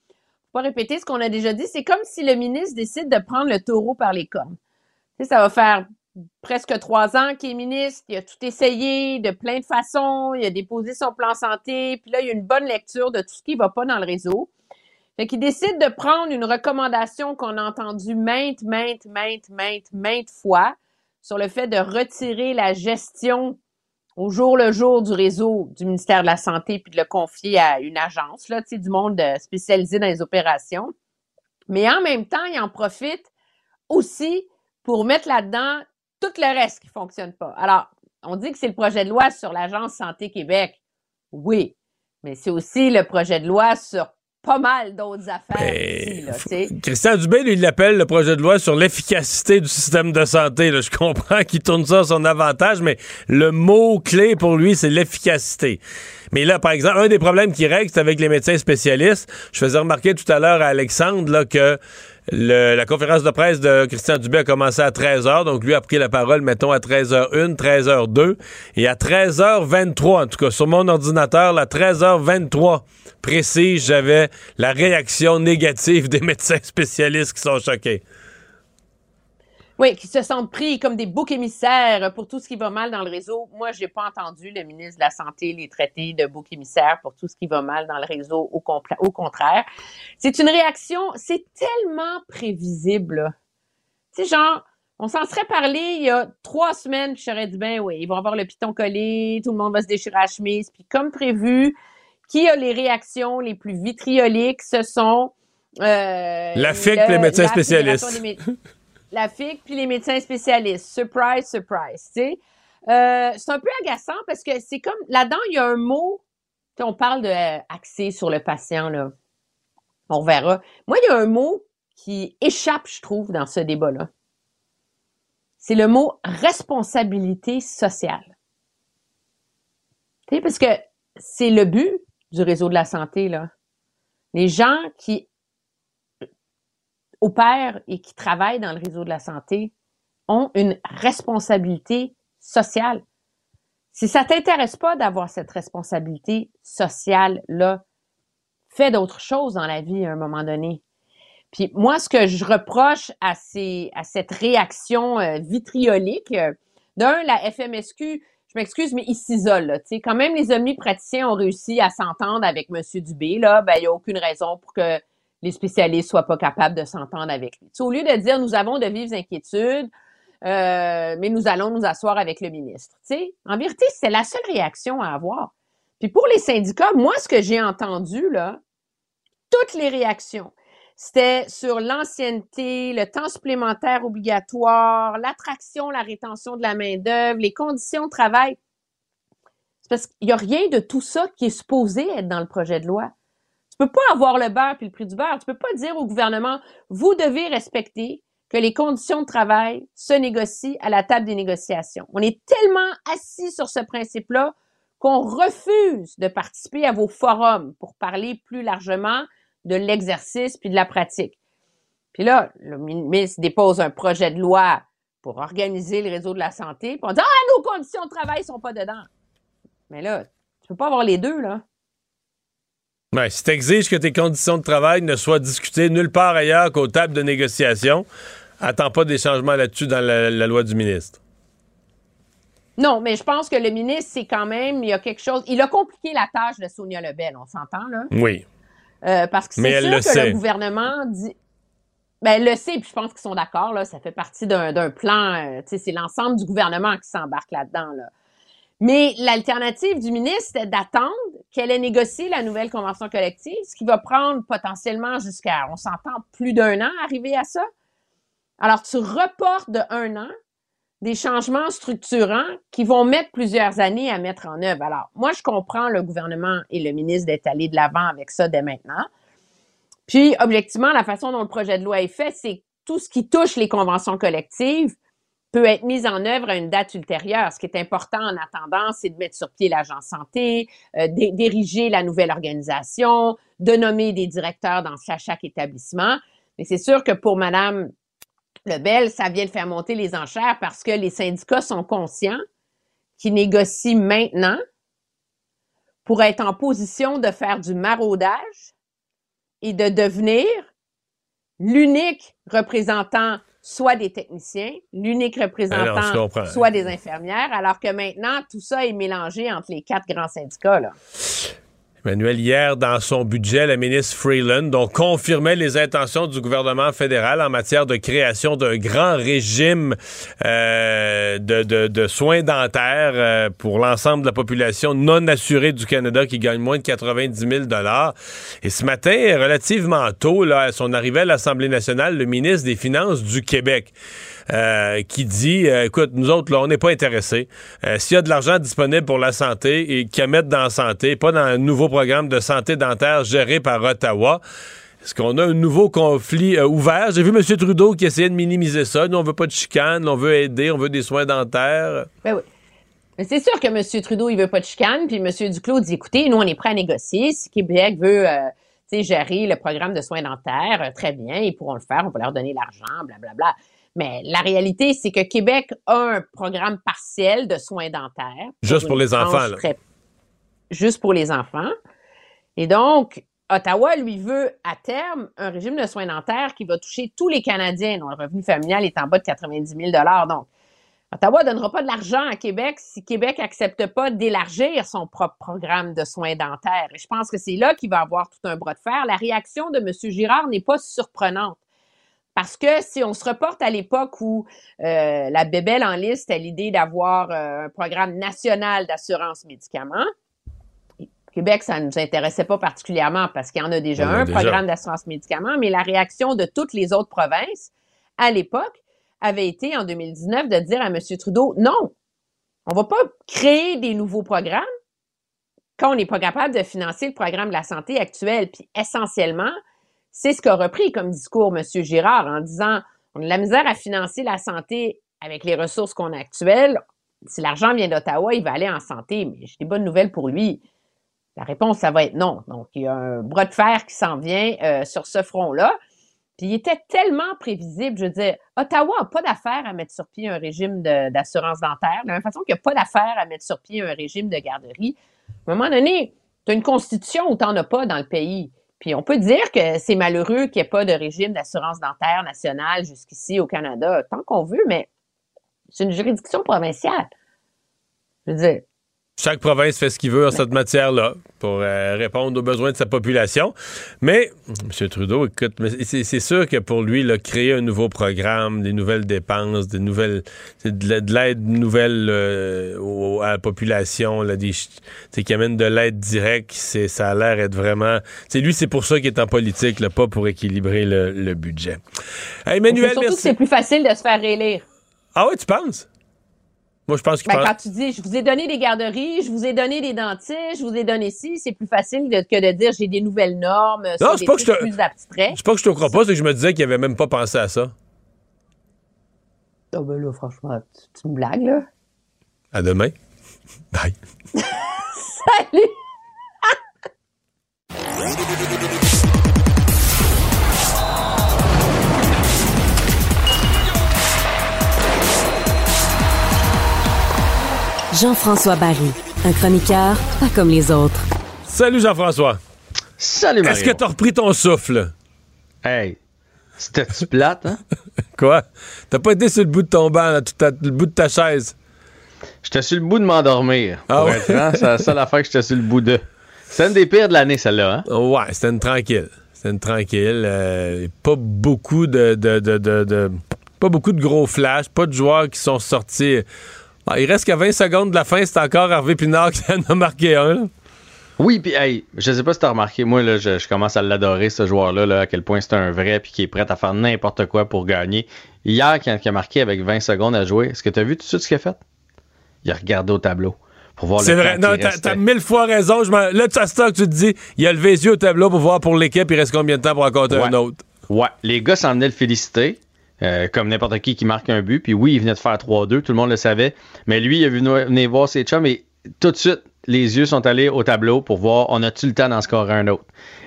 pour pas répéter ce qu'on a déjà dit, c'est comme si le ministre décide de prendre le taureau par les cornes. Tu sais, ça va faire presque trois ans qu'il est ministre, il a tout essayé de plein de façons, il a déposé son plan santé, puis là, il y a une bonne lecture de tout ce qui va pas dans le réseau. Fait qu'il décide de prendre une recommandation qu'on a entendue maintes, maintes, maintes, maintes, maintes fois sur le fait de retirer la gestion au jour le jour du réseau du ministère de la Santé puis de le confier à une agence, là, tu du monde euh, spécialisé dans les opérations. Mais en même temps, il en profite aussi pour mettre là-dedans tout le reste qui fonctionne pas. Alors, on dit que c'est le projet de loi sur l'Agence Santé Québec. Oui, mais c'est aussi le projet de loi sur pas mal d'autres affaires aussi, là, tu sais. Christian Dubé, lui, il l'appelle le projet de loi sur l'efficacité du système de santé. là. Je comprends qu'il tourne ça à son avantage, mais le mot-clé pour lui, c'est l'efficacité. Mais là, par exemple, un des problèmes qui règle, c'est avec les médecins spécialistes. Je faisais remarquer tout à l'heure à Alexandre là, que la conférence de presse de Christian Dubé a commencé à 13h, donc lui a pris la parole, mettons, à 13h01, 13h02, et à 13h23, en tout cas, sur mon ordinateur, à 13h23 précise, j'avais la réaction négative des médecins spécialistes qui sont choqués. Oui, qui se sentent pris comme des boucs émissaires pour tout ce qui va mal dans le réseau. Moi, j'ai pas entendu le ministre de la Santé les traiter de boucs émissaires pour tout ce qui va mal dans le réseau. Au, contraire, c'est une réaction, c'est tellement prévisible. Tu sais, genre, on s'en serait parlé il y a trois semaines, puis j'aurais dit, ben oui, ils vont avoir le piton collé, tout le monde va se déchirer la chemise, puis comme prévu, qui a les réactions les plus vitrioliques, ce sont... euh, La FIC, le- les médecins la spécialistes. Des la FIC puis les médecins spécialistes. Surprise, surprise, tu. Euh, c'est un peu agaçant parce que c'est comme, là-dedans, il y a un mot, on parle de euh, axé sur le patient, là. On verra. Moi, il y a un mot qui échappe, je trouve, dans ce débat-là. C'est le mot responsabilité sociale. Tu sais, parce que c'est le but du réseau de la santé, là. Les gens qui opèrent et qui travaillent dans le réseau de la santé ont une responsabilité sociale. Si ça t'intéresse pas d'avoir cette responsabilité sociale-là, fais d'autres choses dans la vie à un moment donné. Puis moi, ce que je reproche à, ces, à cette réaction euh, vitriolique, euh, d'un, la FMSQ, je m'excuse, mais ils s'isolent. Quand même, les omnipraticiens ont réussi à s'entendre avec M. Dubé, là, ben, il n'y a aucune raison pour que les spécialistes soient pas capables de s'entendre avec lui. Au lieu de dire nous avons de vives inquiétudes, euh, mais nous allons nous asseoir avec le ministre. En vérité, c'est la seule réaction à avoir. Puis pour les syndicats, moi, ce que j'ai entendu, là, toutes les réactions, c'était sur l'ancienneté, le temps supplémentaire obligatoire, l'attraction, la rétention de la main-d'œuvre, les conditions de travail. C'est parce qu'il n'y a rien de tout ça qui est supposé être dans le projet de loi. Tu peux pas avoir le beurre puis le prix du beurre. Tu peux pas dire au gouvernement, vous devez respecter que les conditions de travail se négocient à la table des négociations. On est tellement assis sur ce principe-là qu'on refuse de participer à vos forums pour parler plus largement de l'exercice puis de la pratique. Puis là, le ministre dépose un projet de loi pour organiser le réseau de la santé, puis on dit ah nos conditions de travail sont pas dedans. Mais là, tu peux pas avoir les deux là. Ouais, si tu exiges que tes conditions de travail ne soient discutées nulle part ailleurs qu'aux tables de négociation, attends pas des changements là-dessus dans la, la loi du ministre. Non, mais je pense que le ministre, c'est quand même, il y a quelque chose. Il a compliqué la tâche de Sonia Lebel, on s'entend, là? Oui. Euh, parce que c'est sûr le que sait. le gouvernement dit. Ben, elle le sait, puis je pense qu'ils sont d'accord, là. Ça fait partie d'un plan. euh, tu sais, c'est l'ensemble du gouvernement qui s'embarque là-dedans, là. Mais l'alternative du ministre, c'était d'attendre qu'elle ait négocié la nouvelle convention collective, ce qui va prendre potentiellement jusqu'à, on s'entend, plus d'un an à arriver à ça. Alors, tu reportes de un an des changements structurants qui vont mettre plusieurs années à mettre en œuvre. Alors, moi, je comprends le gouvernement et le ministre d'être allés de l'avant avec ça dès maintenant. Puis, objectivement, la façon dont le projet de loi est fait, c'est tout ce qui touche les conventions collectives peut être mis en œuvre à une date ultérieure. Ce qui est important en attendant, c'est de mettre sur pied l'agence santé, euh, d'ériger la nouvelle organisation, de nommer des directeurs dans chaque établissement. Mais c'est sûr que pour Madame Lebel, ça vient de faire monter les enchères parce que les syndicats sont conscients qu'ils négocient maintenant pour être en position de faire du maraudage et de devenir l'unique représentant soit des techniciens, l'unique représentant soit des infirmières, alors que maintenant, tout ça est mélangé entre les quatre grands syndicats. Là. Emmanuel, hier, dans son budget, la ministre Freeland donc, confirmait les intentions du gouvernement fédéral en matière de création d'un grand régime euh, de, soins dentaires euh, pour l'ensemble de la population non assurée du Canada qui gagne moins de 90 000 Et ce matin, relativement tôt, là, à son arrivée à l'Assemblée nationale, le ministre des Finances du Québec euh, qui dit euh, écoute, nous autres, là, on n'est pas intéressés. Euh, s'il y a de l'argent disponible pour la santé et qu'à mettre dans la santé, pas dans un nouveau programme de santé dentaire géré par Ottawa. Est-ce qu'on a un nouveau conflit ouvert? J'ai vu M. Trudeau qui essayait de minimiser ça. Nous, on veut pas de chicane, on veut aider, on veut des soins dentaires. Ben oui. Mais c'est sûr que M. Trudeau, il veut pas de chicane, puis M. Duclos dit, écoutez, nous, on est prêt à négocier. Si Québec veut gérer le programme de soins dentaires, très bien, ils pourront le faire, on va leur donner l'argent, blablabla. Mais la réalité, c'est que Québec a un programme partiel de soins dentaires. Juste pour les enfants, là. Juste pour les enfants. Et donc, Ottawa, lui, veut à terme un régime de soins dentaires qui va toucher tous les Canadiens dont le revenu familial est en bas de 90 000 Donc, Ottawa ne donnera pas de l'argent à Québec si Québec n'accepte pas d'élargir son propre programme de soins dentaires. Et je pense que c'est là qu'il va avoir tout un bras de fer. La réaction de M. Girard n'est pas surprenante. Parce que si on se reporte à l'époque où euh, la bébelle en liste a l'idée d'avoir euh, un programme national d'assurance médicaments, Québec, ça ne nous intéressait pas particulièrement parce qu'il y en a déjà un programme d'assurance médicaments, mais la réaction de toutes les autres provinces à l'époque avait été en 2019 de dire à M. Trudeau, non, on va pas créer des nouveaux programmes quand on n'est pas capable de financer le programme de la santé actuel. Puis essentiellement, c'est ce qu'a repris comme discours M. Girard en disant on a de la misère à financer la santé avec les ressources qu'on a actuelles. Si l'argent vient d'Ottawa, il va aller en santé. Mais j'ai des bonnes nouvelles pour lui. La réponse, ça va être non. Donc, il y a un bras de fer qui s'en vient euh, sur ce front-là. Puis il était tellement prévisible. Je veux Ottawa n'a pas d'affaire à mettre sur pied un régime d'assurance dentaire. De la même façon qu'il n'y a pas d'affaire à mettre sur pied un régime de garderie. À un moment donné, tu as une constitution où tu n'en as pas dans le pays. Puis on peut dire que c'est malheureux qu'il n'y ait pas de régime d'assurance dentaire nationale jusqu'ici au Canada, tant qu'on veut, mais c'est une juridiction provinciale. Je veux dire, chaque province fait ce qu'il veut en cette matière-là pour euh, répondre aux besoins de sa population. Mais, M. Trudeau, écoute, c'est sûr que pour lui, là, créer un nouveau programme, des nouvelles dépenses, des nouvelles, de l'aide nouvelle euh, à la population, là, des, qui amène de l'aide directe, ça a l'air être vraiment. C'est lui, c'est pour ça qu'il est en politique, là, pas pour équilibrer le, budget. Emmanuel, surtout que c'est plus facile de se faire élire. Ah oui, tu penses? Moi, je pense que. Ben, Quand tu dis, je vous ai donné des garderies, je vous ai donné des dentistes, je vous ai donné ci, c'est plus facile que de dire j'ai des nouvelles normes, non, c'est pas que je te... C'est pas que je te crois pas, c'est que je me disais qu'il avait même pas pensé à ça. Oh ben là, franchement, tu, me blagues, là. À demain. Bye. Salut! Jean-François Barry, un chroniqueur pas comme les autres. Salut Jean-François. Salut Mario. Est-ce que t'as repris ton souffle? Hey, c'était-tu plate, hein? Quoi? T'as pas été sur le bout de ton banc, là, le bout de ta chaise? J'étais sur le bout de m'endormir. Ah ouais? C'est la seule affaire que j'étais sur le bout de. C'est une des pires de l'année, celle-là, hein? Ouais, c'était une tranquille. C'était une tranquille. Euh, pas beaucoup de, de, de, de, Pas beaucoup de gros flashs, pas de joueurs qui sont sortis ah, il reste qu'à 20 secondes de la fin, c'est encore Harvey Pinard qui en a marqué un. Oui, puis hey, je sais pas si tu as remarqué, moi, là, je, je commence à l'adorer, ce joueur-là, là, à quel point c'est un vrai puis qui est prêt à faire n'importe quoi pour gagner. Hier, quand il a marqué avec 20 secondes à jouer, est-ce que tu as vu tout de suite ce qu'il a fait? Il a regardé au tableau. pour voir C'est le vrai. temps Non, t'as t'as mille fois raison. Je là, tu as ça que tu te dis, il a levé les yeux au tableau pour voir pour l'équipe, il reste combien de temps pour en compter Ouais. un autre. Ouais, les gars s'en venaient le féliciter, euh, comme n'importe qui qui marque un but. Puis oui, il venait de faire 3-2, tout le monde le savait. Mais lui, il a venir voir ses chums et tout de suite, les yeux sont allés au tableau pour voir on a-tu le temps d'en scorer un autre?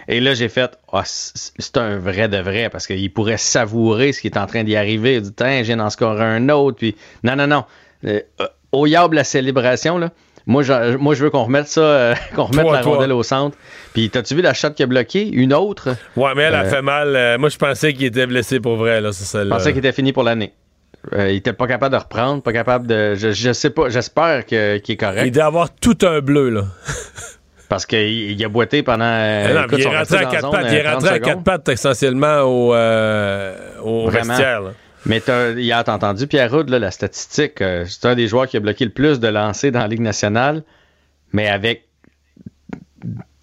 Et là, j'ai fait, Ah, c'est un vrai de vrai parce qu'il pourrait savourer ce qui est en train d'y arriver. Il dit, Tiens, j'ai d'en scorer un autre. Puis non, non, non. Euh, euh, au yable la célébration, là. Moi, je, moi, je veux qu'on remette ça, euh, qu'on remette Toi, la toi. rondelle au centre. Puis, t'as-tu vu la shot qui a bloqué? Une autre? Ouais, mais elle a Euh, fait mal. Euh, moi, je pensais qu'il était blessé pour vrai, là, c'est Je celle-là. pensais qu'il était fini pour l'année. Il était pas capable de reprendre, pas capable de. Je, je sais pas, j'espère qu'il est correct. Il doit avoir tout un bleu, là. Parce qu'il il a boité pendant. Ah non, écoute, il est rentré à quatre pattes. Il est rentré 30 à quatre pattes essentiellement au, au Vraiment. vestiaire. là. Mais t'as- entendu Pierre Houd, là, la statistique. euh, c'est un des joueurs qui a bloqué le plus de lancers dans la Ligue nationale, mais avec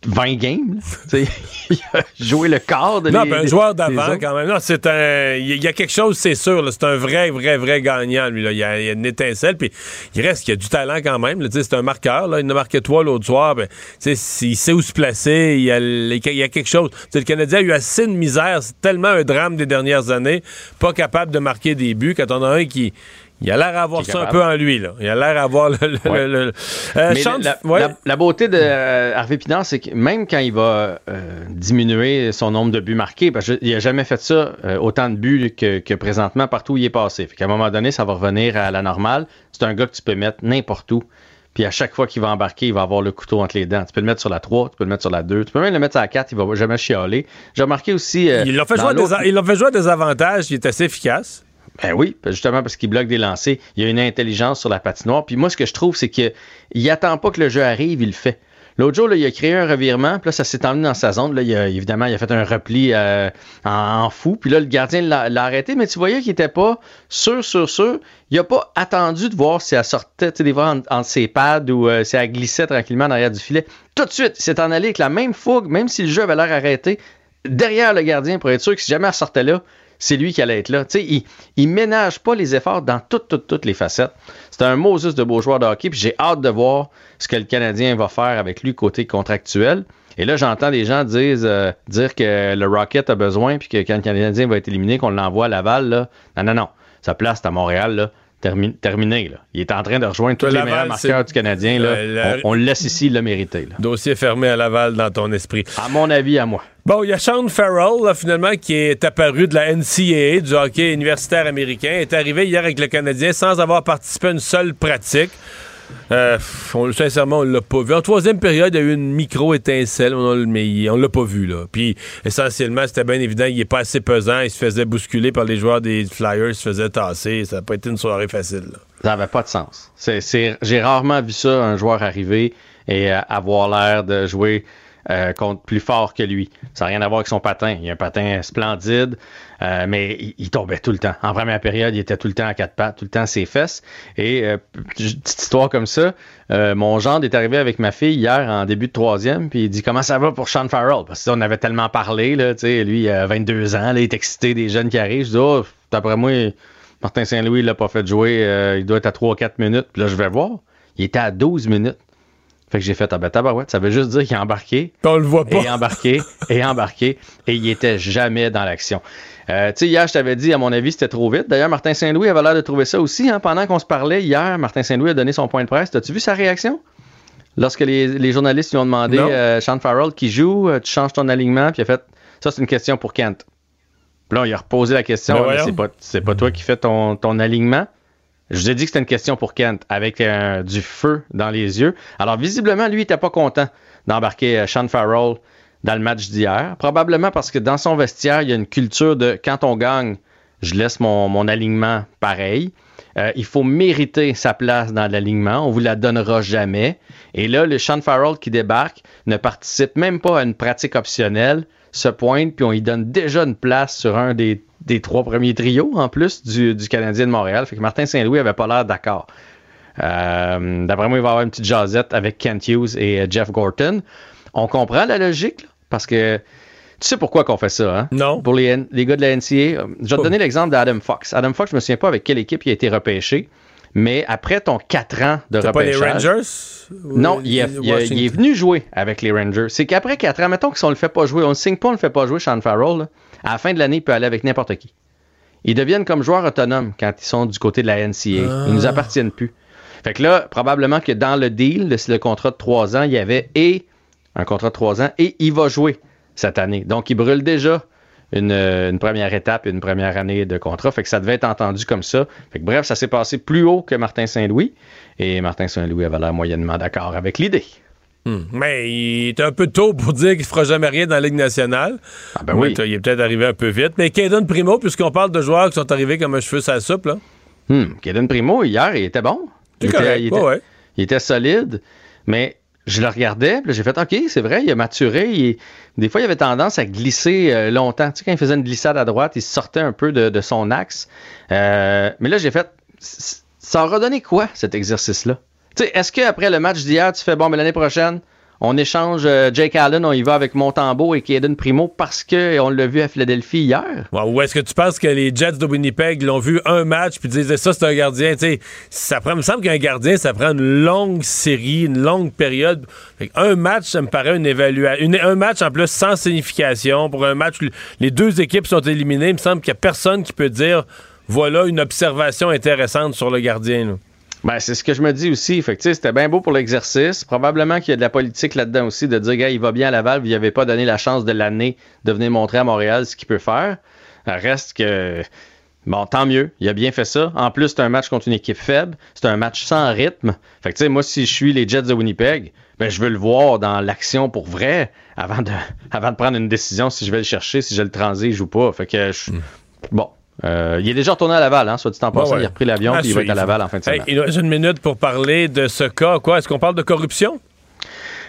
20 games. là. Tu sais, il a joué le quart de Non, les- ben, un joueur d'avant, quand même. Non, c'est un. Il y a- quelque chose, c'est sûr. là. C'est un vrai, vrai, vrai gagnant, lui. Là. Il, y a, une étincelle. Puis il reste qu'il y a du talent quand même. C'est un marqueur. Là. Il en a marqué trois l'autre soir. Ben, tu sais, il sait où se placer. Il y a, il y a quelque chose. Tu sais, le Canadien a eu assez de misère. C'est tellement un drame des dernières années. Pas capable de marquer des buts. Quand on a un qui. Il a l'air d'avoir ça un peu en lui. Là. Il a l'air d'avoir le. le- Ouais. le- le- Euh, Mais la, ouais. la- la beauté de euh, Harvey Pinard, c'est que même quand il va euh, diminuer son nombre de buts marqués, parce qu'il n'a jamais fait ça, autant de buts que, que présentement partout où il est passé. Fait qu'à un moment donné, ça va revenir à la normale. C'est un gars que tu peux mettre n'importe où. Puis à chaque fois qu'il va embarquer, il va avoir le couteau entre les dents. Tu peux le mettre sur la 3, tu peux le mettre sur la 2, tu peux même le mettre sur la 4, il va jamais chialer. J'ai remarqué aussi. Il l'a fait, dans jouer à des l'autre- a- fait jouer à des avantages. Il est assez efficace. Ben oui, justement parce qu'il bloque des lancers. Il y a une intelligence sur la patinoire. Puis moi, ce que je trouve, c'est qu'il attend pas que le jeu arrive, il le fait. L'autre jour, il a créé un revirement, puis là, ça s'est emmené dans sa zone. Là, il a- évidemment, il a fait un repli euh, en, en fou. Puis là, le gardien l'a arrêté, mais tu voyais qu'il était pas sûr, sûr, sûr. Il a pas attendu de voir si elle sortait, tu sais, des fois, entre, entre ses pads ou euh, si elle glissait tranquillement derrière du filet. Tout de suite, il s'est en allé avec la même fougue, même si le jeu avait l'air arrêté, derrière le gardien pour être sûr que si jamais elle sortait là, c'est lui qui allait être là. Tu sais, il, il ménage pas les efforts dans toutes, toutes, toutes les facettes. C'est un Moses de beau joueur de puis j'ai hâte de voir ce que le Canadien va faire avec lui côté contractuel. Et là, j'entends des gens dire, euh, dire que le Rocket a besoin, puis que quand le Canadien va être éliminé, qu'on l'envoie à Laval. Là. Non, non, non. Sa place, c'est à Montréal. Là. Termi- terminé. Là. Il est en train de rejoindre tous les meilleurs marqueurs du Canadien. Là. La- On, on le laisse ici, il l'a mérité. Là. Dossier fermé à Laval dans ton esprit. À mon avis, à moi. Bon, il y a Sean Farrell, là, finalement, qui est apparu de la NCAA, du hockey universitaire américain, est arrivé hier avec le Canadien sans avoir participé à une seule pratique. Euh, on- sincèrement, on l'a pas vu. En troisième période, il y a eu une micro-étincelle, mais on l'a pas vu. Là. Puis, essentiellement, c'était bien évident, il est pas assez pesant, il se faisait bousculer par les joueurs des Flyers, il se faisait tasser. Ça n'a pas été une soirée facile. Ça n'avait pas de sens. J'ai rarement vu ça, un joueur arriver et euh, avoir l'air de jouer euh, contre plus fort que lui. Ça n'a rien à voir avec son patin. Il a un patin splendide, euh, mais il, tombait tout le temps. En première période, il était tout le temps à quatre pattes, tout le temps à ses fesses. Et euh, petite histoire comme ça, euh, mon gendre est arrivé avec ma fille hier en début de troisième, puis il dit comment ça va pour Sean Farrell? Parce qu'on avait tellement parlé, là, lui, il a 22 ans, il est excité des jeunes qui arrivent. Je dis, oh, d'après moi, Martin Saint-Louis, il l'a pas fait jouer. euh, il doit être à 3-4 minutes. Puis là, je vais voir. Il était à 12 minutes. Fait que j'ai fait, ah ben tabarouette, ça veut juste dire qu'il est embarqué. On le voit pas. Et embarqué, et embarqué, et il était jamais dans l'action. Euh, tu sais, hier, je t'avais dit, à mon avis, c'était trop vite. D'ailleurs, Martin Saint-Louis avait l'air de trouver ça aussi. hein. Pendant qu'on se parlait hier, Martin Saint-Louis a donné son point de presse. As-tu vu sa réaction? Lorsque les, les journalistes lui ont demandé, euh, Sean Farrell qui joue, euh, tu changes ton alignement, puis il a fait, ça c'est une question pour Kent. Puis là, il a reposé la question, Ben voyons. c'est pas, c'est pas toi qui fais ton, ton alignement. Je vous ai dit que c'était une question pour Kent, avec euh, du feu dans les yeux. Alors, visiblement, lui, il était pas content d'embarquer euh, Sean Farrell dans le match d'hier. Probablement parce que dans son vestiaire, il y a une culture de quand on gagne, je laisse mon, mon alignement pareil. Euh, il faut mériter sa place dans l'alignement. On vous la donnera jamais. Et là, le Sean Farrell qui débarque ne participe même pas à une pratique optionnelle, se pointe, puis on lui donne déjà une place sur un des, des trois premiers trios, en plus, du, du Canadien de Montréal. Fait que Martin Saint-Louis avait pas l'air d'accord. Euh, D'après moi, il va y avoir une petite jasette avec Kent Hughes et euh, Jeff Gorton. On comprend la logique, là, parce que tu sais pourquoi qu'on fait ça, hein? Non. Pour les, les gars de la NCA. euh, Je vais te donner l'exemple d'Adam Fox. Adam Fox, je me souviens pas avec quelle équipe il a été repêché, mais après ton 4 ans de T'as pas les repêchage... Rangers? Non, il, est venu jouer avec les Rangers. C'est qu'après 4 ans, mettons que si on le fait pas jouer, on le signe pas, on le fait pas jouer, Sean Farrell, là, à la fin de l'année, il peut aller avec n'importe qui. Ils deviennent comme joueurs autonomes quand ils sont du côté de la NCA. Ah. Ils nous appartiennent plus. Fait que là, probablement que dans le deal, le, le contrat de 3 ans, il y avait et un contrat de 3 ans et il va jouer cette année. Donc, il brûle déjà une, une première étape, une première année de contrat. Fait que ça devait être entendu comme ça. Fait que bref, ça s'est passé plus haut que Martin Saint-Louis. Et Martin Saint-Louis avait l'air moyennement d'accord avec l'idée. Hmm. Mais il est un peu tôt pour dire qu'il fera jamais rien dans la Ligue nationale. Ah ben oui. il est peut-être arrivé un peu vite. Mais Caden Primo, puisqu'on parle de joueurs qui sont arrivés comme un cheveu sur la soupe, là. Hmm, Kaden Primo, hier, il était bon. Était, était, ouais. il était solide, mais je le regardais, puis j'ai fait OK, c'est vrai, il a maturé. il- des fois, il avait tendance à glisser euh, longtemps. Tu sais, quand il faisait une glissade à droite, il sortait un peu de, son axe. Euh, mais là, j'ai fait ça aura donné quoi, cet exercice-là? Tu sais, est-ce qu'après le match d'hier, tu fais bon, mais l'année prochaine, on échange euh, Jake Allen, on y va avec Montembeau et Kaden Primo parce qu'on l'a vu à Philadelphie hier? Ou est-ce que tu penses que les Jets de Winnipeg l'ont vu un match puis disaient ça, c'est un gardien? Ça il me semble qu'un gardien, ça prend une longue série, une longue période. Un match, ça me paraît une évaluation. Un match en plus sans signification. Pour un match où les deux équipes sont éliminées, il me semble qu'il n'y a personne qui peut dire voilà une observation intéressante sur le gardien. Ben, c'est ce que je me dis aussi. Fait que, tu sais, c'était bien beau pour l'exercice. Probablement qu'il y a de la politique là-dedans aussi, de dire, gars, il va bien à Laval, vous avez pas donné la chance de l'année de venir montrer à Montréal ce qu'il peut faire. Euh, Reste que, bon, tant mieux. Il a bien fait ça. En plus, c'est un match contre une équipe faible. C'est un match sans rythme. Fait que, tu sais, moi, si je suis les Jets de Winnipeg, ben, je veux le voir dans l'action pour vrai avant de, avant de prendre une décision si je vais le chercher, si je le transige ou pas. Fait que, je- bon. Euh, il est déjà retourné à Laval, hein, soit dit en passant. Ouais, ouais. Il a repris l'avion À puis il va être à. Laval en fin de Hey, semaine. il nous reste une minute pour parler de ce cas. Quoi? Est-ce qu'on parle de corruption?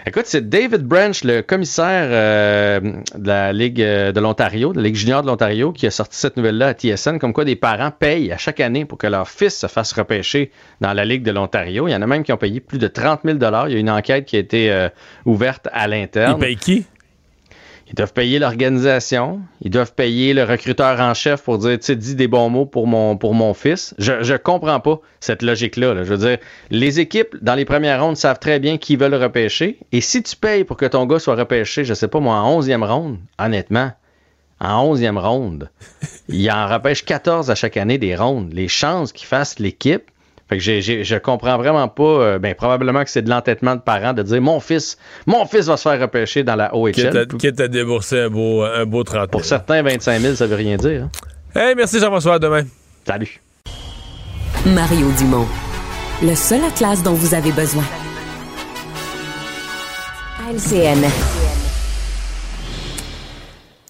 Écoute, c'est David Branch, le commissaire euh, de la Ligue euh, de l'Ontario, de la Ligue junior de l'Ontario, qui a sorti cette nouvelle-là à TSN, comme quoi des parents payent à chaque année pour que leur fils se fasse repêcher dans la Ligue de l'Ontario. Il y en a même qui ont payé plus de 30 000 Il y a une enquête qui a été euh, ouverte à l'interne. Ils payent qui? Ils doivent payer l'organisation, ils doivent payer le recruteur en chef pour dire, tu sais, dis des bons mots pour mon, pour mon fils. Je, je comprends pas cette logique-là. là. Je veux dire, les équipes, dans les premières rondes, savent très bien qui veulent repêcher. Et si tu payes pour que ton gars soit repêché, je sais pas moi, en 11e ronde, honnêtement, en 11e ronde, il en repêche 14 à chaque année des rondes. Les chances qu'il fasse l'équipe, fait que j'ai- j'ai- je comprends vraiment pas, euh, ben, probablement que c'est de l'entêtement de parents de dire, mon fils, mon fils va se faire repêcher dans la OHL. Quitte à, quitte à débourser un beau, un beau 30 000. Pour certains, 25 000, ça veut rien dire. hein. Hey, merci Jean-François. À demain. Salut. Mario Dumont. Le seul atlas dont vous avez besoin. LCN.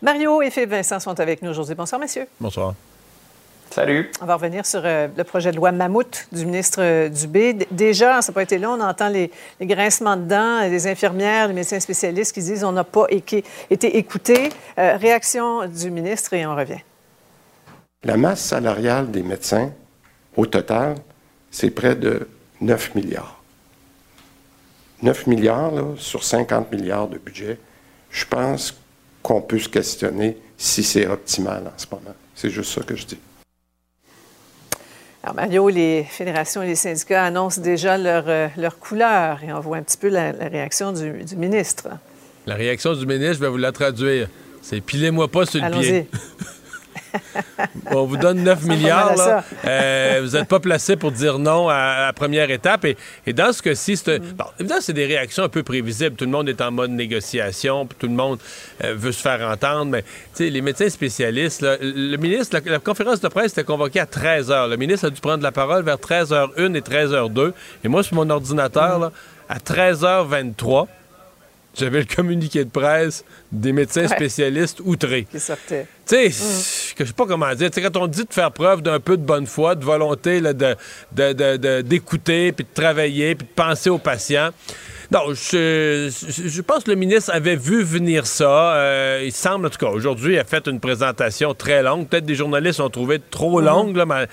Mario et Philippe Vincent sont avec nous aujourd'hui. Bonsoir, messieurs. Bonsoir. Salut. On va revenir sur euh, le projet de loi Mammouth du ministre euh, Dubé. D- déjà, ça n'a pas été long, on entend les, les grincements de dents euh, des infirmières, les médecins spécialistes qui disent on n'a pas été écoutés. Euh, réaction du ministre et on revient. La masse salariale des médecins, au total, c'est près de 9 milliards. 9 milliards là, sur 50 milliards de budget, je pense qu'on peut se questionner si c'est optimal en ce moment. C'est juste ça que je dis. Alors, Mario, les fédérations et les syndicats annoncent déjà leur, euh, leur couleur et on voit un petit peu la, la réaction du, du ministre. La réaction du ministre, je vais vous la traduire. C'est pilez-moi pas sur le pied. On vous donne 9 Ça ressemble milliards. là. Euh, vous n'êtes pas placé pour dire non à, la première étape. Et, et dans ce cas-ci, c'est Mm. bon, évidemment, c'est des réactions un peu prévisibles. Tout le monde est en mode négociation, puis tout le monde euh, veut se faire entendre. Mais les médecins spécialistes, là, le ministre, la, la conférence de presse était convoquée à 13 h. Le ministre a dû prendre la parole vers 13h01 et 13h02. Et moi, sur mon ordinateur, là, à 13h23, j'avais le communiqué de presse des médecins Ouais. spécialistes outrés. Qui sortait. Tu sais, que je sais pas comment dire. Tu sais, quand on dit de faire preuve d'un peu de bonne foi, de volonté là, de, de- de- de- d'écouter, puis de travailler, puis de penser aux patients. Non, je, je- je pense que le ministre avait vu venir ça. Euh, il semble, en tout cas, aujourd'hui, il a fait une présentation très longue. Peut-être des journalistes ont trouvé trop longue, là, mais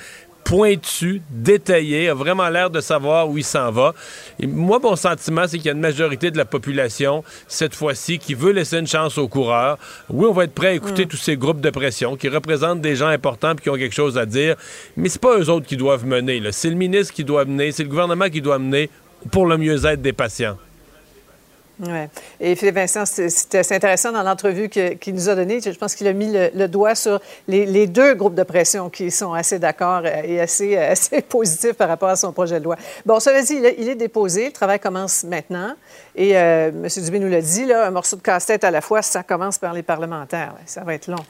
pointu, détaillé, a vraiment l'air de savoir où il s'en va. Et moi, mon sentiment, c'est qu'il y a une majorité de la population, cette fois-ci, qui veut laisser une chance aux coureurs. Oui, on va être prêt à écouter tous ces groupes de pression qui représentent des gens importants et qui ont quelque chose à dire, mais c'est pas eux autres qui doivent mener. C'est le ministre qui doit mener, c'est le gouvernement qui doit mener pour le mieux-être des patients. Oui. Et Philippe Vincent, c'était intéressant dans l'entrevue qu'il nous a donnée. Je pense qu'il a mis le, doigt sur les, deux groupes de pression qui sont assez d'accord et assez, assez positifs par rapport à son projet de loi. Bon, ça veut dire, il est déposé, le travail commence maintenant. Et euh, M. Dubé nous l'a dit, là, un morceau de casse-tête à la fois, ça commence par les parlementaires. Ça va être long.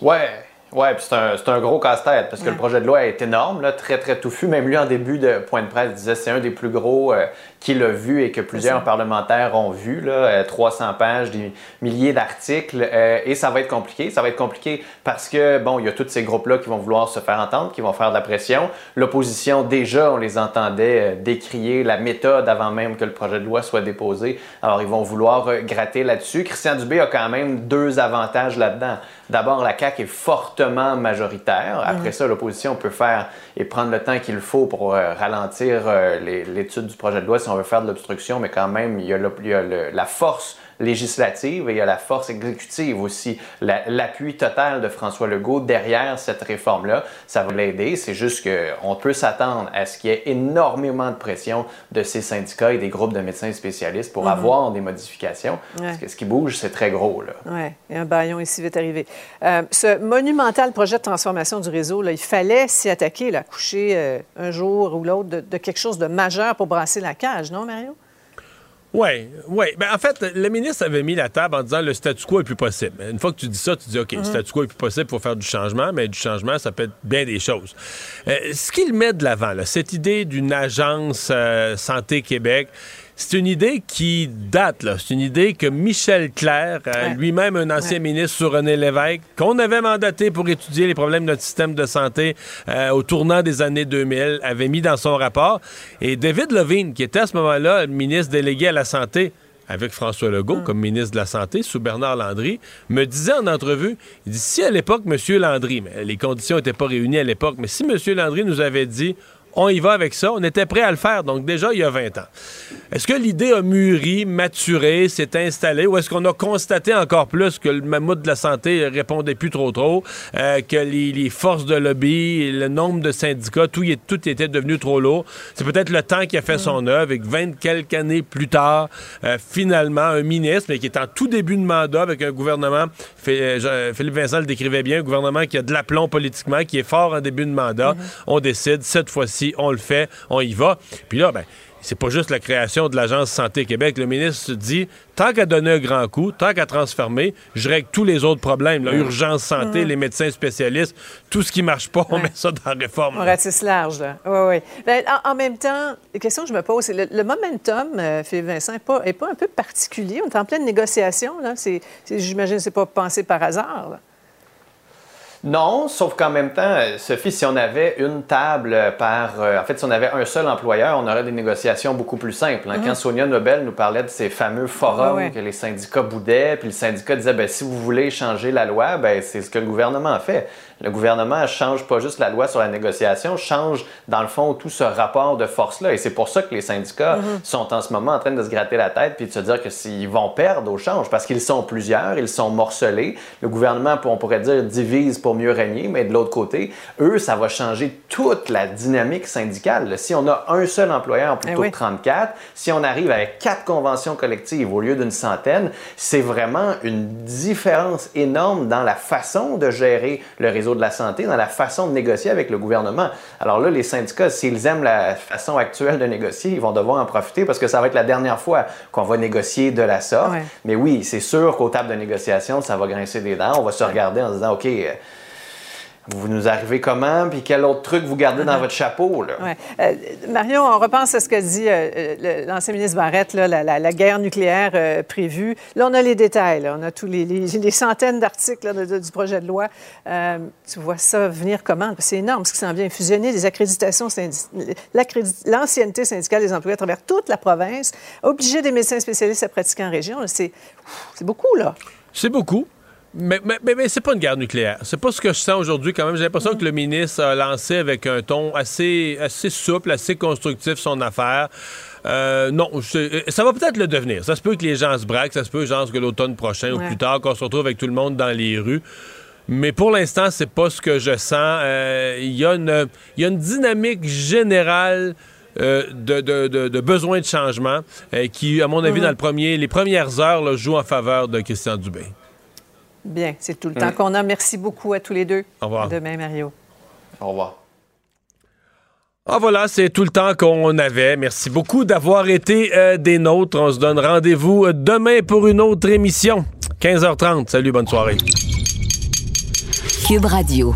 Ouais. Oui, puis c'est un, un, gros casse-tête parce que le projet de loi est énorme, là, très, très touffu. Même lui, en début de point de presse, disait c'est un des plus gros euh, qu'il a vu et que plusieurs parlementaires ont vu. Là, 300 euh, pages, des milliers d'articles. Euh, et ça va être compliqué. Ça va être compliqué parce que, bon, il y a tous ces groupes-là qui vont vouloir se faire entendre, qui vont faire de la pression. L'opposition, déjà, on les entendait décrier la méthode avant même que le projet de loi soit déposé. Alors, ils vont vouloir gratter là-dessus. Christian Dubé a quand même deux avantages là-dedans. D'abord, la CAQ est fortement majoritaire. Après ça, l'opposition peut faire et prendre le temps qu'il faut pour euh, ralentir euh, l'étude du projet de loi on veut faire de l'obstruction, mais quand même, il y a, la force législative et il y a la force exécutive aussi. L'appui total de François Legault derrière cette réforme-là, ça va l'aider. C'est juste qu'on peut s'attendre à ce qu'il y ait énormément de pression de ces syndicats et des groupes de médecins spécialistes pour mhm. avoir des modifications. Parce que ce qui bouge, c'est très gros. Oui, et un baillon ici va arriver. Euh, ce monumental projet de transformation du réseau, là, il fallait s'y attaquer, là, coucher euh, un jour ou l'autre de, de quelque chose de majeur pour brasser la cage, non, Mario? Oui, oui. Ben, en fait, le ministre avait mis la table en disant le statu quo est plus possible. Une fois que tu dis ça, tu dis OK, le mhm. statu quo est plus possible pour faire du changement, mais du changement, ça peut être bien des choses. Euh, ce qu'il met de l'avant, cette idée d'une agence euh, Santé Québec, c'est une idée qui date, là. C'est une idée que Michel Clair, euh, lui-même un ancien ministre sur René Lévesque, qu'on avait mandaté pour étudier les problèmes de notre système de santé euh, au tournant des années 2000, avait mis dans son rapport. Et David Levine, qui était à ce moment-là ministre délégué à la Santé, avec François Legault mm. comme ministre de la Santé, sous Bernard Landry, me disait en entrevue, il dit, si à l'époque, M. Landry, mais les conditions n'étaient pas réunies à l'époque, mais si M. Landry nous avait dit, on y va avec ça. On était prêt à le faire, donc déjà il y a 20 ans. Est-ce que l'idée a mûri, maturé, s'est installée, ou est-ce qu'on a constaté encore plus que le mammouth de la santé répondait plus trop trop, euh, que les, forces de lobby, le nombre de syndicats, tout, tout était devenu trop lourd? C'est peut-être le temps qui a fait son œuvre et que 20 quelques années plus tard, euh, finalement, un ministre, mais qui est en tout début de mandat avec un gouvernement, euh, Philippe Vincent le décrivait bien, un gouvernement qui a de l'aplomb politiquement, qui est fort en début de mandat, mm-hmm. on décide cette fois-ci on le fait, on y va. Puis là, ben, c'est pas juste la création de l'Agence Santé Québec. Le ministre se dit, tant qu'à donner un grand coup, tant qu'à transformer, je règle tous les autres problèmes. L'urgence santé, les médecins spécialistes, tout ce qui marche pas, on met ça dans la réforme. On ratisse large, là. Oui, oui. Ben, en, même temps, la question que je me pose, c'est le, momentum, euh, Philippe Vincent, n'est pas, est pas un peu particulier? On est en pleine négociation, là. J'imagine que c'est pas pensé par hasard, là. Non, sauf qu'en même temps, euh, Sophie, si on avait une table par. Euh, en fait, si on avait un seul employeur, on aurait des négociations beaucoup plus simples. Hein. Quand mhm. Sonia Nobel nous parlait de ces fameux forums que les syndicats boudaient, puis le syndicat disait ben, si vous voulez changer la loi, ben, c'est ce que le gouvernement a fait le gouvernement change pas juste la loi sur la négociation, change dans le fond tout ce rapport de force-là. Et c'est pour ça que les syndicats mhm. sont en ce moment en train de se gratter la tête puis de se dire que s'ils vont perdre au change, parce qu'ils sont plusieurs, ils sont morcelés. Le gouvernement, on pourrait dire, divise pour mieux régner, mais de l'autre côté, eux, ça va changer toute la dynamique syndicale. Si on a un seul employeur plutôt que 34, si on arrive avec quatre conventions collectives au lieu d'une centaine, c'est vraiment une différence énorme dans la façon de gérer le réseau de la santé, dans la façon de négocier avec le gouvernement. Alors là, les syndicats, s'ils aiment la façon actuelle de négocier, ils vont devoir en profiter parce que ça va être la dernière fois qu'on va négocier de la sorte. Mais oui, c'est sûr qu'au table de négociation, ça va grincer des dents. On va se regarder en se disant, OK, euh, vous nous arrivez comment, puis quel autre truc vous gardez dans uh-huh. votre chapeau? Là? Ouais. Euh, Marion, on repense à ce que dit euh, euh, l'ancien ministre Barrette, là, la, guerre nucléaire prévue. Là, on a les détails, on a tous les, les, centaines d'articles du projet de loi. tu vois ça venir comment? C'est énorme ce qui s'en vient. Fusionner les accréditations, l'ancienneté syndicale des employés à travers toute la province, obliger des médecins spécialistes à pratiquer en région, c'est beaucoup, là. C'est beaucoup. Mais, mais, mais, mais c'est pas une guerre nucléaire. C'est pas ce que je sens aujourd'hui quand même. J'ai l'impression que le ministre a lancé avec un ton assez, assez souple, assez constructif son affaire. Euh, non, je- ça va peut-être le devenir. Ça se peut que les gens se braquent, ça se peut, genre, que l'automne prochain ou plus tard, qu'on se retrouve avec tout le monde dans les rues. Mais pour l'instant, c'est pas ce que je sens. Euh, Il y, a une- il y a une dynamique générale euh, de, de- de- de besoin de changement euh, qui, à mon avis, Mhm. dans le premier, les premières heures, là, joue en faveur de Christian Dubé. Bien, c'est tout le temps Mm. qu'on a. Merci beaucoup à tous les deux. Au revoir. À demain, Mario. Au revoir. Ah voilà, c'est tout le temps qu'on avait. Merci beaucoup d'avoir été euh, des nôtres. On se donne rendez-vous euh, demain pour une autre émission. 15h30. Salut, bonne soirée. Cube Radio.